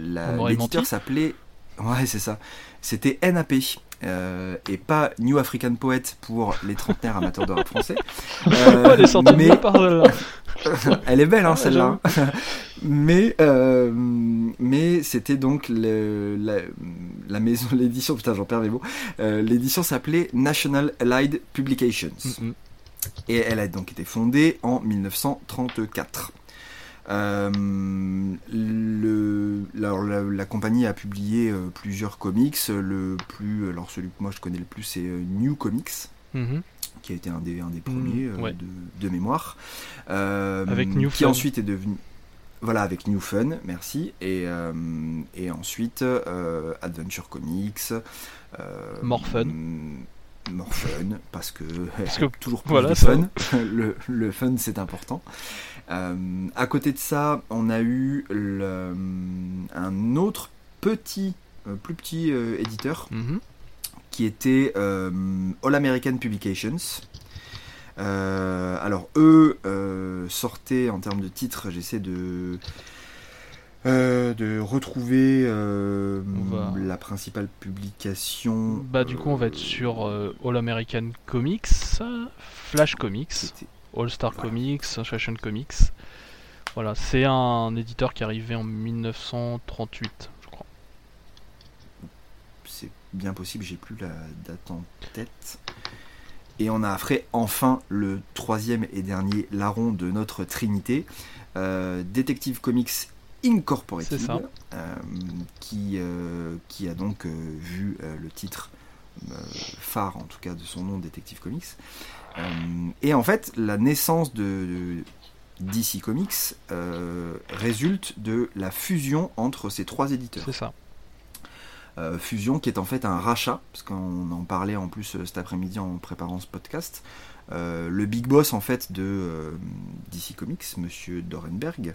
L'éditeur s'appelait. Ouais, c'est ça. C'était NAP. Euh, et pas New African Poet pour les trentenaires amateurs de rap français. Euh, Elle mais- celle-là. elle est belle, hein, celle-là. mais euh, mais c'était donc le- la, la maison, l'édition. Putain, j'en perds mes mots. Euh, l'édition s'appelait National Allied Publications. Et elle a donc été fondée en 1934. Euh, le, alors, la, la compagnie a publié euh, plusieurs comics. Le plus, alors celui que moi je connais le plus, c'est euh, New Comics, Mhm. qui a été un des, un des premiers euh, ouais. de, de mémoire. Euh, Avec New qui Fun. ensuite est devenu. Voilà, avec New Fun, merci. Et, euh, et ensuite, euh, Adventure Comics. Euh, More Fun. mm, More Fun, parce que, Parce que, toujours plus voilà, de fun. le, le fun, c'est important. Euh, à côté de ça, on a eu le- un autre petit, euh, plus petit euh, éditeur Mhm. qui était euh, All American Publications. Euh, alors eux euh, sortaient en termes de titres, j'essaie de euh, de retrouver euh, va- la principale publication. Bah, du coup, on va être euh, sur euh, All American Comics, Flash Comics, All Star. Comics, Fashion Comics. Voilà, c'est un éditeur qui est arrivé en 1938, je crois. C'est bien possible, j'ai plus la date en tête. Et on a après enfin le troisième et dernier larron de notre trinité, euh, Detective Comics Incorporated, ça. euh, qui, euh, qui a donc vu le titre phare en tout cas de son nom, Detective Comics. Euh, et en fait, la naissance de DC Comics euh, résulte de la fusion entre ces trois éditeurs. C'est ça. Euh, fusion qui est en fait un rachat, parce qu'on en parlait en plus cet après-midi en préparant ce podcast. Euh, le big boss en fait de euh, DC Comics, Monsieur Dorenberg,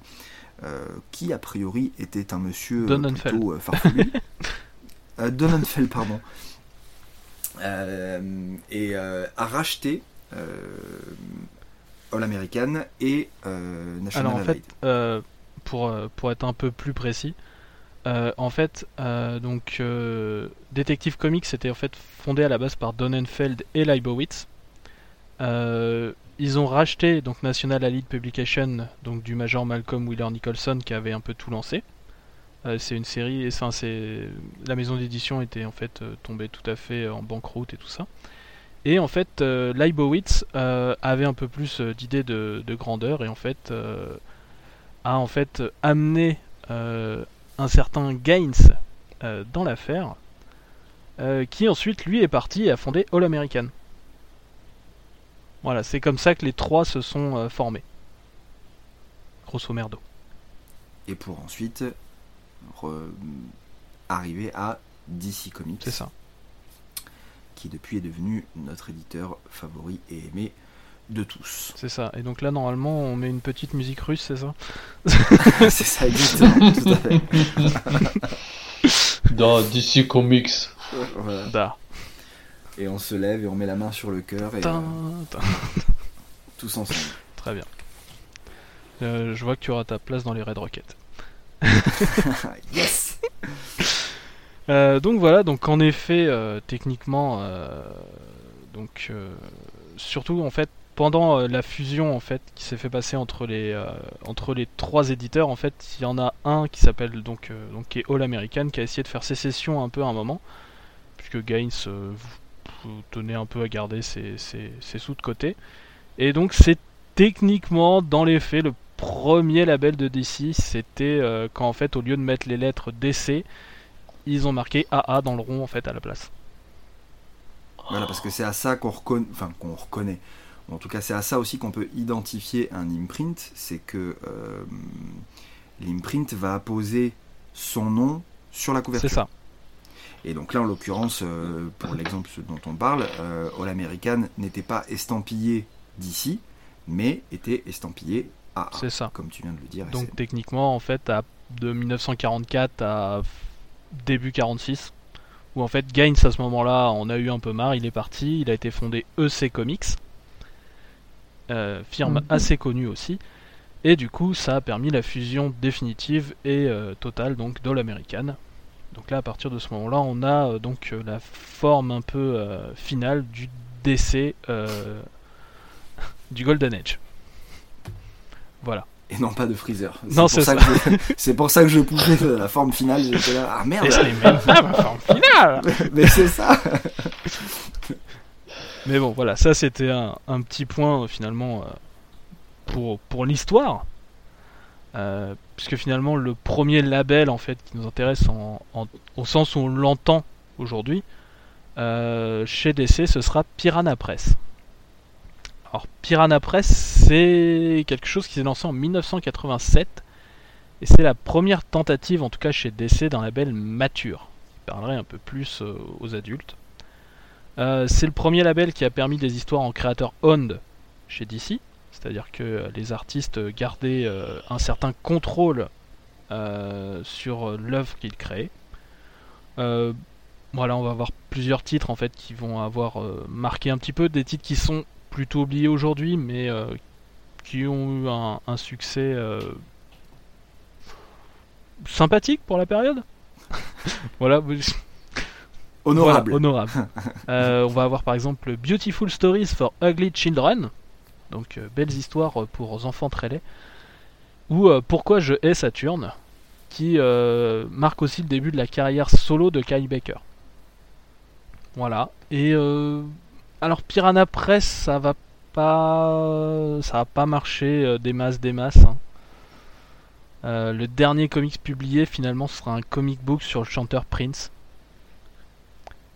qui a priori était un monsieur plutôt farfelu. Donenfeld, pardon. Et a racheté All American et euh, National Alors en fait, euh, pour, euh, pour être un peu plus précis, euh, en fait, euh, donc euh, Detective Comics était en fait fondé à la base par Donenfeld et Leibowitz. Euh, ils ont racheté donc National Allied Publication donc du major Malcolm Wheeler Nicholson qui avait un peu tout lancé. Euh, c'est une série, et enfin, c'est la maison d'édition était en fait euh, tombée tout à fait en banqueroute et tout ça. Et en fait, euh, Leibowitz euh, avait un peu plus euh, d'idées de, de grandeur et en fait euh, a en fait amené un certain Gaines dans l'affaire, qui ensuite lui est parti et a fondé All American. Voilà, c'est comme ça que les trois se sont formés. Grosso merdo. Et pour ensuite re- arriver à DC Comics. C'est ça. Qui depuis est devenu notre éditeur favori et aimé de tous. C'est ça. Et donc là, normalement, on met une petite musique russe, c'est ça? C'est ça exactement, tout à fait. Dans DC Comics. Voilà. Da. Et on se lève et on met la main sur le cœur et euh, tous ensemble. Très bien. Euh, je vois que tu auras ta place dans les Red Rockets. yes Euh, donc voilà, donc en effet, euh, techniquement, euh, donc surtout en fait pendant la fusion en fait qui s'est fait passer entre les entre les trois éditeurs, en fait, il y en a un qui s'appelle donc donc qui est All American qui a essayé de faire sécession un peu à un moment, puisque Gaines tenait un peu à garder ses, ses, ses sous de côté, et donc c'est techniquement dans les faits le premier label de DC, c'était quand en fait au lieu de mettre les lettres DC ils ont marqué AA dans le rond en fait à la place. Voilà, parce que c'est à ça qu'on reconnaît, enfin qu'on reconnaît. En tout cas, c'est à ça aussi qu'on peut identifier un imprint, c'est que euh, l'imprint va apposer son nom sur la couverture. C'est ça. Et donc là, en l'occurrence, euh, pour l'exemple dont on parle, euh, All American n'était pas estampillé d'ici, mais était estampillé AA, C'est ça. comme tu viens de le dire. Donc techniquement en fait à, de 1944 à début 46 où en fait Gaines à ce moment-là en a eu un peu marre, il est parti, il a été fondé EC Comics, euh, firme Mhm. assez connue aussi. Et du coup, ça a permis la fusion définitive et euh, totale donc d'All American. Donc là, à partir de ce moment-là, on a euh, donc la forme un peu finale du euh, du Golden Age. Voilà. Et non pas de Freezer. Non, pour c'est ça. que je- C'est pour ça que je poussais la forme finale. J'étais là, ah merde. Même pas ma forme finale Mais c'est ça. Mais bon, voilà, ça c'était un, un petit point euh, finalement euh, pour, pour l'histoire. Euh, puisque finalement le premier label en fait qui nous intéresse en, en- au sens où on l'entend aujourd'hui euh, chez DC ce sera Piranha Press. Alors Piranha Press c'est quelque chose qui s'est lancé en 1987 et c'est la première tentative en tout cas chez DC d'un label mature qui parlerait un peu plus euh, aux adultes. Euh, c'est le premier label qui a permis des histoires en créateur owned chez DC, c'est-à-dire que euh, les artistes gardaient un certain contrôle sur l'œuvre qu'ils créaient. Voilà, on va avoir plusieurs titres en fait qui vont avoir marqué un petit peu des titres qui sont plutôt oubliés aujourd'hui, mais euh, qui ont eu un, un succès euh, sympathique pour la période. voilà. Honorable. voilà, honorable. Euh, on va avoir par exemple Beautiful Stories for Ugly Children, donc euh, belles histoires pour enfants très laids, ou euh, Pourquoi je hais Saturne, qui marque aussi le début de la carrière solo de Kai Baker. Voilà. Et euh, alors Piranha Press, ça va pas, ça va pas marcher euh, des masses, des masses. hein. Euh, le dernier comics publié finalement sera un comic book sur le chanteur Prince.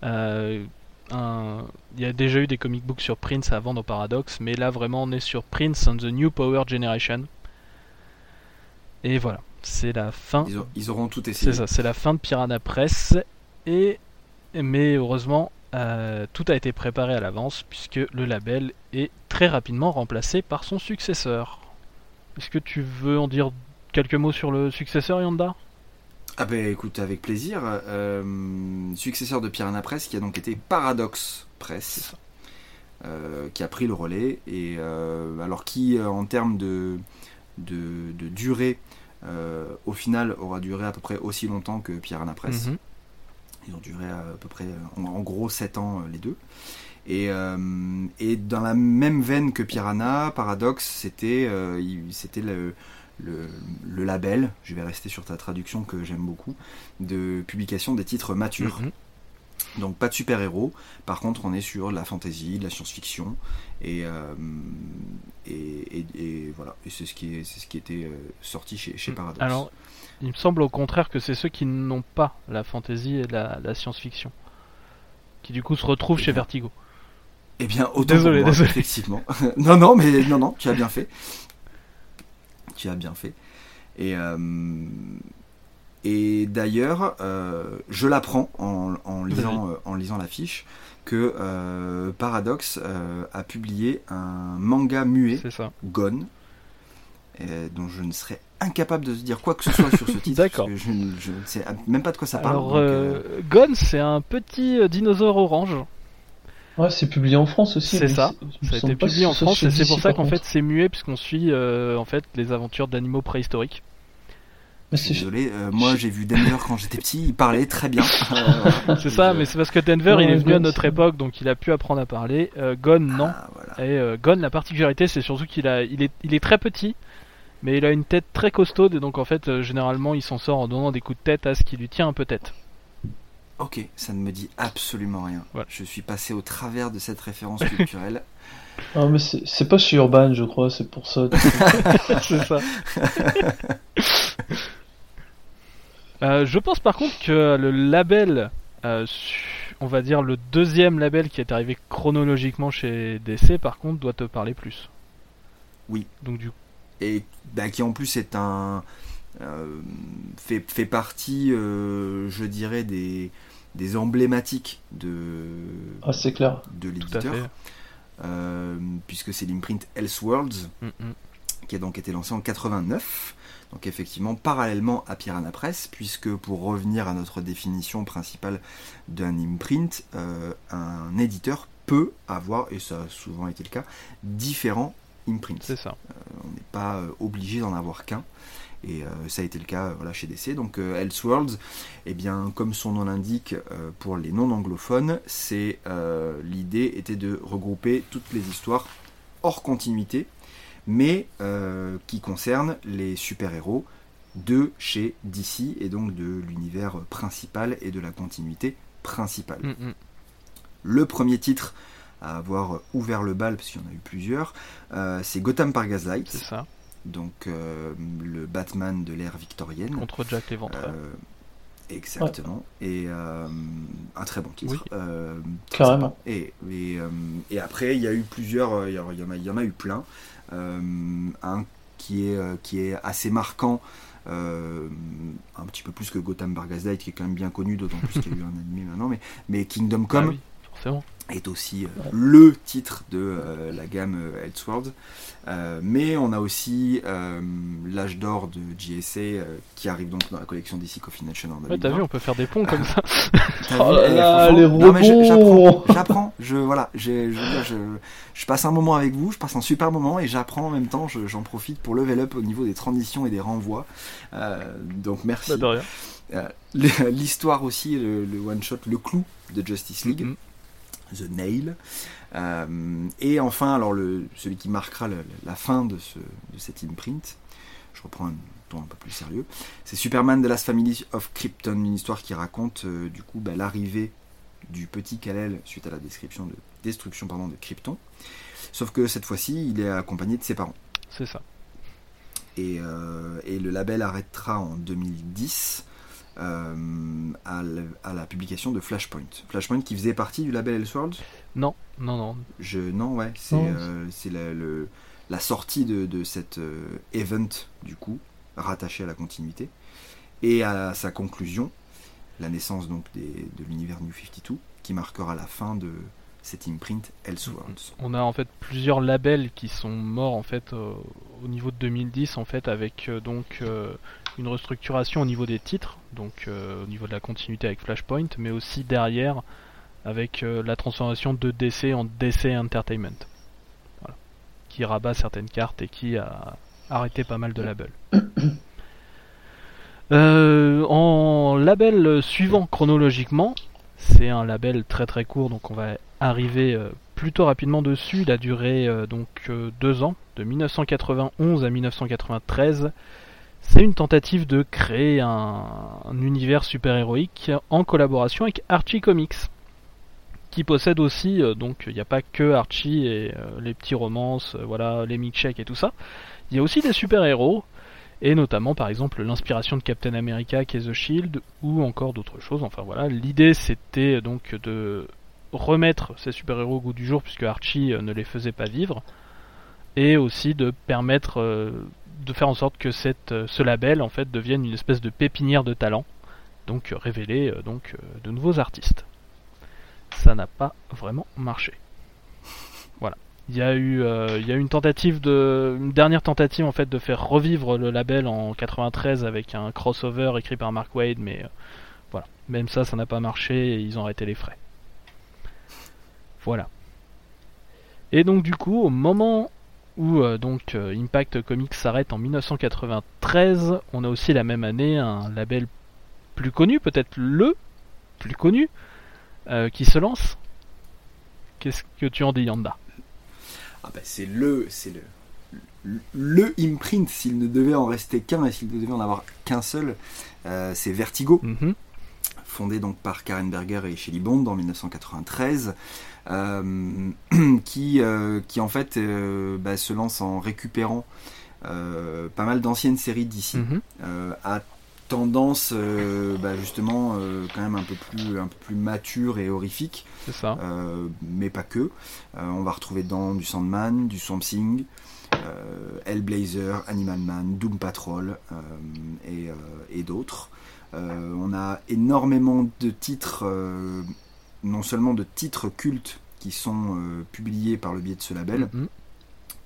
Euh, Il y a déjà eu des comic books sur Prince avant dans Paradox, mais là vraiment on est sur Prince and the New Power Generation. Et voilà, c'est la fin. Ils auront tout essayé. C'est ça, c'est la fin de Piranha Press. Et mais heureusement, euh, tout a été préparé à l'avance puisque le label est très rapidement remplacé par son successeur. Est-ce que tu veux en dire quelques mots sur le successeur Yanda? Ah ben écoute, avec plaisir. Euh, successeur de Piranha Press, qui a donc été Paradox Press, euh, qui a pris le relais, et alors qui, en termes de, de, de durée, au final aura duré à peu près aussi longtemps que Piranha Press. Mhm. Ils ont duré à peu près, en, en gros, 7 ans euh, les deux. Et, euh, et dans la même veine que Piranha, Paradox, c'était euh, le, le, le label, je vais rester sur ta traduction que j'aime beaucoup, de publication des titres matures. Mhm. Donc pas de super-héros, par contre on est sur de la fantasy, de la science-fiction, et, euh, et, voilà, et c'est ce qui, est, ce qui était euh, sorti chez, chez Paradox. Alors, il me semble au contraire que c'est ceux qui n'ont pas la fantasy et la, la science-fiction. Qui du coup se retrouvent Eh chez bien, Vertigo. Eh bien, autant Désolé, pour moi, désolé. effectivement. non, non, mais non, non, tu as bien fait. Tu as bien fait. Et, euh, et d'ailleurs, euh, je l'apprends en, en lisant, euh, en lisant la fiche que Paradox a publié un manga muet. Gone, dont je ne serais incapable de se dire quoi que ce soit sur ce titre. D'accord. Je, ne- je ne sais même pas de quoi ça parle. Alors, euh, euh, Gon, c'est un petit euh, dinosaure orange. Ouais, c'est publié en France aussi. C'est ça. Ça a été publié en France et c'est pour ça qu'en fait c'est muet puisqu'on suit euh, en fait les aventures d'animaux préhistoriques. Désolé, euh, moi j'ai vu Denver quand j'étais petit, il parlait très bien. Euh, C'est ça, mais c'est parce que Denver Ouais, il est venu à notre époque donc il a pu apprendre à parler. Euh, Gon non. Ah, voilà. Et euh, Gon la particularité c'est surtout qu'il a il est il est très petit mais il a une tête très costaude et donc en fait euh, généralement il s'en sort en donnant des coups de tête à ce qui lui tient un peu tête. Ok, ça ne me dit absolument rien. Voilà. Je suis passé au travers de cette référence culturelle. Ah, mais c'est pas chez Urban, je crois, c'est pour ça. c'est ça. Euh, je pense par contre que le label, euh, on va dire le deuxième label qui est arrivé chronologiquement chez DC, par contre, doit te parler plus. Oui. Donc du Et bah, qui en plus est un. euh, fait, fait partie, euh, je dirais, des, des emblématiques de, Ah, c'est clair. de l'éditeur. euh, puisque c'est l'imprint Elseworlds, Mm, mm. qui a donc été lancé en 89. Donc effectivement, parallèlement à Piranha Press, puisque pour revenir à notre définition principale d'un imprint, euh, un éditeur peut avoir, et ça a souvent été le cas, différents imprint. C'est ça. on n'est pas euh, obligé d'en avoir qu'un. Et euh, ça a été le cas euh, voilà, chez DC. Donc euh, Elseworlds, eh bien, comme son nom l'indique, euh, pour les non-anglophones, c'est euh, l'idée était de regrouper toutes les histoires hors continuité, mais euh, qui concernent les super-héros de chez DC et donc de l'univers principal et de la continuité principale. Mm, mm. Le premier titre à avoir ouvert le bal, parce qu'il y en a eu plusieurs, euh, c'est Gotham par Gaslight, C'est ça. donc euh, le Batman de l'ère victorienne. Contre Jack l'Éventreur. Euh, exactement. Et euh, un très bon titre. Oui. Euh, très Carrément. sympa. Et, et, euh, et après, il y a eu plusieurs, il y, en a- il y en eu plein. Euh, un qui est, qui est assez marquant. euh, un petit peu plus que Gotham by Gaslight qui est quand même bien connu d'autant plus qu'il y a eu un animé maintenant mais, mais Kingdom Come Ah oui, forcément. Est aussi euh, Ouais. le titre de euh, la gamme euh, Elseworlds. Euh, mais on a aussi euh, l'âge d'or de GSA euh, qui arrive donc dans la collection DC Coffee Nation Ouais, t'as 2020. vu, on peut faire des ponts comme ça. Oh vu, là eh, là, les non, mais je- rebonds. J'apprends, je voilà, j'ai- je, je, je passe un moment avec vous, je passe un super moment et j'apprends en même temps. je- J'en profite pour level up au niveau des transitions et des renvois. Euh, donc merci. Bah, de rien. Euh, le- L'histoire aussi, le, le one shot, le clou de Justice League. Mhm. The Nail. Euh, et enfin, alors le, celui qui marquera le- la fin de, ce, de cet imprint, je reprends un ton un peu plus sérieux, c'est Superman The Last Family of Krypton, une histoire qui raconte euh, du coup bah, l'arrivée du petit Kal-El suite à la description de, destruction pardon, de Krypton. Sauf que cette fois-ci, il est accompagné de ses parents. C'est ça. Et, euh, et le label arrêtera en 2010 euh, à, la, à la publication de Flashpoint. Flashpoint qui faisait partie du label Elseworlds? Non, non, non. je, non, ouais, c'est Non. euh, c'est la, le- la sortie de, de cet euh, event, du coup, rattaché à la continuité, et à sa conclusion, la naissance donc des- de l'univers New 52, qui marquera la fin de cet imprint Elseworlds. On a en fait plusieurs labels qui sont morts en fait euh, au niveau de 2010 en fait avec euh, donc euh, une restructuration au niveau des titres, donc euh, au niveau de la continuité avec Flashpoint, mais aussi derrière avec euh, la transformation de DC en DC Entertainment. Voilà. Qui rabat certaines cartes et qui a arrêté pas mal de labels. Euh, en label suivant chronologiquement, c'est un label très très court, donc on va arriver plutôt rapidement dessus. Il a duré donc deux ans, de 1991 à 1993. C'est une tentative de créer un, un univers super-héroïque en collaboration avec Archie Comics, qui possède aussi, euh, donc il n'y a pas que Archie et euh, les petits romances, euh, voilà, les milkshakes et tout ça. Il y a aussi des super-héros, et notamment par exemple l'inspiration de Captain America qui est The Shield, ou encore d'autres choses. Enfin voilà, l'idée c'était donc de remettre ces super-héros au goût du jour puisque Archie ne les faisait pas vivre et aussi de permettre de faire en sorte que euh, ce label en fait devienne une espèce de pépinière de talent donc euh, révéler euh, donc de nouveaux artistes. Ça n'a pas vraiment marché. Voilà. Il y a eu il y a une tentative de une dernière tentative en fait de faire revivre le label en 93 avec un crossover écrit par Mark Wade mais voilà, même ça ça n'a pas marché et ils ont arrêté les frais. Voilà. Et donc du coup, au moment où euh, donc euh, Impact Comics s'arrête en 1993, on a aussi la même année un label plus connu, peut-être le plus connu, euh, qui se lance. Qu'est-ce que tu en dis, Yanda? Ah bah c'est le, c'est le, le, le imprint, s'il ne devait en rester qu'un et s'il ne devait en avoir qu'un seul, c'est Vertigo. Mhm. fondé donc par Karen Berger et Shelley Bond en 1993, euh, qui, euh, qui en fait euh, bah, se lance en récupérant euh, pas mal d'anciennes séries d'ici, euh, à tendance euh, bah, justement euh, quand même un peu plus un peu plus mature et horrifique C'est ça. euh, mais pas que. Euh, on va retrouver dans du Sandman, du Swamp Thing, euh, Hellblazer, Animal Man, Doom Patrol euh, et, euh, et d'autres. Euh, on a énormément de titres, euh, non seulement de titres cultes qui sont euh, publiés par le biais de ce label. Mhm.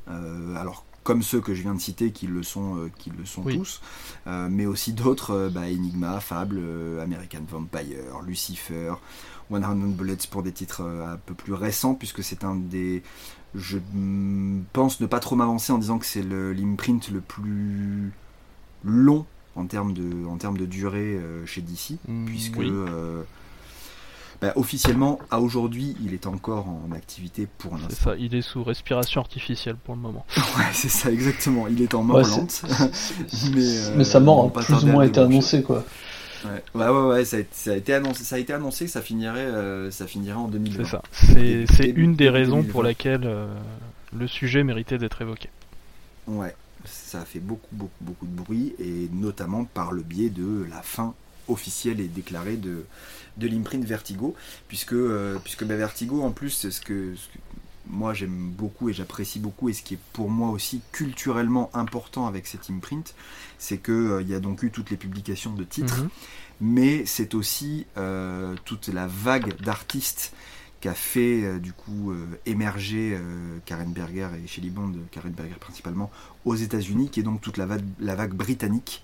Euh, alors comme ceux que je viens de citer qui le sont, euh, qui le sont Oui. tous, mais aussi d'autres, bah, Enigma, Fable, American Vampire, Lucifer, 100 Bullets pour des titres un peu plus récents, puisque c'est un des... Je mm, pense ne pas trop m'avancer en disant que c'est le- l'imprint le plus long en termes de, en termes de durée euh, chez DC, Mm, puisque oui. euh, bah, officiellement, à aujourd'hui, il est encore en activité pour C'est l'instant. ça, il est sous respiration artificielle pour le moment. Ouais, c'est ça, exactement. Il est en mort Ouais, c'est- lente. c'est- mais, euh, Mais sa mort a plus ou moins été annoncée, quoi. Ouais, ouais, ouais, ouais, ça, a, été- ça a été annoncé, ça a été annoncé que ça finirait, euh, ça finirait en 2020. C'est ça. C'est c'est une des raisons 2020. pour laquelle euh, le sujet méritait d'être évoqué. Ouais, ça a fait beaucoup, beaucoup, beaucoup de bruit, et notamment par le biais de la fin officielle et déclarée de, de l'imprint Vertigo, puisque, euh, puisque bah, Vertigo, en plus, ce que, ce que moi j'aime beaucoup et j'apprécie beaucoup, et ce qui est pour moi aussi culturellement important avec cette imprint, c'est qu'il y a donc eu toutes les publications de titres, Mhm. mais c'est aussi euh, toute la vague d'artistes qu'a fait euh, du coup euh, émerger euh, Karen Berger et Shelley Bond, Karen Berger principalement, aux États-Unis, qui est donc toute la vague britannique.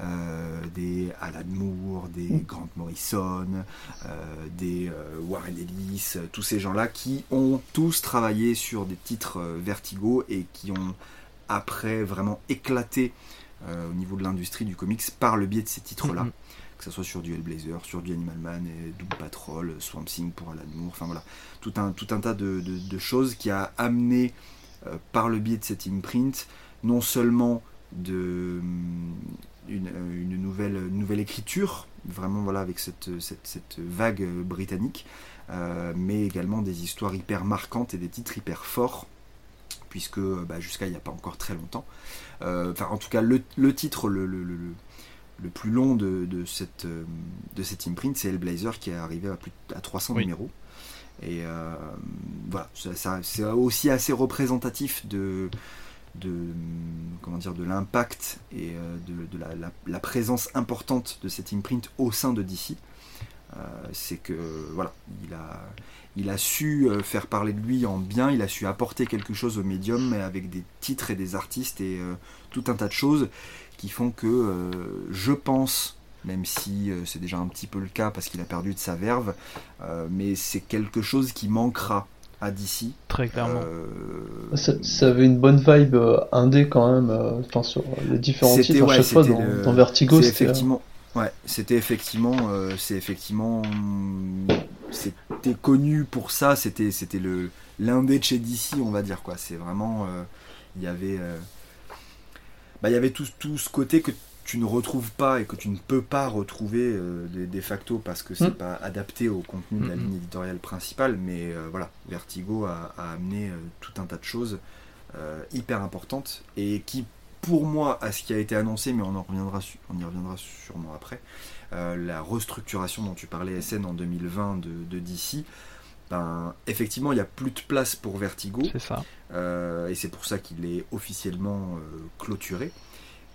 Euh, des Alan Moore, des Grant Morrison, euh, des euh, Warren Ellis, tous ces gens-là qui ont tous travaillé sur des titres Vertigo et qui ont après vraiment éclaté euh, au niveau de l'industrie du comics par le biais de ces titres-là. Mhm. que ce soit sur du Hellblazer, sur du Animal Man, et Doom Patrol, Swamp Thing pour Alan Moore, enfin voilà, tout un, tout un tas de, de- de choses qui a amené euh, par le biais de cette imprint non seulement de une, euh, une nouvelle, une nouvelle écriture, vraiment voilà avec cette, cette, cette vague euh, britannique, euh, mais également des histoires hyper marquantes et des titres hyper forts, puisque bah, jusqu'à il n'y a pas encore très longtemps, enfin en tout cas le, le titre le, le- le- le- le plus long de, de cette, de cette imprint, c'est Hellblazer qui est arrivé à, plus, à 300 Oui. numéros. Et euh, voilà, ça, ça- c'est aussi assez représentatif de, de, comment dire, de l'impact et euh, de, la, présence importante de cette imprint au sein de DC. Euh, c'est que voilà, il a, il a su euh, faire parler de lui en bien, il a su apporter quelque chose au médium avec des titres et des artistes et tout un tas de choses qui font que je pense, même si c'est déjà un petit peu le cas parce qu'il a perdu de sa verve, mais c'est quelque chose qui manquera à DC. Très clairement. Euh, Ça, ça avait une bonne vibe euh, indé quand même, euh, enfin sur les différents C'était- titres à ouais, chaque fois dans, le- dans Vertigo, c'était effectivement, ouais, c'était effectivement, euh, c'est effectivement, c'était connu pour ça. C'était, c'était le l'indé de chez DC, on va dire quoi. C'est vraiment, euh, il y avait, euh, bah, il y avait tout, tout ce côté que tu ne retrouves pas et que tu ne peux pas retrouver euh, de, de facto parce que c'est Mm. pas adapté au contenu de la Mm, mm. ligne éditoriale principale. Mais euh, voilà, Vertigo a, a amené euh, tout un tas de choses hyper importantes et qui, pour moi, à ce qui a été annoncé, mais on en reviendra, on y reviendra sûrement après, la restructuration dont tu parlais SN en 2020 de, de DC. Ben, effectivement, il n'y a plus de place pour Vertigo. C'est ça. Et c'est pour ça qu'il est officiellement clôturé.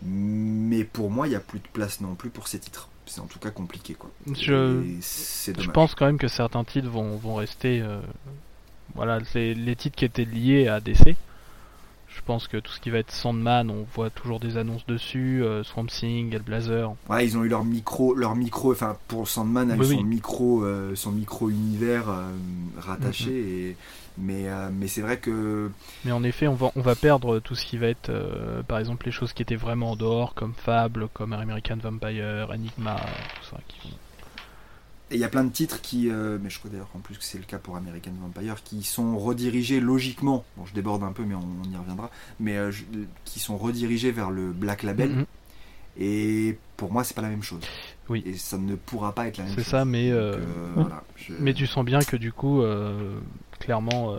Mais pour moi, il n'y a plus de place non plus pour ces titres. C'est en tout cas compliqué, quoi. Je- pense quand même que certains titres vont, vont rester. euh, voilà, les, les titres qui étaient liés à DC. Je pense que tout ce qui va être Sandman, on voit toujours des annonces dessus. euh, Swamp Thing, Hellblazer. Ouais, ils ont eu leur micro, leur micro. Enfin, pour Sandman, a eu Oui, son oui. micro, euh, son micro univers euh, rattaché. Mhm. et, mais, euh, mais c'est vrai que Mais en effet, on va, on va perdre tout ce qui va être, euh, par exemple, les choses qui étaient vraiment en dehors, comme Fable, comme American Vampire, Enigma, tout ça. Qui... Et il y a plein de titres qui, euh, mais je crois d'ailleurs en plus que c'est le cas pour American Vampire, qui sont redirigés logiquement, bon je déborde un peu mais on, on y reviendra, mais euh, je- qui sont redirigés vers le Black Label, Mhm. et pour moi c'est pas la même chose. Oui. Et ça ne pourra pas être la même C'est chose. ça, mais, Donc, euh, euh, voilà, je- Mais tu sens bien que du coup, euh, clairement,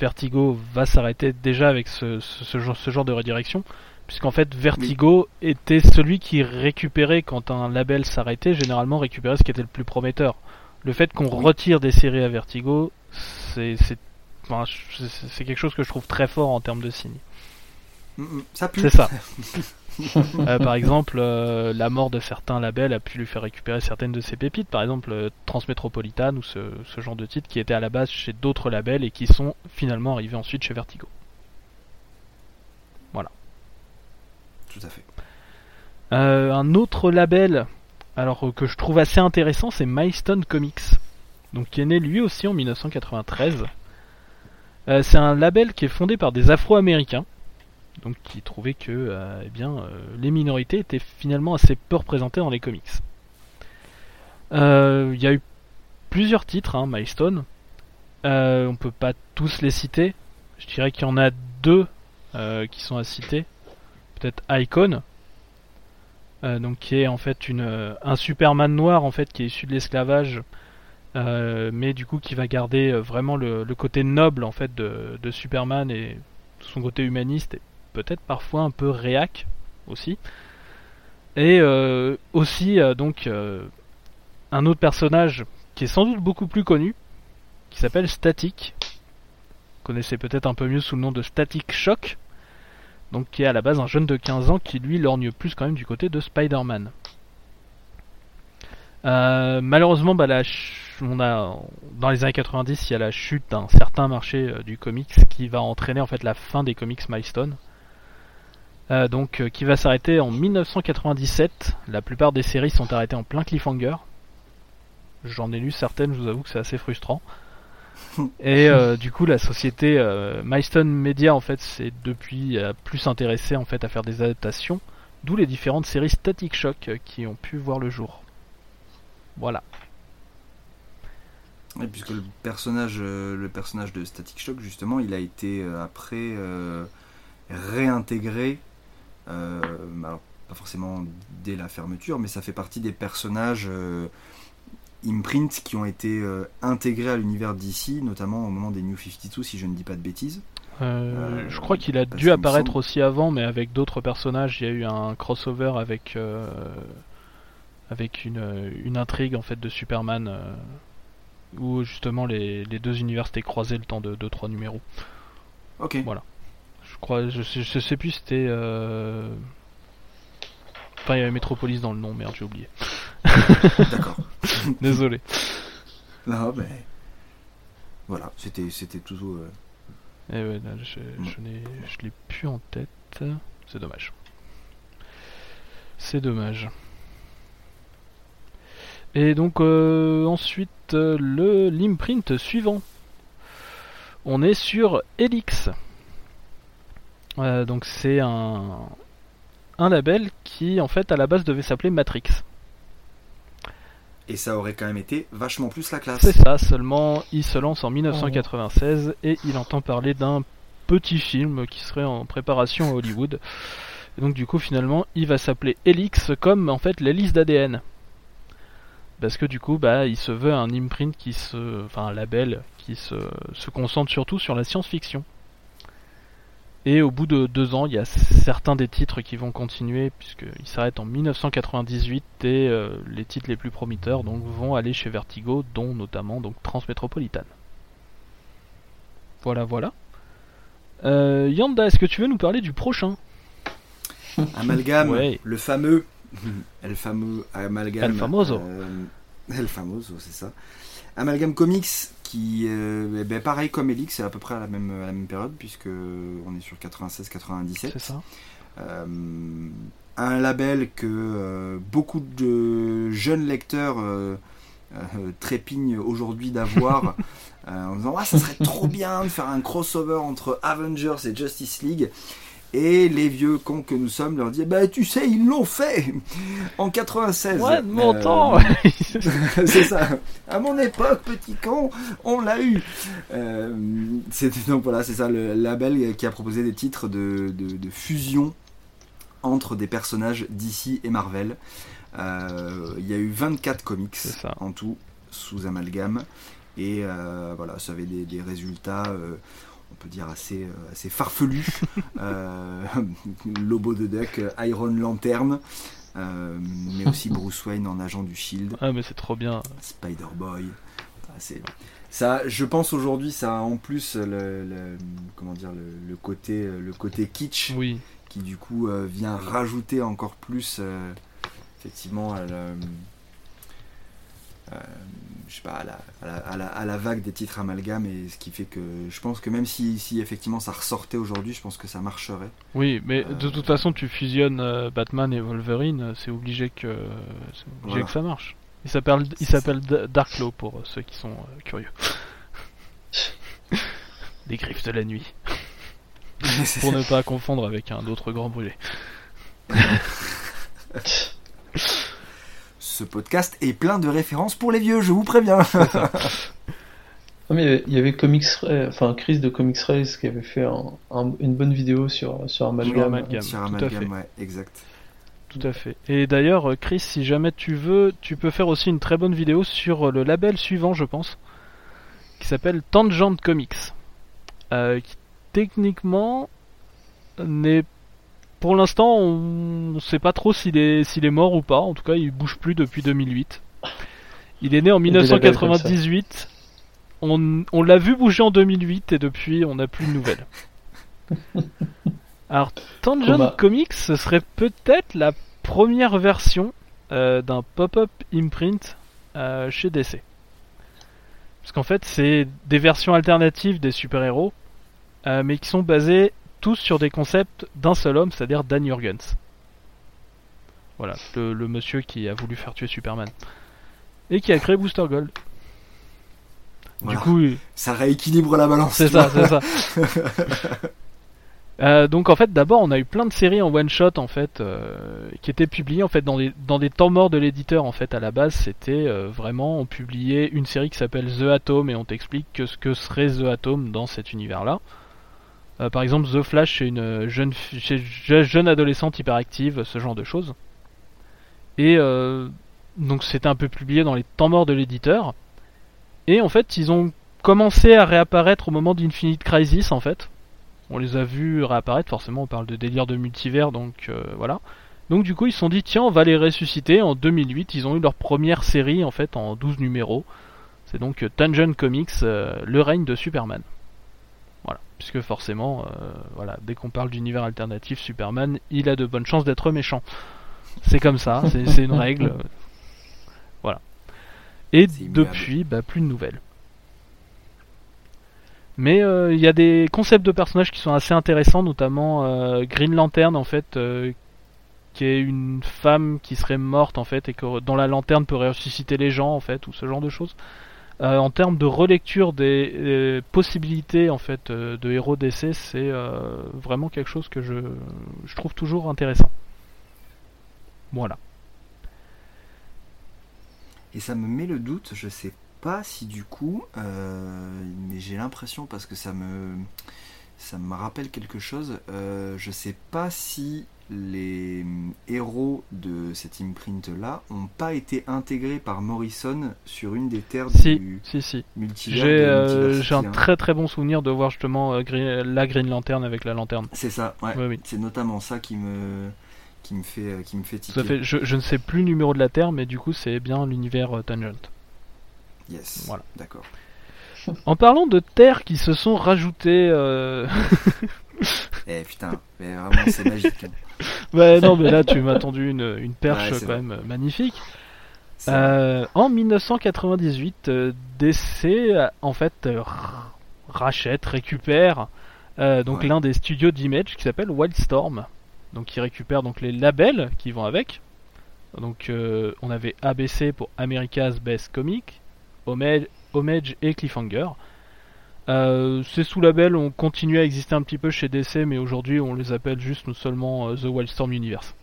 Vertigo va s'arrêter déjà avec ce, ce, ce genre, ce genre de redirection. Puisqu'en fait, Vertigo était celui qui récupérait, quand un label s'arrêtait, généralement récupérait ce qui était le plus prometteur. Le fait qu'on Oui. retire des séries à Vertigo, c'est enfin, quelque chose que je trouve très fort en termes de signe. Mm, mm, ça pue. C'est ça. Euh, par exemple, euh, la mort de certains labels a pu lui faire récupérer certaines de ses pépites, par exemple euh, Transmétropolitan ou ce, ce genre de titres qui étaient à la base chez d'autres labels et qui sont finalement arrivés ensuite chez Vertigo. Euh, un autre label, alors euh, que je trouve assez intéressant, c'est Milestone Comics, donc qui est né lui aussi en 1993. Euh, c'est un label qui est fondé par des Afro-Américains, donc qui trouvaient que, eh bien, les minorités étaient finalement assez peu représentées dans les comics. Il y a eu plusieurs titres, hein, Milestone. On peut pas tous les citer. Je dirais qu'il y en a deux qui sont à citer. Peut-être Icon, euh, donc qui est en fait euh, un Superman noir en fait qui est issu de l'esclavage, euh, mais du coup qui va garder vraiment le, côté noble en fait de, Superman et son côté humaniste et peut-être parfois un peu réac aussi. Et aussi donc un autre personnage qui est sans doute beaucoup plus connu, qui s'appelle Static. Vous connaissez peut-être un peu mieux sous le nom de Static Shock donc qui est à la base un jeune de 15 ans qui lui lorgne plus quand même du côté de Spider-Man. Euh, malheureusement, bah, on a, dans les années 90, il y a la chute d'un certain marché euh, du comics qui va entraîner en fait la fin des comics Milestone. Euh, donc euh, qui va s'arrêter en 1997. La plupart des séries sont arrêtées en plein cliffhanger. J'en ai lu certaines, je vous avoue que c'est assez frustrant. Et euh, du coup, la société euh, Media en fait s'est depuis euh, plus intéressée en fait à faire des adaptations, d'où les différentes séries Static Shock euh, qui ont pu voir le jour. Voilà. Et puisque le personnage, le personnage de Static Shock, justement, il a été après réintégré, alors, pas forcément dès la fermeture, mais ça fait partie des personnages euh, imprint qui ont été euh, intégrés à l'univers d'ici, notamment au moment des New 52, si je ne dis pas de bêtises. Euh, Euh, je crois qu'il a dû apparaître aussi avant, mais avec d'autres personnages. Il y a eu un crossover avec avec une, une intrigue en fait de Superman où justement les, les deux univers s'étaient croisés le temps de 2-3 numéros. Ok. Voilà. Je crois, je sais, je sais plus c'était. Enfin, il y avait Metropolis dans le nom, merde, j'ai oublié. D'accord. Désolé. Non, mais voilà, c'était c'était tout. euh, Eh ouais, là, je, je n'ai, je l'ai plus en tête. C'est dommage. C'est dommage. Et donc euh, ensuite le l'imprint suivant. On est sur Helix. Euh, donc c'est un un label qui en fait à la base devait s'appeler Matrix. Et ça aurait quand même été vachement plus la classe. C'est ça, seulement il se lance en 1996 et il entend parler d'un petit film qui serait en préparation à Hollywood. Et donc du coup finalement il va s'appeler Helix comme en fait l'hélice d'ADN. Parce que du coup bah il se veut un imprint qui se. enfin un label qui se, se concentre surtout sur la science-fiction. Et au bout de deux ans, il y a certains des titres qui vont continuer, puisqu'ils s'arrêtent en 1998, et euh, les titres les plus prometteurs donc, vont aller chez Vertigo, dont notamment donc, Transmétropolitane. Voilà, voilà. Euh, Yanda, est-ce que tu veux nous parler du prochain? Amalgame, Ouais. le fameux, el fameux amalgame. El famoso. euh, el famoso, c'est ça. Amalgame Comics, qui, euh, eh ben, pareil comme Elix, c'est à peu près à la même, à la même période, puisque on est sur 96-97. C'est ça Euh, un label que euh, beaucoup de jeunes lecteurs euh, euh, trépignent aujourd'hui d'avoir euh, en disant ah, ça serait trop bien de faire un crossover entre Avengers et Justice League et les vieux cons que nous sommes leur disent bah tu sais ils l'ont fait en 96 Ouais, de mon Euh, temps c'est ça. À mon époque, petit con, on l'a eu. Euh, C'était donc voilà, c'est ça le label qui a proposé des titres de, de- de fusion entre des personnages d'ici et Marvel. Euh, Il y a eu 24 comics en tout sous amalgame et euh, voilà, ça avait des, des résultats. Peut dire assez, euh, assez farfelus. Euh, Lobo de Duck, Iron Lantern, euh, mais aussi Bruce Wayne en agent du Shield. Ah, mais c'est trop bien. Spider-Boy. Ah, c'est- Ça, je pense aujourd'hui, ça a en plus le, le- comment dire, le, le côté, le côté kitsch Oui. qui du coup euh, vient rajouter encore plus, euh, effectivement, euh, je sais pas, à la, à la- à la- à la vague des titres amalgames, et ce qui fait que je pense que même si, si effectivement ça ressortait aujourd'hui, je pense que ça marcherait. Oui, mais de Euh, toute façon, tu fusionnes euh, Batman et Wolverine, euh, c'est obligé que obligé Voilà. que ça marche. Il s'appelle il s'appelle D- Darklo pour ceux qui sont curieux. Les griffes de la nuit, pour ne pas confondre avec un autre grand brûlé. Ce podcast est plein de références pour les vieux, je vous préviens. Ah, mais il y avait Comics enfin Chris de Comics Race qui avait fait un- un- une bonne vidéo sur, sur Amalgam. Amalgam. Sur tout à Amalgam, fait. ouais, exact. Tout à fait. Et d'ailleurs, Chris, si jamais tu veux, tu peux faire aussi une très bonne vidéo sur le label suivant, je pense, qui s'appelle Tangent Comics, euh, qui techniquement n'est, pour l'instant, on ne sait pas trop s'il est s'il est mort ou pas. En tout cas, il bouge plus depuis 2008. Il est né en Des labels comme ça. 1998. On, on l'a vu bouger en 2008 et depuis, on n'a plus de nouvelles. Alors, Tangent. Comics, ce serait peut-être la première version euh, d'un pop-up imprint euh, chez DC. Parce qu'en fait, c'est des versions alternatives des super-héros, euh, mais qui sont basées tous sur des concepts d'un seul homme, c'est-à-dire Dan Jurgens. Voilà, le, le monsieur qui a voulu faire tuer Superman. Et qui a créé Booster Gold. Voilà. Du coup, Ça rééquilibre la balance. c'est ça, c'est ça. Euh, donc en fait, d'abord, on a eu plein de séries en one shot en fait, euh, qui étaient publiées en fait dans des dans des temps morts de l'éditeur en fait. À la base, c'était euh, vraiment on publiait une série qui s'appelle The Atom et on t'explique que ce que serait The Atom dans cet univers-là. Euh, par exemple, The Flash, c'est une jeune fi- c'est une jeune adolescente hyperactive, ce genre de choses. Et euh, donc c'était un peu publié dans les temps morts de l'éditeur. Et en fait, ils ont commencé à réapparaître au moment d'Infinite Crisis en fait. On les a vus réapparaître, forcément on parle de délire de multivers, donc euh, voilà. Donc du coup ils se sont dit tiens on va les ressusciter. En 2008 ils ont eu leur première série en fait en 12 numéros. C'est donc euh, Tangent Comics, euh, le règne de Superman. Puisque forcément, euh, voilà, dès qu'on parle d'univers alternatif, Superman, il a de bonnes chances d'être méchant. C'est comme ça, c'est une règle. Voilà. Et depuis, bah, plus de nouvelles. Mais euh, il y a des concepts de personnages qui sont assez intéressants, notamment euh, Green Lantern en fait, qui est une femme qui serait morte en fait et que dans la lanterne peut ressusciter les gens en fait ou ce genre de choses. Euh, en termes de relecture des euh, possibilités en fait euh, de héros d'essai, c'est vraiment quelque chose que je, trouve toujours intéressant. Voilà. Et ça me met le doute, je sais pas si du coup, mais j'ai l'impression parce que ça me, ça me rappelle quelque chose, je sais pas si les héros de cette imprint là ont pas été intégrés par Morrison sur une des terres Si, du si, si. multivers. J'ai euh, j'ai un très très bon souvenir de voir justement euh, Green- la Green Lantern avec la lanterne. C'est ça, ouais. Oui, oui. C'est notamment ça qui me, qui me fait, euh, qui me fait tiquer. fait. Je, je ne sais plus le numéro de la Terre, mais du coup c'est bien l'univers euh, Tangent. Yes. Voilà. D'accord. En parlant de terres qui se sont rajoutées. Eh putain, mais vraiment c'est magique. hein. ouais non mais là tu m'as tendu une, une perche Ouais, quand vrai. même magnifique. Euh, en 1998, euh, DC euh, en fait rachète, récupère euh, donc Ouais. l'un des studios d'Image qui s'appelle Wildstorm. Donc il récupère donc les labels qui vont avec. Donc euh, on avait ABC pour America's Best Comic, Homage, Homage et Cliffhanger. Euh, ces sous-labels ont continué à exister un petit peu chez DC, mais aujourd'hui on les appelle juste nous seulement euh, The Wildstorm Universe.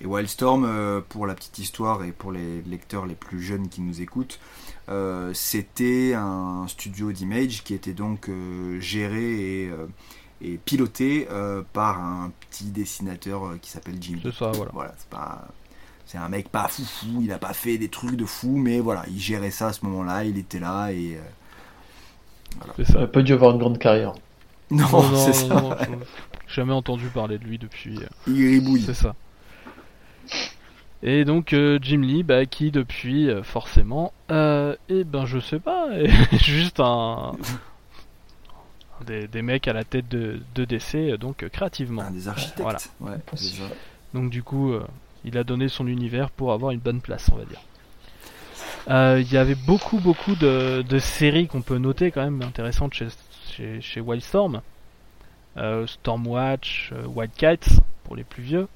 Et Wildstorm, euh, pour la petite histoire et pour les lecteurs les plus jeunes qui nous écoutent, euh, c'était un studio d'image qui était donc euh, géré et, euh, et piloté par un petit dessinateur qui s'appelle Jimmy. C'est ça, voilà. Voilà, c'est pas. C'est un mec pas foufou, il a pas fait des trucs de fou, mais voilà, il gérait ça à ce moment-là, il était là et. C'est Il aurait pas dû avoir une grande carrière. Non, Non, non, c'est ça, non, jamais entendu parler de lui depuis. euh, il ribouille. C'est ça. Et donc euh, Jim Lee, bah, qui depuis, euh, forcément, euh, eh ben je sais pas, est juste un des, des mecs à la tête de, de DC, donc créativement. Un des architectes. Voilà. Ouais. Donc du coup, euh, il a donné son univers pour avoir une bonne place, on va dire. Euh, Il y avait beaucoup, beaucoup de, de séries qu'on peut noter quand même intéressantes chez, chez, chez Wildstorm. Euh, Stormwatch, euh, Wild Kites, pour les plus vieux,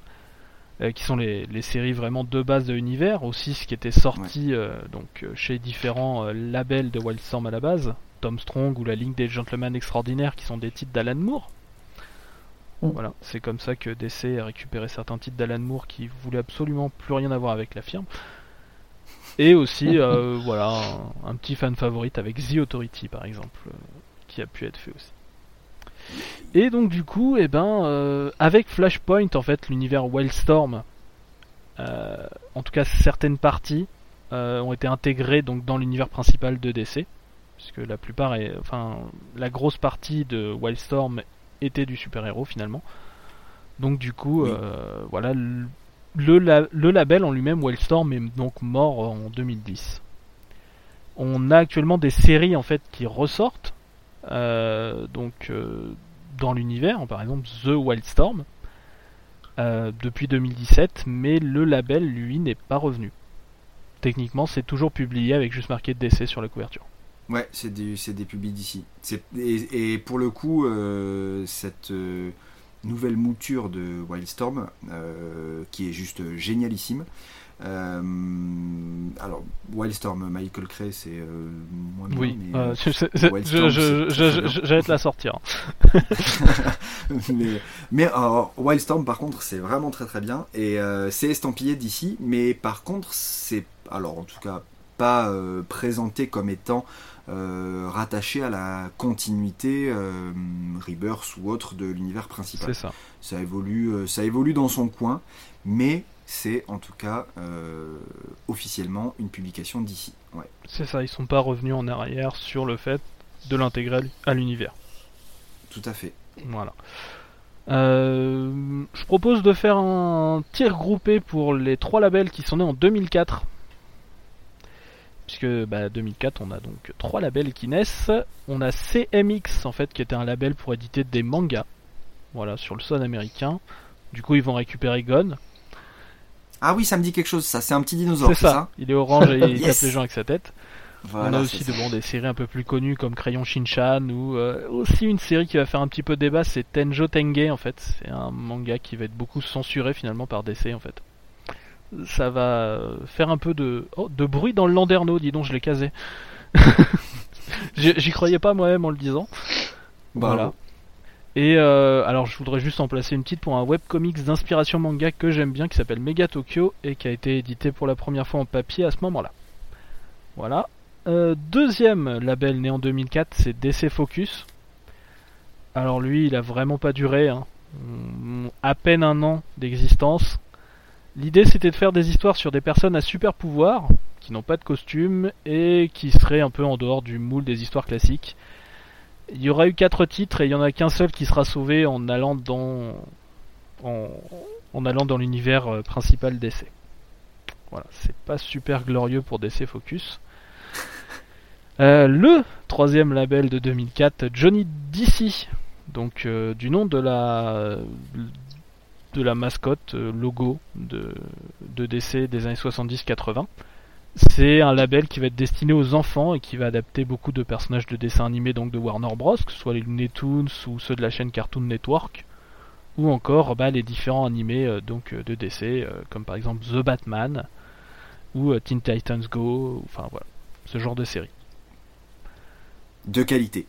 euh, qui sont les, les séries vraiment de base de l'univers. Aussi, ce qui était sorti euh, donc euh, chez différents euh, labels de Wildstorm à la base, Tom Strong ou la Ligue des Gentlemen Extraordinaires, qui sont des titres d'Alan Moore. Mm. Voilà, c'est comme ça que DC a récupéré certains titres d'Alan Moore qui voulaient absolument plus rien avoir avec la firme. Et aussi, euh, voilà, un, un petit fan favorite avec The Authority par exemple, euh, qui a pu être fait aussi. Et donc du coup, eh ben, euh, avec Flashpoint, en fait, l'univers Wildstorm, en tout cas certaines parties, ont été intégrées donc dans l'univers principal de DC, puisque la plupart, est, enfin, la grosse partie de Wildstorm était du super-héros finalement. Donc du coup, Oui. voilà, le, le la- le label en lui-même, Wildstorm, est donc mort en 2010. On a actuellement des séries en fait qui ressortent, euh, donc euh, dans l'univers, par exemple The Wildstorm, euh, depuis 2017, mais le label lui n'est pas revenu. Techniquement, c'est toujours publié avec juste marqué DC sur la couverture. Ouais, c'est des, des publics d'ici. Et, pour le coup, cette nouvelle mouture de Wildstorm, euh, qui est juste génialissime. euh, alors, Wildstorm, Michael Cray, c'est euh, moins bien. Oui, mais, euh, euh, j'allais te la sortir. mais mais alors, Wildstorm, par contre, c'est vraiment très très bien. Et euh, c'est estampillé d'ici, mais par contre, c'est. Alors, en tout cas, pas euh, présenté comme étant euh, rattaché à la continuité euh, Rebirth ou autre de l'univers principal. C'est ça. Ça évolue, euh, ça évolue dans son coin, mais c'est en tout cas euh, officiellement une publication d'ici. Ouais. C'est ça, ils sont pas revenus en arrière sur le fait de l'intégrer à l'univers. Tout à fait. Voilà. Euh, je propose de faire un tir groupé pour les trois labels qui sont nés en 2004. Puisque bah, 2004, on a donc trois labels qui naissent. On a CMX en fait, qui était un label pour éditer des mangas. Voilà, sur le sol américain. Du coup, ils vont récupérer Gon. Ah oui, ça me dit quelque chose, ça. C'est un petit dinosaure, C'est ça. ça, Il est orange et il Yes. tape les gens avec sa tête. Voilà, on a aussi de, bon, des séries un peu plus connues comme Crayon Shinchan ou euh, aussi une série qui va faire un petit peu débat, c'est Tenjo Tenge en fait. C'est un manga qui va être beaucoup censuré finalement par DC en fait. Ça va faire un peu de, oh, de bruit dans le Landerneau, dis donc, je l'ai casé. J'y croyais pas moi-même en le disant. Voilà. Et euh, alors je voudrais juste en placer une petite pour un webcomics d'inspiration manga que j'aime bien qui s'appelle Mega Tokyo et qui a été édité pour la première fois en papier à ce moment-là. Voilà. Euh, deuxième label né en 2004, c'est DC Focus. Alors lui, il a vraiment pas duré, hein. Mm, à peine un an d'existence. L'idée c'était de faire des histoires sur des personnes à super pouvoir, qui n'ont pas de costume et qui seraient un peu en dehors du moule des histoires classiques. Il y aura eu quatre titres et il y en a qu'un seul qui sera sauvé en allant dans en, en allant dans l'univers euh, principal DC. Voilà, c'est pas super glorieux pour DC Focus. Euh, le troisième label de 2004, Johnny DC, donc euh, du nom de la de la mascotte euh, logo de, de DC des années 70-80. C'est un label qui va être destiné aux enfants et qui va adapter beaucoup de personnages de dessins animés donc de Warner Bros, que ce soit les Looney Tunes ou ceux de la chaîne Cartoon Network, ou encore bah, les différents animés euh, donc euh, de DC, euh, comme par exemple The Batman ou euh, Teen Titans Go, enfin voilà, ce genre de série. De qualité.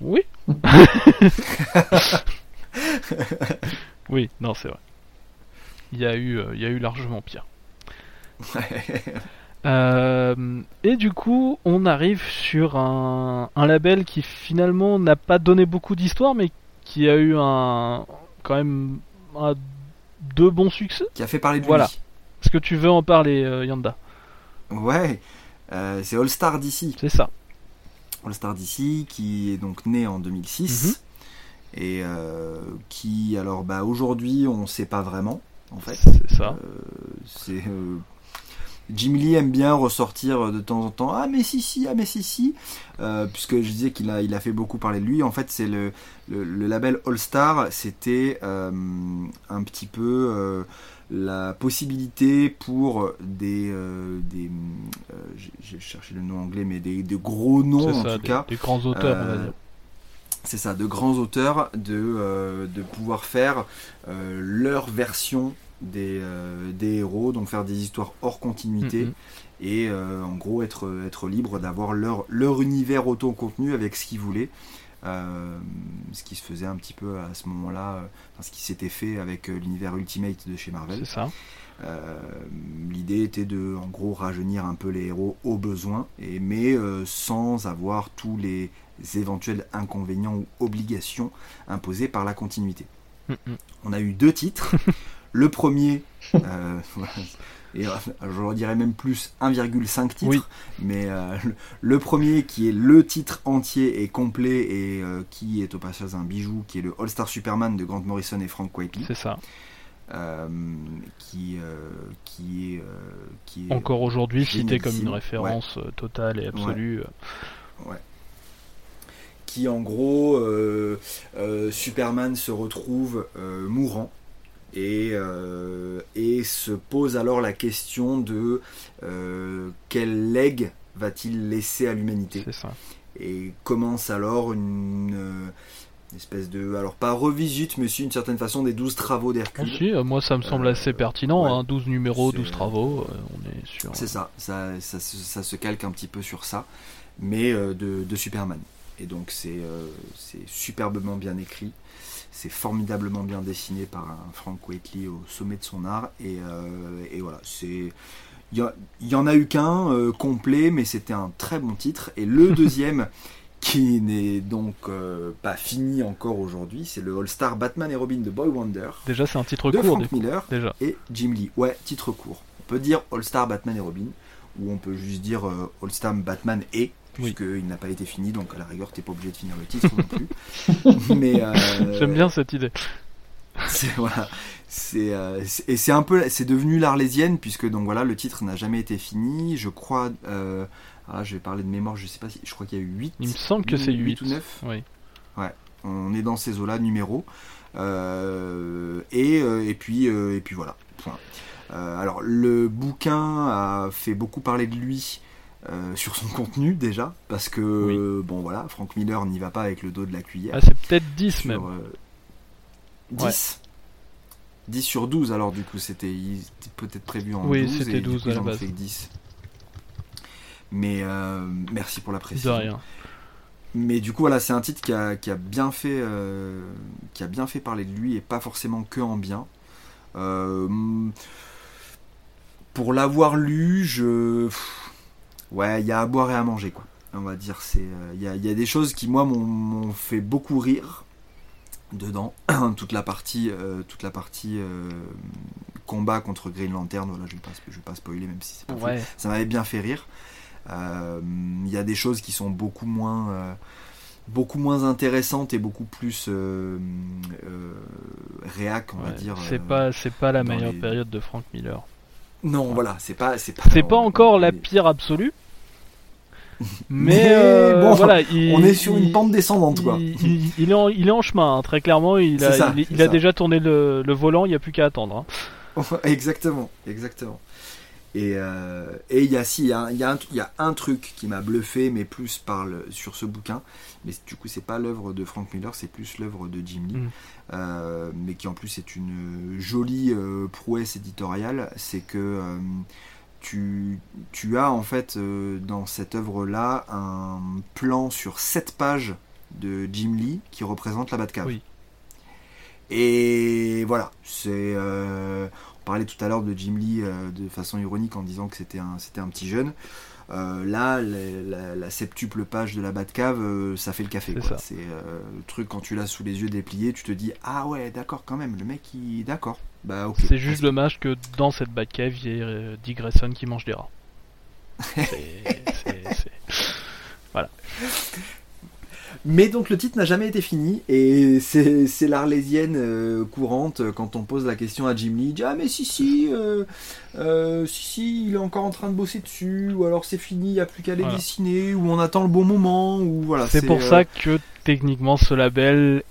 Oui. oui, non, c'est vrai. Il y a eu, euh, il y a eu largement pire. Euh, et du coup, on arrive sur un, un label qui finalement n'a pas donné beaucoup d'histoire, mais qui a eu un quand même un, deux bons succès. Qui a fait parler de Voilà. lui. Est-ce que tu veux en parler, euh, Yanda? Ouais. Euh, c'est All Star DC. C'est ça. All Star DC qui est donc né en 2006 et euh, qui alors bah aujourd'hui on sait pas vraiment en fait. C'est ça. Euh, c'est euh, Jim Lee aime bien ressortir de temps en temps ah mais si si ah mais si si Euh, puisque je disais qu'il a il a fait beaucoup parler de lui en fait c'est le, le le label All Star c'était euh, un petit peu euh, la possibilité pour des, des j'ai- cherché le nom anglais, mais des, de gros noms en tout des, cas, des grands auteurs, on va dire. C'est ça, de grands auteurs, de, euh, de pouvoir faire euh, leur version des, euh, des héros, donc faire des histoires hors continuité Mhm. et euh, en gros être, être libre d'avoir leur, leur univers auto-contenu avec ce qu'ils voulaient. Euh, ce qui se faisait un petit peu à ce moment-là, euh, enfin, ce qui s'était fait avec l'univers Ultimate de chez Marvel. C'est ça. L'idée était de, en gros, rajeunir un peu les héros au besoin, et, mais sans avoir tous les éventuels inconvénients ou obligations imposées par la continuité. Mm. On a eu deux titres. le premier, euh, et, euh, je leur dirais même plus 1,5 titres, Oui. mais euh, le, premier qui est le titre entier et complet et euh, qui est au passage un bijou, qui est le All Star Superman de Grant Morrison et Frank Whiteley C'est ça. euh, qui, euh, qui est, euh, qui est Encore aujourd'hui cité comme une référence totale et absolue. Qui en gros euh, euh, Superman se retrouve euh, mourant et, euh, et se pose alors la question de euh, quel legs va-t-il laisser à l'humanité et commence alors une espèce de alors pas revisite mais si une certaine façon des douze travaux d'Hercule Aussi, moi ça me semble Euh, assez pertinent. ouais. hein, 12 numéros, C'est- 12 travaux. on est. C'est ça, ça, ça, se- ça se calque un petit peu sur ça, mais de, de Superman. Et donc c'est euh, c'est superbement bien écrit, c'est formidablement bien dessiné par un Frank Whiteley au sommet de son art, et, euh, et voilà, c'est... Il y, y en a eu qu'un euh, complet, mais c'était un très bon titre. Et le deuxième, qui n'est donc euh, pas fini encore aujourd'hui, c'est le All-Star Batman et Robin de Boy Wonder Déjà, c'est un titre de court. Frank du- Miller Déjà. et Jim Lee. Ouais, titre court. On peut dire All-Star Batman et Robin, ou on peut juste dire euh, All-Star Batman et, Oui. puisqu'il n'a pas été fini, donc à la rigueur, t'es pas obligé de finir le titre non plus. Mais euh, J'aime bien cette idée. c'est voilà, c'est euh, c'est- et c'est un peu, c'est devenu l'arlésienne puisque donc voilà, le titre n'a jamais été fini. Je crois, euh, ah, je vais parler de mémoire, je sais pas si, je crois qu'il y a eu 8 Il me semble que c'est 8. ou 9 Oui. on est dans ces eaux-là, numéro. Euh, et, euh, et, puis, euh, et puis voilà. Point. Euh, alors, le bouquin a fait beaucoup parler de lui euh, sur son contenu déjà, parce que, Oui. euh, bon voilà, Frank Miller n'y va pas avec le dos de la cuillère. Ah, c'est peut-être 10 Sur, même. euh, 10 10 sur 12, alors du coup, c'était peut-être prévu en Oui, 12. c'était et du 12 coup, à la en ont base. fait que 10. Mais euh, merci pour la De précision. rien. Mais du coup, voilà, c'est un titre qui a, qui a bien fait, qui a bien fait parler de lui et pas forcément que en bien. Euh, pour l'avoir lu, je, pff, ouais, il y a à boire et à manger, quoi. On va dire, c'est, euh, il y, a, il y a des choses qui moi m'ont- fait beaucoup rire dedans. toute la partie, euh, toute la partie euh, combat contre Green Lantern. Voilà, je vais pas, je vais pas spoiler, même si c'est pas fou Ouais. ça m'avait bien fait rire. Euh, Il y a des choses qui sont beaucoup moins, beaucoup moins intéressantes et beaucoup plus réac, on va dire. C'est pas, c'est pas la meilleure les- période de Frank Miller. Non, voilà, c'est pas, c'est pas. C'est pas encore la pire absolue. Mais, Mais euh, bon, voilà, il- On est sur une pente descendante, quoi. Il, est en, il est en chemin, hein, très clairement. Il a, ça, il, déjà tourné le, le volant, il n'y a plus qu'à attendre. hein. exactement, exactement. Et euh, et il y a si, il y a, il y a un, il y a un truc qui m'a bluffé, mais plus par le- sur ce bouquin. Mais du coup, c'est pas l'œuvre de Frank Miller, c'est plus l'œuvre de Jim Lee, Mm. Euh, mais qui en plus est une jolie euh, prouesse éditoriale. C'est que tu, tu as en fait dans cette œuvre-là un plan sur 7 pages de Jim Lee qui représente la Batcave. Oui. Et voilà, c'est. euh, on parlait tout à l'heure de Jim Lee euh, de façon ironique en disant que c'était un, c'était un petit jeune. Euh, là, la, la- la septuple page de la Batcave, ça fait le café. C'est quoi. ça. C'est le truc quand tu l'as sous les yeux dépliés, tu te dis ah ouais, d'accord quand même. Le mec, il d'accord. Bah ok. C'est juste dommage que dans cette Batcave, il y ait Dick Grayson qui mange des rats. C'est- c'est- c'est- Mais donc le titre n'a jamais été fini et c'est c'est l'arlésienne euh, courante euh, quand on pose la question à Jim Lee. il dit, Ah mais si si, euh, euh, si si, il est encore en train de bosser dessus ou alors c'est fini, il n'y a plus qu'à les Voilà. dessiner ou on attend le bon moment ou voilà. C'est pour euh, ça que techniquement ce label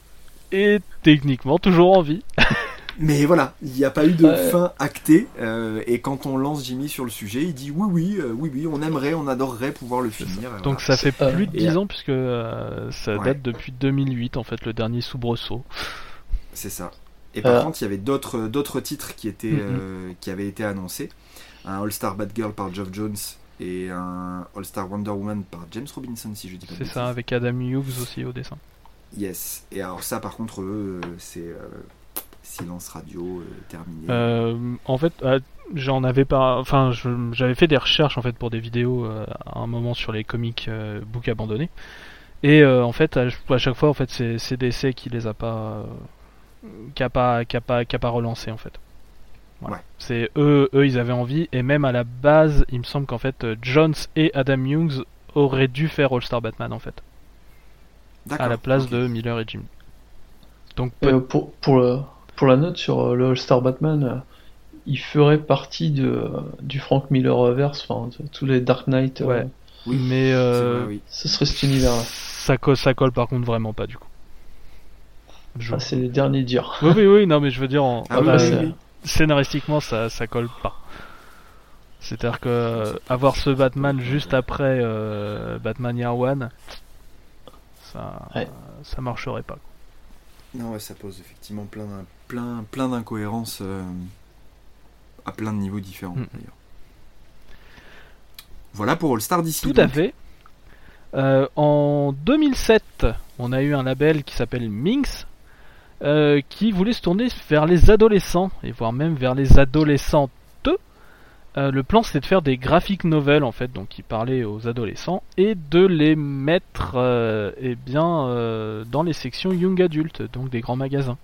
est techniquement toujours en vie. Mais voilà, il n'y a pas eu de Ouais. fin actée. euh, et quand on lance Jimmy sur le sujet, il dit oui, oui, euh, oui, oui, on aimerait, on adorerait pouvoir le finir. Donc voilà. ça fait plus de et 10 à- ans puisque euh, ça Ouais. date depuis 2008 en fait le dernier soubresaut. C'est ça. Et par Euh. contre, il y avait d'autres d'autres titres qui étaient Mhm. euh, qui avaient été annoncés. Un All Star Batgirl par Geoff Jones et un All Star Wonder Woman par James Robinson, si je dis pas de C'est ça avec Adam Hughes aussi au dessin. Yes. Et alors ça, par contre, eux, c'est euh, silence radio euh, terminé. Euh, en fait, euh, j'en avais pas. Enfin, j'avais fait des recherches en fait pour des vidéos euh, à un moment sur les comics euh, books abandonnés. Et euh, en fait, à, à chaque fois, en fait, c'est c'est DC qui les a pas, euh, qui a pas, qui a pas, qui a pas relancé en fait. Voilà. Ouais. C'est eux, eux, ils avaient envie. Et même à la base, il me semble qu'en fait, Jones et Adam Hughes auraient dû faire All Star Batman en fait, D'accord. à la place de Miller et Jim. Donc euh, pour, pour, le- pour la note sur euh, le All-Star Batman, euh, il ferait partie de, du Frank Miller-verse, enfin, de tous les Dark Knight. euh, Ouais. Oui, mais euh, vrai, oui. Ce serait cet univers-là. ça, colle, ça colle par contre vraiment pas du coup. Je- Ah, c'est les derniers dires. Oui, oui, oui, non, mais je veux dire, en, Ah bah, oui, scénaristiquement, ça, ça colle pas. C'est-à-dire que avoir ce Batman juste après euh, Batman Year One, ça, Ouais. ça marcherait pas. Non, ouais, ça pose effectivement plein, plein, plein d'incohérences euh, à plein de niveaux différents Mm. d'ailleurs. Voilà pour All Star d'ici. Tout à fait. Euh, en 2007, on a eu un label qui s'appelle Minx, euh, qui voulait se tourner vers les adolescents, et voire même vers les adolescentes. Euh, le plan c'était de faire des graphic novels en fait, donc qui parlaient aux adolescents, et de les mettre euh, eh bien, euh, dans les sections Young Adult, donc des grands magasins.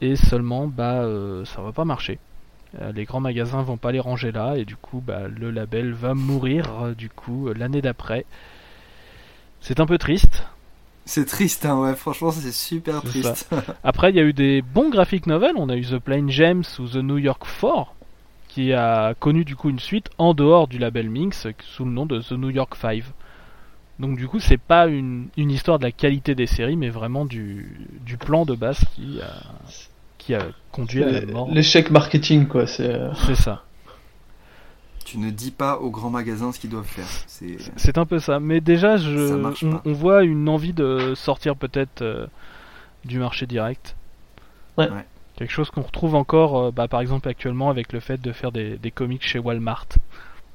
Et seulement, bah, ça va pas marcher. Les grands magasins vont pas les ranger là et du coup bah, le label va mourir du coup l'année d'après. C'est un peu triste. C'est triste, hein, ouais, franchement, c'est super triste. Après il y a eu des bons graphic novels, on a eu The Plain James ou The New York 4 qui a connu du coup une suite en dehors du label Minx sous le nom de The New York 5. Donc du coup c'est pas une, une histoire de la qualité des séries mais vraiment du, du plan de base qui a, qui a conduit à la mort. L'échec marketing, quoi. C'est. euh, C'est ça. tu ne dis pas aux grands magasins ce qu'ils doivent faire. C'est C'est un peu ça. Mais déjà, je, on, voit une envie de sortir peut-être euh, du marché direct. Ouais. Ouais. Quelque chose qu'on retrouve encore, euh, bah, par exemple actuellement avec le fait de faire des, des comics chez Walmart,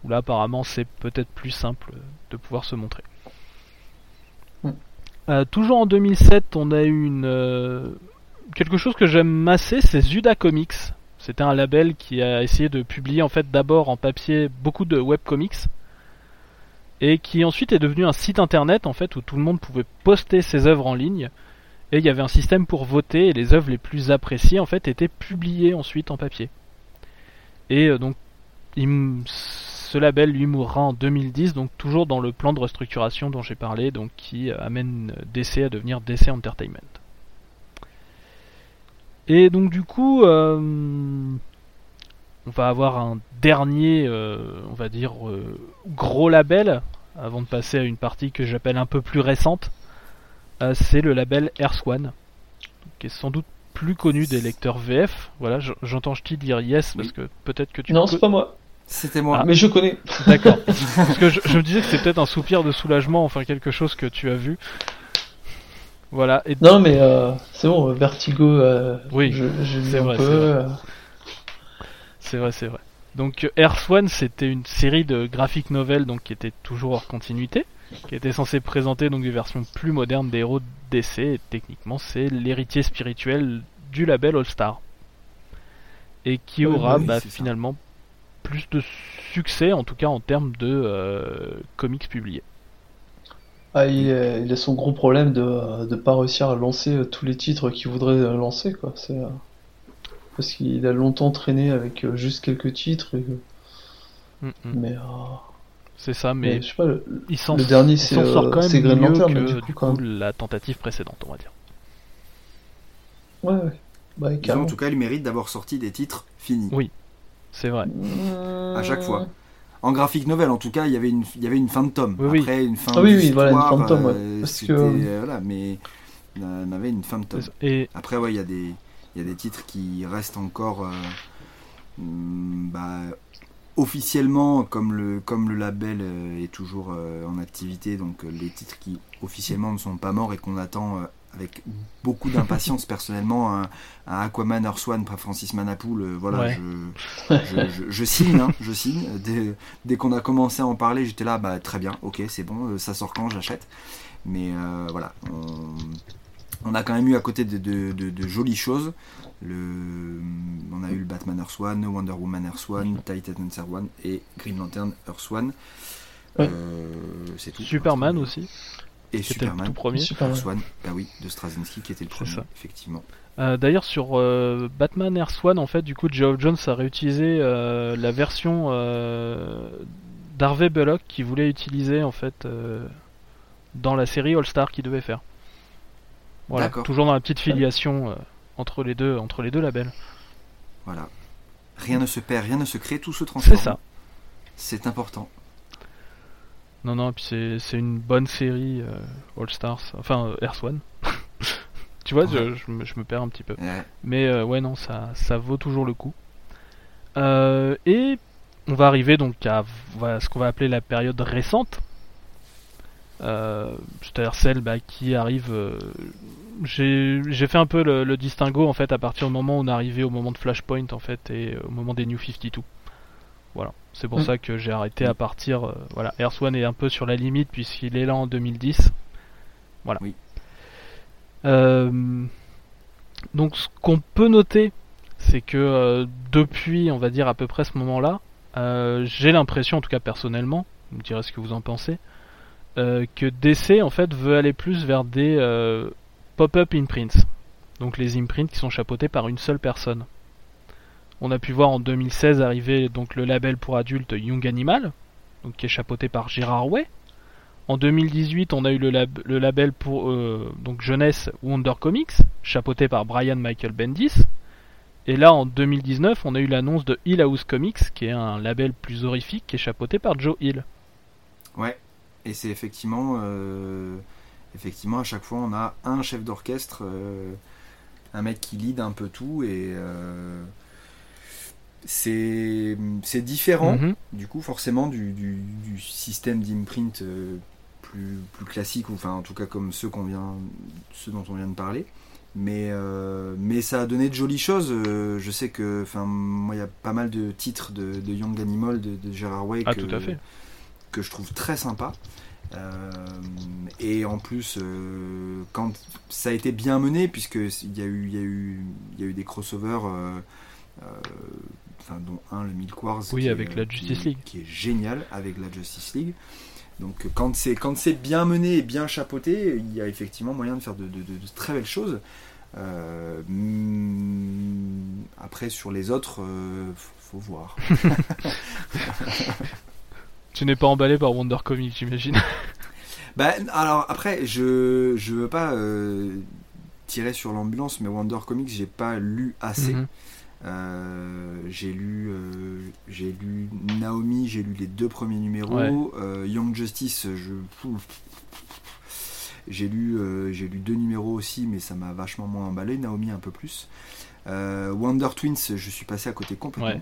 où là apparemment c'est peut-être plus simple de pouvoir se montrer. Mm. Euh, toujours en 2007, on a eu une euh, quelque chose que j'aime assez, c'est Zuda Comics. C'était un label qui a essayé de publier en fait d'abord en papier beaucoup de webcomics et qui ensuite est devenu un site internet en fait où tout le monde pouvait poster ses œuvres en ligne et il y avait un système pour voter et les œuvres les plus appréciées en fait étaient publiées ensuite en papier. Et euh, donc ce label lui mourra en 2010 donc toujours dans le plan de restructuration dont j'ai parlé donc qui euh, amène DC à devenir DC Entertainment. Et donc du coup euh, on va avoir un dernier on va dire gros label avant de passer à une partie que j'appelle un peu plus récente. Euh, c'est le label Air Swan, qui est sans doute plus connu des lecteurs VF. Voilà, j- j'entends Ch'ti dire yes parce que peut-être que tu Non, c'est pas moi. C'était moi. Mais je connais. D'accord. Parce que je, je me disais que c'est peut-être un soupir de soulagement, enfin quelque chose que tu as vu. Voilà. Et Non, mais euh, c'est bon, Vertigo, euh, Oui, je, c'est un vrai, peu. c'est vrai. euh, c'est vrai. Donc Air Swan, c'était une série de graphic novels donc qui était toujours hors continuité, qui était censée présenter donc des versions plus modernes des héros DC. Et techniquement, c'est l'héritier spirituel du label All Star, et qui Oui, aura oui, bah, ça. finalement plus de succès, en tout cas en termes de euh, comics publiés. Ah, il, a- il a son gros problème de ne pas réussir à lancer euh, tous les titres qu'il voudrait euh, lancer, quoi. C'est, euh, parce qu'il a longtemps traîné avec juste quelques titres, et, Mm, mm. mais, euh, C'est ça, mais mais je sais pas, le- il s'en le dernier, il c'est, s'en sort euh, quand même mieux Lantern, que du coup, du coup, la tentative précédente, on va dire. ouais, ouais. Bah, en tout cas, le mérite d'avoir sorti des titres finis. Oui. C'est vrai. À chaque fois. En graphic novel, en tout cas, il y avait une, il y avait une fin de tome. Oui, oui. Après, une fin Ah oui, oui, voilà, une fin de tome, ouais. euh, Parce que- euh, voilà, mais on avait une fin de tome. Et Après, ouais, il y a des, Il y a des titres qui restent encore euh, mm, bah, officiellement, comme le, comme le label euh, est toujours euh, en activité, donc euh, les titres qui officiellement ne sont pas morts et qu'on attend avec beaucoup d'impatience personnellement, un, un Aquaman Earth One par Francis Manapoul, euh, voilà, Ouais. je, je, je- je signe, hein, je signe. Dès, dès qu'on a commencé à en parler, j'étais là, bah très bien, ok, c'est bon, ça sort quand, j'achète. Mais euh, voilà, on, on a quand même eu à côté de, de- de- de jolies choses. Le, on a eu le Batman Earth One, Wonder Woman Earth One, Titan Earth One et Green Lantern Earth One. Ouais. Euh, c'est tout. Superman aussi, Et Superman. tout premier. Superman. Earth One, bah oui, de Straczynski qui était le premier, ça. effectivement. Euh, D'ailleurs, sur euh, Batman Air One, en fait, du coup, Geoff Jones a réutilisé euh, la version d'Harvey Bullock qu'il voulait utiliser en fait dans la série All Star qu'il devait faire. Voilà, toujours dans la petite filiation entre les deux, entre les deux labels. Voilà. Rien ne se perd, rien ne se crée, tout se transforme. C'est ça. C'est important. Non, non, puis c'est une bonne série euh, All Stars, enfin euh, Air One. tu vois, je, Ouais. je me, je me perds un petit peu. Ouais. Mais euh, ouais, non, ça, ça vaut toujours le coup. Euh, et on va arriver donc à voilà, ce qu'on va appeler la période récente. C'est-à-dire celle bah, qui arrive. J'ai fait un peu le, le distinguo en fait à partir du moment où on est arrivé au moment de Flashpoint en fait et euh, au moment des New 52. Voilà, c'est pour Mm. ça que j'ai arrêté à partir. euh, voilà, Earth One est un peu sur la limite puisqu'il est là en 2010. Voilà. Oui. Euh, donc ce qu'on peut noter, c'est que euh, depuis, on va dire à peu près ce moment-là, j'ai l'impression, en tout cas personnellement, vous me direz ce que vous en pensez, que DC en fait veut aller plus vers des pop-up imprints. Donc les imprints qui sont chapeautés par une seule personne. On a pu voir en 2016 arriver le label pour adultes Young Animal, donc qui est chapeauté par Gérard Way. En 2018, on a eu le label pour euh, donc jeunesse Wonder Comics, chapeauté par Brian Michael Bendis. Et là, en 2019, on a eu l'annonce de Hill House Comics, qui est un label plus horrifique, qui est chapeauté par Joe Hill. Ouais. Et c'est effectivement, euh, effectivement, à chaque fois, on a un chef d'orchestre, euh, un mec qui lead un peu tout et euh, c'est différent. Mhm. Du coup, forcément, du, du, du système d'imprint euh, plus, plus classique, ou enfin, en tout cas, comme ceux, qu'on vient, ceux dont on vient de parler. Mais, mais ça a donné de jolies choses. Je sais que, enfin, moi, il y a pas mal de titres de, de Young Animal, de, de Gérard Way, Ah, que, tout à fait. que je trouve très sympa. Euh, et en plus, euh, quand ça a été bien mené, puisque il y a eu, y a eu, il y a eu des crossovers, euh, enfin dont un le Milk Wars, Oui, qui est, avec la qui Justice est- League. qui est génial avec la Justice League. Donc quand c'est quand c'est bien mené et bien chapeauté, il y a effectivement moyen de faire de, de- de- de très belles choses. Euh, après sur les autres, euh, faut voir. Tu n'es pas emballé par Wonder Comics, j'imagine. Bah, alors après, je je veux pas euh, tirer sur l'ambulance, mais Wonder Comics, j'ai pas lu assez. Mhm. Euh, j'ai lu euh, j'ai lu Naomi, j'ai lu les deux premiers numéros. Ouais. Young Justice, je j'ai lu j'ai lu deux numéros aussi, mais ça m'a vachement moins emballé. Naomi un peu plus. Wonder Twins, je suis passé à côté complètement. Ouais.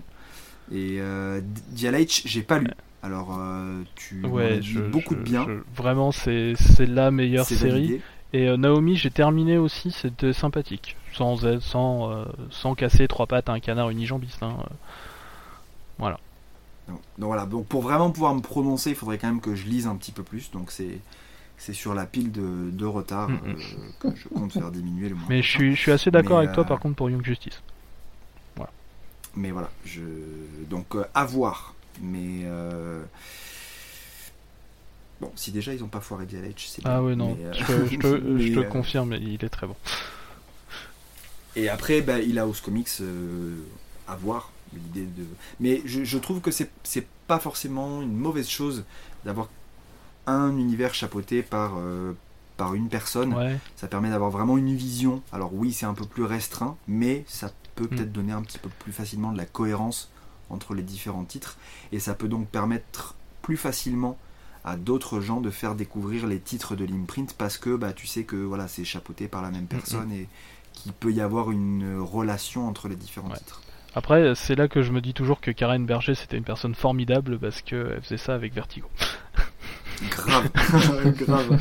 Et euh, j'ai pas lu. Alors, euh, tu as Ouais, je, beaucoup je- de bien. je- vraiment, c'est la meilleure série. validé. Et euh, Naomi, j'ai terminé aussi, c'était sympathique. Sans, sans, euh, sans casser trois pattes à un canard unijambiste. Hein. Donc, donc voilà, donc pour vraiment pouvoir me prononcer, il faudrait quand même que je lise un petit peu plus. Donc c'est c'est sur la pile de, de retard Mhm. euh, que je compte faire diminuer le moins. Mais je suis, je suis assez d'accord avec toi par contre pour Young Justice. Mais voilà, je donc à voir. Mais euh, bon, si déjà ils ont pas foiré DLH, c'est Ah bien. ouais, non, Mais, euh, je, te- je te, mais, je te euh, confirme, il est très bon. Et après, bah, il a House Comics à voir. L'idée de... Mais je, je trouve que c'est c'est pas forcément une mauvaise chose d'avoir un univers chapeauté par, euh, par une personne. Ouais. Ça permet d'avoir vraiment une vision. Alors oui, c'est un peu plus restreint, mais ça peut Mm. peut-être donner un petit peu plus facilement de la cohérence entre les différents titres. Et ça peut donc permettre plus facilement à d'autres gens de faire découvrir les titres de l'imprint parce que bah, tu sais que voilà, c'est chapeauté par la même personne et, qu'il peut y avoir une relation entre les différents Ouais. titres. Après, c'est là que je me dis toujours que Karen Berger c'était une personne formidable parce qu'elle faisait ça avec Vertigo. Grave, grave,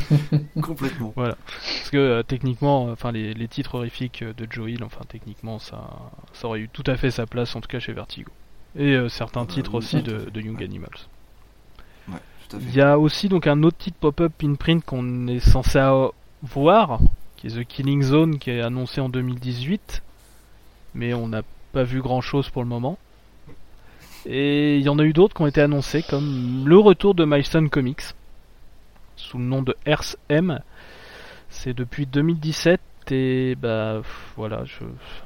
complètement. Parce que euh, techniquement, euh, enfin les, les titres horrifiques euh, de Joe Hill, enfin techniquement ça, ça aurait eu tout à fait sa place en tout cas chez Vertigo. Et euh, certains bah titres oui, aussi de, Young. Animals. Ouais, tout à fait. Il y a aussi donc un autre titre pop-up in-print qu'on est censé voir, qui est The Killing Zone, qui est annoncé en 2018, mais on n'a pas vu grand-chose pour le moment. Et il y en a eu d'autres qui ont été annoncés, comme le retour de Milestone Comics, sous le nom de Earth M. C'est depuis 2017 et bah voilà, je,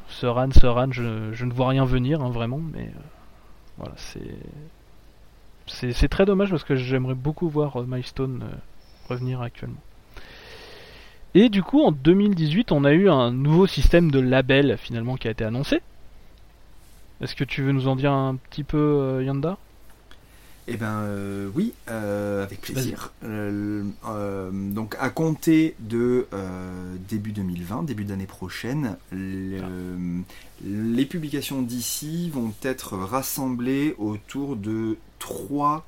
ce ran, ce ran, je, je ne vois rien venir hein, vraiment, mais euh, voilà, c'est c'est très dommage parce que j'aimerais beaucoup voir euh, Milestone euh, revenir actuellement. Et du coup, en 2018, on a eu un nouveau système de label finalement qui a été annoncé. Est-ce que tu veux nous en dire un petit peu, euh, Yanda? Eh ben euh, oui, euh, avec plaisir. Euh, donc à compter de début 2020, début d'année prochaine, le- les publications d'ici vont être rassemblées autour de trois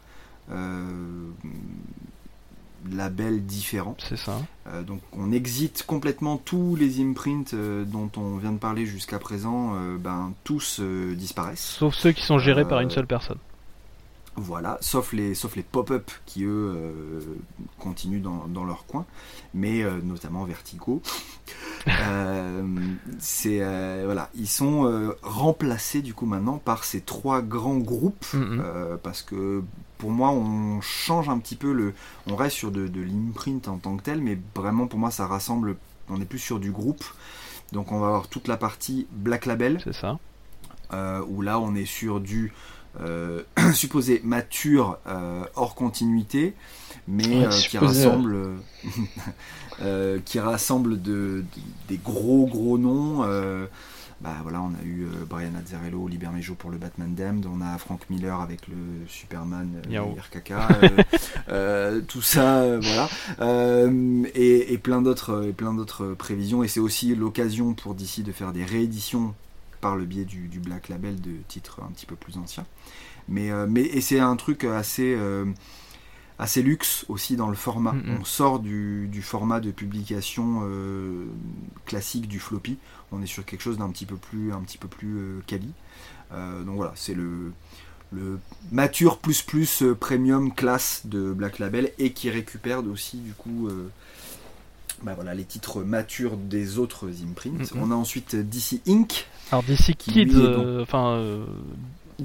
labels différents. C'est ça. Euh, donc on exite complètement tous les imprints euh, dont on vient de parler jusqu'à présent, euh, ben tous disparaissent. Sauf ceux qui sont gérés par une seule personne. Voilà, sauf les, sauf les pop-up qui eux euh, continuent dans, dans leur coin, mais euh, notamment Vertigo. Euh, c'est voilà, ils sont remplacés du coup maintenant par ces trois grands groupes Mhm. euh, parce que pour moi on change un petit peu le, on reste sur de, de l'imprint en tant que tel, mais vraiment pour moi ça rassemble, on est plus sur du groupe. Donc on va avoir toute la partie Black Label, C'est ça. où là on est sur du euh, supposé mature euh, hors continuité, mais Ouais, euh, qui rassemble, qui rassemble de, de- des gros gros noms. bah voilà, on a eu Brian Azzarello, Liber Mejo pour le Batman Damned, on a Frank Miller avec le Superman Yao. RKK, euh, euh, tout ça, euh, voilà, et, et plein d'autres, et plein d'autres prévisions. Et c'est aussi l'occasion pour DC de faire des rééditions par le biais du, du Black Label de titres un petit peu plus anciens. Mais, euh, mais et c'est un truc assez, euh, assez luxe aussi dans le format. Mhm. On sort du, du format de publication euh, classique du floppy. On est sur quelque chose d'un petit peu plus, un petit peu plus euh, quali. Euh, donc voilà, c'est le, le mature plus plus premium classe de Black Label et qui récupère aussi du coup bah voilà, les titres matures des autres imprints. Mhm. On a ensuite DC Inc. Alors DC Qui, Kids, euh, enfin, euh,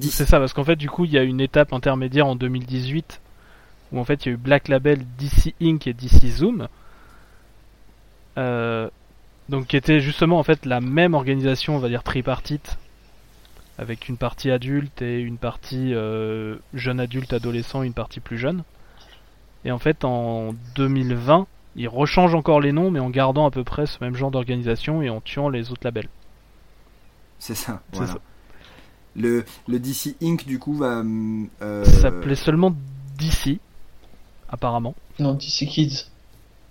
c'est ça, parce qu'en fait, du coup, il y a une étape intermédiaire en 2018 où en fait il y a eu Black Label, DC Inc et DC Zoom. Euh, donc qui était justement en fait la même organisation, on va dire tripartite, avec une partie adulte et une partie euh, jeune adulte, adolescent, une partie plus jeune. Et en fait en 2020, ils rechangent encore les noms, mais en gardant à peu près ce même genre d'organisation et en tuant les autres labels. C'est ça. C'est voilà. ça. Le, le DC Inc. du coup va. hum, euh, Ça s'appelait seulement DC, apparemment. Non, DC Kids.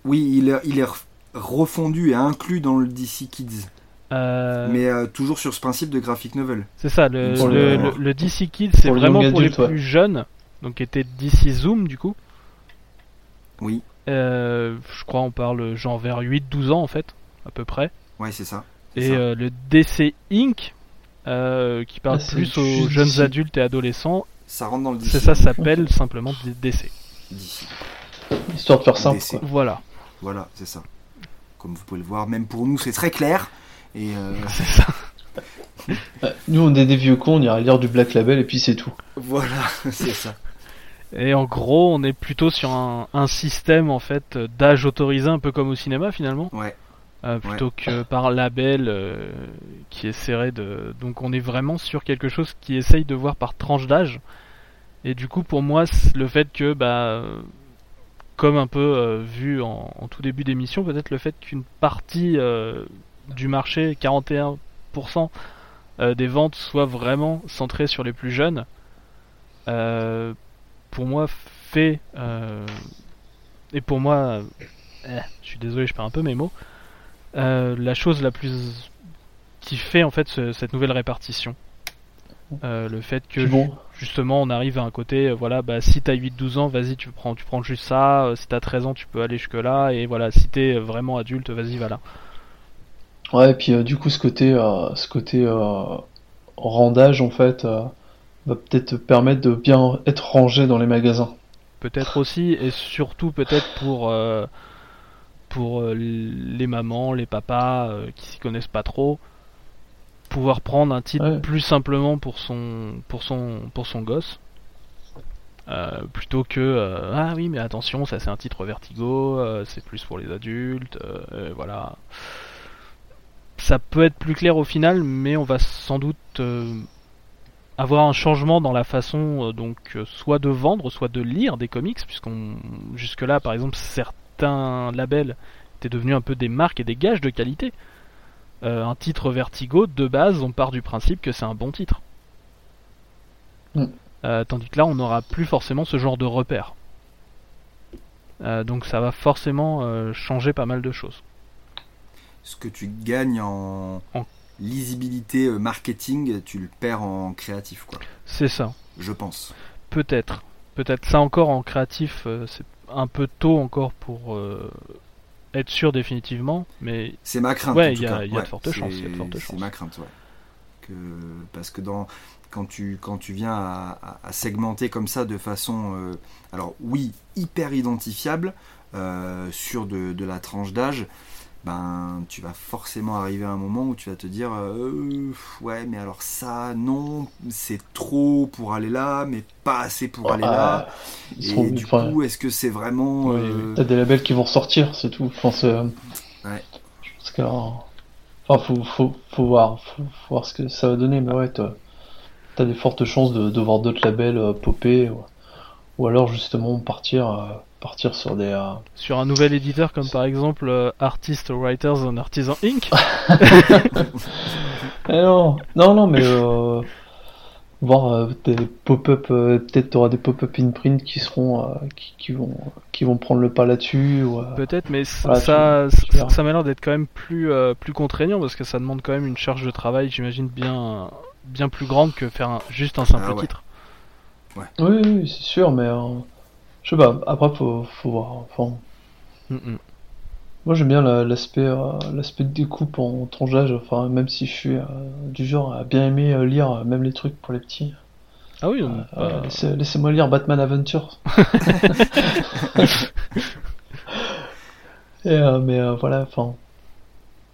Oui, il est, il est ref- refondu et inclus dans le DC Kids. Euh, Mais euh, toujours sur ce principe de graphic novel. C'est ça, le, Pour le, le- le- le DC Kids, c'est vraiment pour adulte, les ouais. plus jeunes, donc était DC Zoom du coup. Oui, Euh, je crois on parle genre vers 8-12 ans en fait, à peu près. ouais, c'est ça. Et ça. euh, le DC Inc, euh, qui parle Ah, plus aux jeunes DC. adultes et adolescents, ça rentre dans le DC. c'est ça s'appelle simplement DC. DC. Histoire de faire simple, DC. quoi. Voilà, Voilà, c'est ça. Comme vous pouvez le voir, même pour nous, c'est très clair. Et euh, c'est ça. Nous, on est des vieux cons, on ira lire du Black Label et puis c'est tout. voilà, c'est ça. Et en gros, on est plutôt sur un, un système en fait d'âge autorisé, un peu comme au cinéma finalement. Ouais. Euh, plutôt que par label euh, qui essaierait de donc on est vraiment sur quelque chose qui essaye de voir par tranche d'âge et du coup pour moi le fait que bah comme un peu euh, vu en, en tout début d'émission peut-être le fait qu'une partie du marché 41% euh, des ventes soit vraiment centrée sur les plus jeunes euh, pour moi fait euh, et pour moi euh, je suis désolé je perds un peu mes mots euh, la chose la plus qui fait en fait ce- cette nouvelle répartition. Le fait que bon, justement on arrive à un côté, voilà, bah si t'as 8-12 ans, vas-y tu prends, tu prends juste ça, si t'as 13 ans tu peux aller jusque là, et voilà, si t'es vraiment adulte, vas-y, voilà. ouais, et puis du coup, ce côté, ce côté randage, en fait, va peut-être te permettre de bien être rangé dans les magasins. Peut-être aussi, et surtout peut-être pour, euh, pour euh, les mamans, les papas euh, qui s'y connaissent pas trop, pouvoir prendre un titre Ouais. plus simplement pour son, pour son, pour son gosse. Euh, plutôt que euh, ah oui mais attention ça c'est un titre Vertigo euh, c'est plus pour les adultes voilà ça peut être plus clair au final mais on va sans doute avoir un changement dans la façon euh, donc euh, soit de vendre, soit de lire des comics, puisqu'on jusque là par exemple certains labels étaient devenus un peu des marques et des gages de qualité. Euh, un titre Vertigo, de base, on part du principe que c'est un bon titre. Mm. Euh, tandis que là, on n'aura plus forcément ce genre de repère. Euh, donc ça va forcément euh, changer pas mal de choses. Ce que tu gagnes en, En- lisibilité euh, marketing, tu le perds en créatif, quoi. C'est ça. Je pense. Peut-être. Peut-être. Ça encore en créatif, euh, c'est un peu tôt encore pour euh, être sûr définitivement, mais C'est ma crainte. Ouais, il y a- y a de fortes chances, C'est ma crainte, ouais. Que, parce que dans, quand, tu, quand tu viens à, à- à segmenter comme ça de façon, euh, alors oui, hyper identifiable euh, sur de, de la tranche d'âge, ben tu vas forcément arriver à un moment où tu vas te dire, euh, ouais, mais alors ça, non, c'est trop pour aller là, mais pas assez pour aller là. Ah, Et du enfin, coup, est-ce que c'est vraiment euh, T'as des labels qui vont ressortir, c'est tout. Enfin, c'est, euh, Ouais. Je pense que, enfin, faut, faut, faut voir, faut, faut voir ce que ça va donner, mais ouais, t'as, des fortes chances de, de voir d'autres labels euh, popper, ou, ou alors justement partir, partir sur des. euh, sur un nouvel éditeur comme par exemple euh, Artist Writers and Artisan Inc. Eh non, non, non, mais euh, voir euh, des pop-up, euh, peut-être t'auras des pop-up in print qui seront, euh, qui, qui vont, qui vont prendre le pas là-dessus. Ou, euh, Peut-être, mais Voilà, ça, tu- ça, m'a l'air d'être quand même plus, euh, plus contraignant parce que ça demande quand même une charge de travail, j'imagine, bien, bien plus grande que faire un- juste un simple Ah ouais. titre. Oui, oui, c'est sûr, mais euh, je sais pas. Après, faut, faut voir. Enfin, Mm, mm. moi, j'aime bien l'aspect, euh, l'aspect de découpe en tranche d'âge. Enfin, même si je suis euh, du genre à bien aimer euh, lire même les trucs pour les petits. Ah oui, bah, laissez- Laissez-moi lire Batman Adventures. Et, mais voilà, enfin.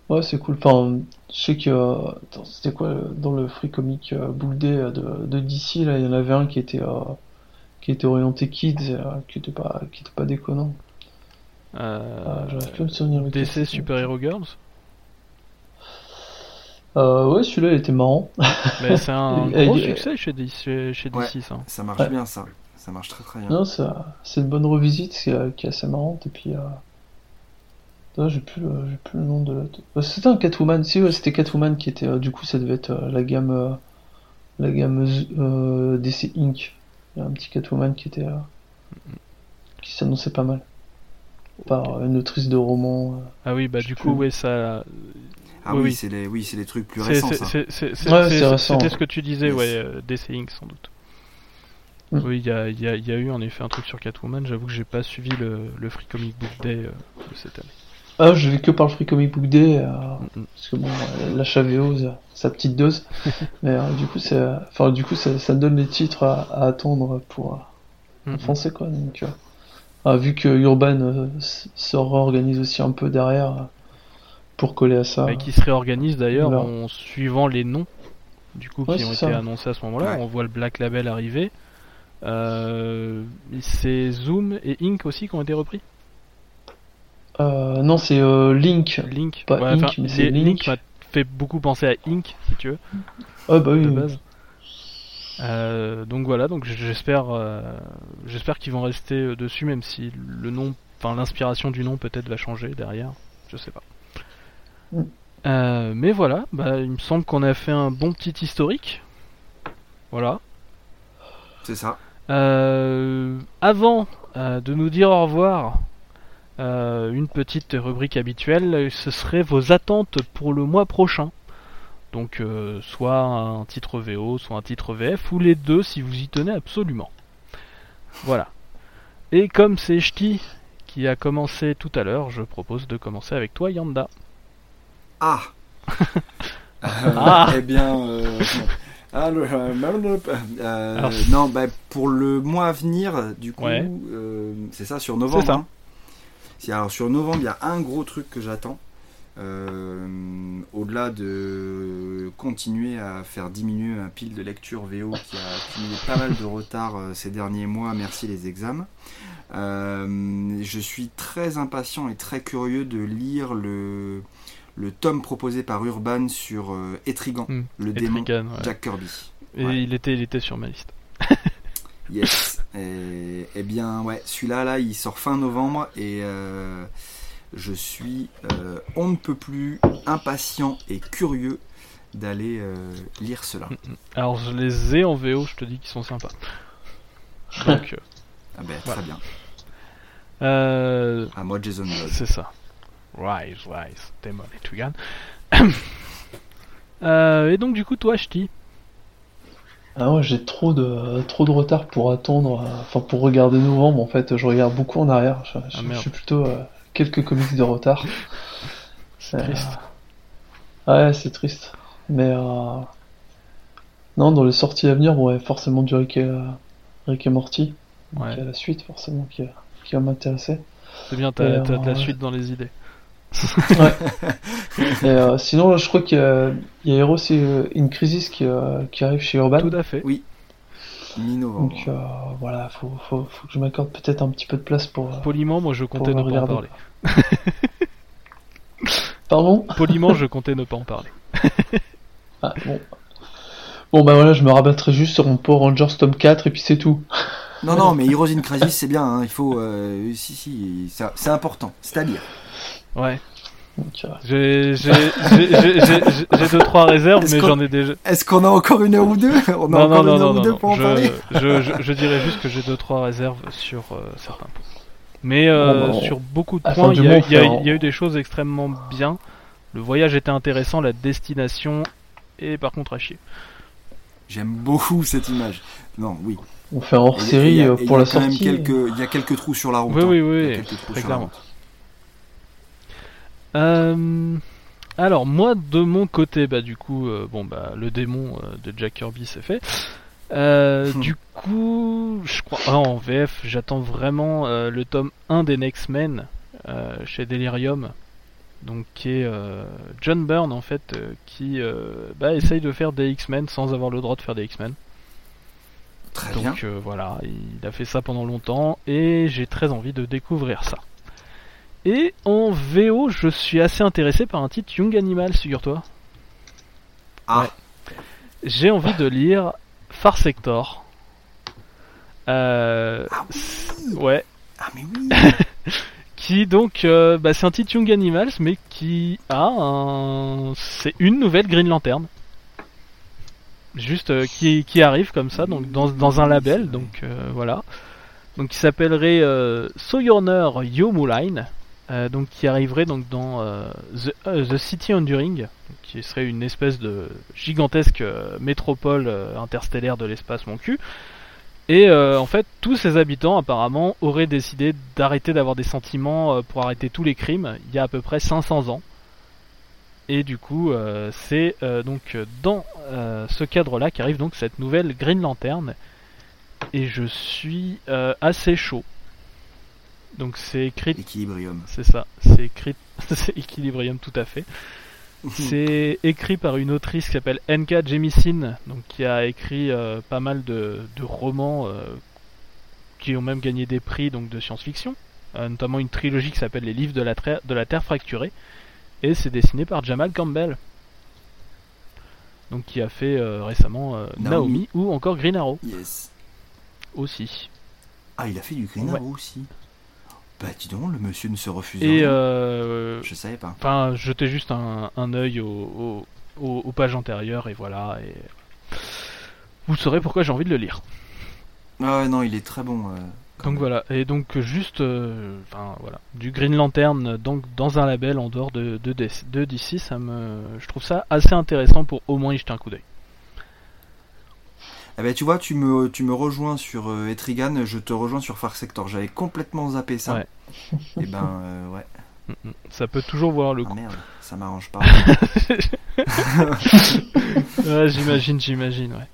Ouais, c'est cool. Enfin, je sais que. c'était quoi dans le Free Comic de, de DC là, il y en avait un qui était. Qui était orienté kids, euh, qui était pas, qui était pas déconnant. euh, Euh, J'arrive plus à me souvenir DC. Super Hero Girls, Euh, ouais, celui-là il était marrant. mais c'est un gros et- succès chez DC, chez, chez Ouais. DC ça. Ça marche Ouais. bien, ça. Ça marche très très bien. Non, ça- c'est une bonne revisite qui est, qui est assez marrante. Et puis, euh... ah, j'ai plus, le- j'ai plus le nom de la. C'était un Catwoman. Si, ouais, c'était Catwoman qui était. euh, du coup, ça devait être euh, la gamme, euh, la gamme euh, DC Inc. Il y a un petit Catwoman qui était, euh, qui s'annonçait pas mal. Par euh, une autrice de roman. euh. Ah oui, bah du coup, plus. ouais, ça. Ah Oui, c'est les, oui, c'est les trucs plus récents, Ouais. C'était ce que tu disais, Yes. ouais, euh, DC Inc. sans doute. Mm. Oui, il y a, y a- y a eu en effet un truc sur Catwoman. J'avoue que j'ai pas suivi le, le Free Comic Book Day euh, de cette année. Ah, je vais que par le Free Comic Book Day. euh, Mm. Parce que bon, euh, la HVO, ça- sa petite dose. Mais euh, du coup, c'est, enfin, du coup, ça, donne les titres à, à attendre pour euh, Mm, en français, quoi. Donc, euh, ah, vu que Urban euh, se réorganise aussi un peu derrière euh, pour coller à ça. Et qui se réorganise d'ailleurs en suivant les noms du coup Ouais, qui ont été ça. annoncés à ce moment-là. Ouais. On voit le Black Label arriver. Euh, c'est Zoom et Ink aussi qui ont été repris? Euh, non, c'est euh, Link. Link, Pas Ouais, Ink, enfin, mais c'est les- Link. m'a fait beaucoup penser à Ink si tu veux Ah bah oui. de oui. base. Euh, donc voilà, donc j'espère, euh, j'espère qu'ils vont rester dessus, même si le nom, enfin l'inspiration du nom peut-être va changer derrière, je sais pas. Mm. Euh, mais voilà, bah, il me semble qu'on a fait un bon petit historique. Voilà. C'est ça. Euh, avant euh, de nous dire au revoir, euh, une petite rubrique habituelle, ce serait vos attentes pour le mois prochain. Donc euh, soit un titre VO, soit un titre VF, ou les deux si vous y tenez absolument. Voilà. Et comme c'est Ch'ti qui a commencé tout à l'heure, je propose de commencer avec toi Yanda. Ah Euh, Ah. Eh bien, euh, euh, euh, non, bah, pour le mois à venir, du coup, Ouais. c'est ça, sur novembre. Ça. hein. Alors, sur novembre, il y a un gros truc que j'attends. Euh, Au-delà de continuer à faire diminuer un pile de lecture VO qui a accumulé pas mal de retard euh, ces derniers mois, merci les examens. Euh, je suis très impatient et très curieux de lire le, le tome proposé par Urban sur euh, Etrigan, Hmm, le démon Etrigan, ouais. Jack Kirby. Et Ouais. il était, il était sur ma liste. Yes. et, eh bien, ouais, celui-là, là, il sort fin novembre et euh, je suis euh, on ne peut plus impatient et curieux d'aller euh, lire cela. Alors je les ai en VO, je te dis qu'ils sont sympas. Donc, Ah ben, Voilà. très bien. À moi, Jason Blood. c'est ça. Rise, rise, Demon et Tugan. Et donc du coup, toi, Ch'ti, Ah ouais, j'ai trop de trop de retard pour attendre, euh, enfin pour regarder novembre en fait, je regarde beaucoup en arrière. Je, je- Ah, je suis plutôt euh, quelques comics de retard. c'est Euh, triste. Ouais, c'est triste. Mais euh, non, dans les sorties à venir, bon, ouais, forcément du Rick et, Rick et Morty, Ouais. y a la suite forcément qui, qui va m'intéresser. C'est bien, t'as de la suite dans les idées. Et euh, sinon, je crois qu'il y a, il y a Heroes euh, in Crisis qui, euh, qui arrive chez Urban. Tout à fait. Mi-novembre. Donc euh, voilà, faut, faut, faut que je m'accorde peut-être un petit peu de place pour. euh, Poliment, moi je comptais ne pas en regarder. parler. Pardon? Poliment, je comptais ne pas en parler. Ah, bon. Bon, bah voilà, je me rabattrai juste sur mon Power Rangers tome 4 et puis c'est tout. Non, non, mais Heroes in Crisis, c'est bien. hein, Il faut. euh, si, si, c'est c'est important. C'est à lire. Ouais. Euh, J'ai j'ai- j'ai- j'ai- j'ai- j'ai deux trois réserves, mais j'en ai déjà. Est-ce qu'on a encore une heure ou deux On a Non, encore non, non, une heure non, ou deux non. pour en Je, parler je, je, je dirais juste que j'ai deux trois réserves sur euh, certains points. Mais euh, Bon, bah, sur beaucoup de points, il y, a- y a- y eu des choses extrêmement bien. Le voyage était intéressant, la destination est par contre à chier. J'aime beaucoup cette image. Non, oui. on fait un et il pour la sortie. Il y a quelques trous sur la route. Oui, hein. oui, Il y a oui, quelques trous très sur la clairement. Euh, alors moi de mon côté, bah du coup, euh, bon bah le démon euh, de Jack Kirby c'est fait. Hmm. du coup, je crois ah, en VF, j'attends vraiment le tome 1 des Next Men chez Delirium. Donc qui est John Byrne en fait qui bah, essaye de faire des X-Men sans avoir le droit de faire des X-Men. Très bien. Donc voilà, il a fait ça pendant longtemps et j'ai très envie de découvrir ça. Et en VO, je suis assez intéressé par un titre Young Animal, figure-toi. Ah, Ouais. J'ai envie de lire Far Sector. Euh, Ah ouais, ah, mais oui qui donc, euh, bah, c'est un titre Young Animals, mais qui a un, c'est une nouvelle Green Lantern. Juste euh, qui, qui arrive comme ça, donc dans, dans un label, donc euh, voilà. Donc qui s'appellerait Sojourner Yomuline, euh, donc qui arriverait donc dans euh, The, euh, The City Enduring, qui serait une espèce de gigantesque métropole interstellaire de l'espace mon cul. Et en fait, tous ces habitants apparemment auraient décidé d'arrêter d'avoir des sentiments pour arrêter tous les crimes il y a à peu près 500 ans. Et du coup, c'est donc dans ce cadre-là qu'arrive donc cette nouvelle Green Lantern. Et je suis assez chaud. Donc c'est écrit, Équilibrium. c'est ça, c'est écrit, c'est Equilibrium tout à fait. C'est écrit par une autrice qui s'appelle N.K. Jemisin, donc qui a écrit euh, pas mal de, de romans euh, qui ont même gagné des prix donc de science-fiction, euh, notamment une trilogie qui s'appelle Les Livres de la, de la Terre fracturée, et c'est dessiné par Jamal Campbell, donc qui a fait récemment Naomi. Naomi. ou encore Green Arrow Yes. aussi. Ah, il a fait du Green Ouais. Arrow aussi. Bah, dis donc, le monsieur ne se refuse Et euh, Je savais pas. Enfin, jetez juste un, un œil au- au- au- aux pages antérieures et voilà. Et vous saurez pourquoi j'ai envie de le lire. Ah, non, il est très bon. euh, Donc même. voilà, et donc juste, euh, enfin voilà, du Green Lantern donc dans un label en dehors de, de, DC, de DC, ça me, je trouve ça assez intéressant pour au moins y jeter un coup d'œil. Eh ben, tu vois, tu me, tu me rejoins sur euh, Etrigan, je te rejoins sur Far Sector. J'avais complètement zappé ça. Ouais. Et ben, euh, ouais. Mm, mm. Ça peut toujours voir le Ah, coup. merde, ça m'arrange pas. Ouais, j'imagine, j'imagine, ouais.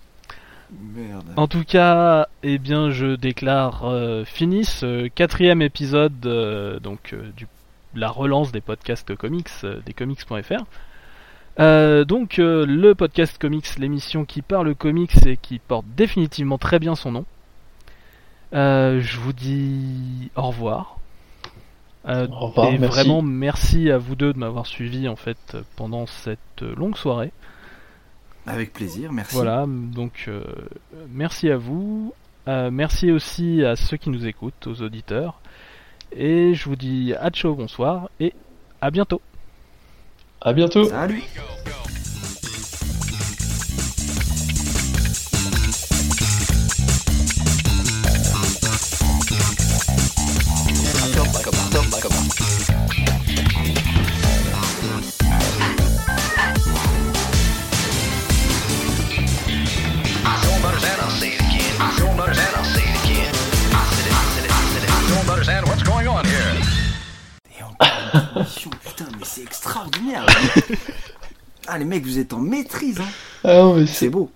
merde. En tout cas, eh bien, je déclare euh, fini ce quatrième épisode euh, donc du la relance des podcasts comics des comics.fr. Euh, donc euh, le podcast comics, l'émission qui parle comics et qui porte définitivement très bien son nom. Euh, je vous dis au revoir. Euh, Au revoir, et merci. vraiment merci à vous deux de m'avoir suivi en fait pendant cette longue soirée. Avec plaisir, merci. Voilà, donc euh, merci à vous. Euh, merci aussi à ceux qui nous écoutent, aux auditeurs. Et je vous dis à ciao, bonsoir et à bientôt. À bientôt. C'est extraordinaire. ah, les mecs, vous êtes en maîtrise, hein. Ah c'est beau.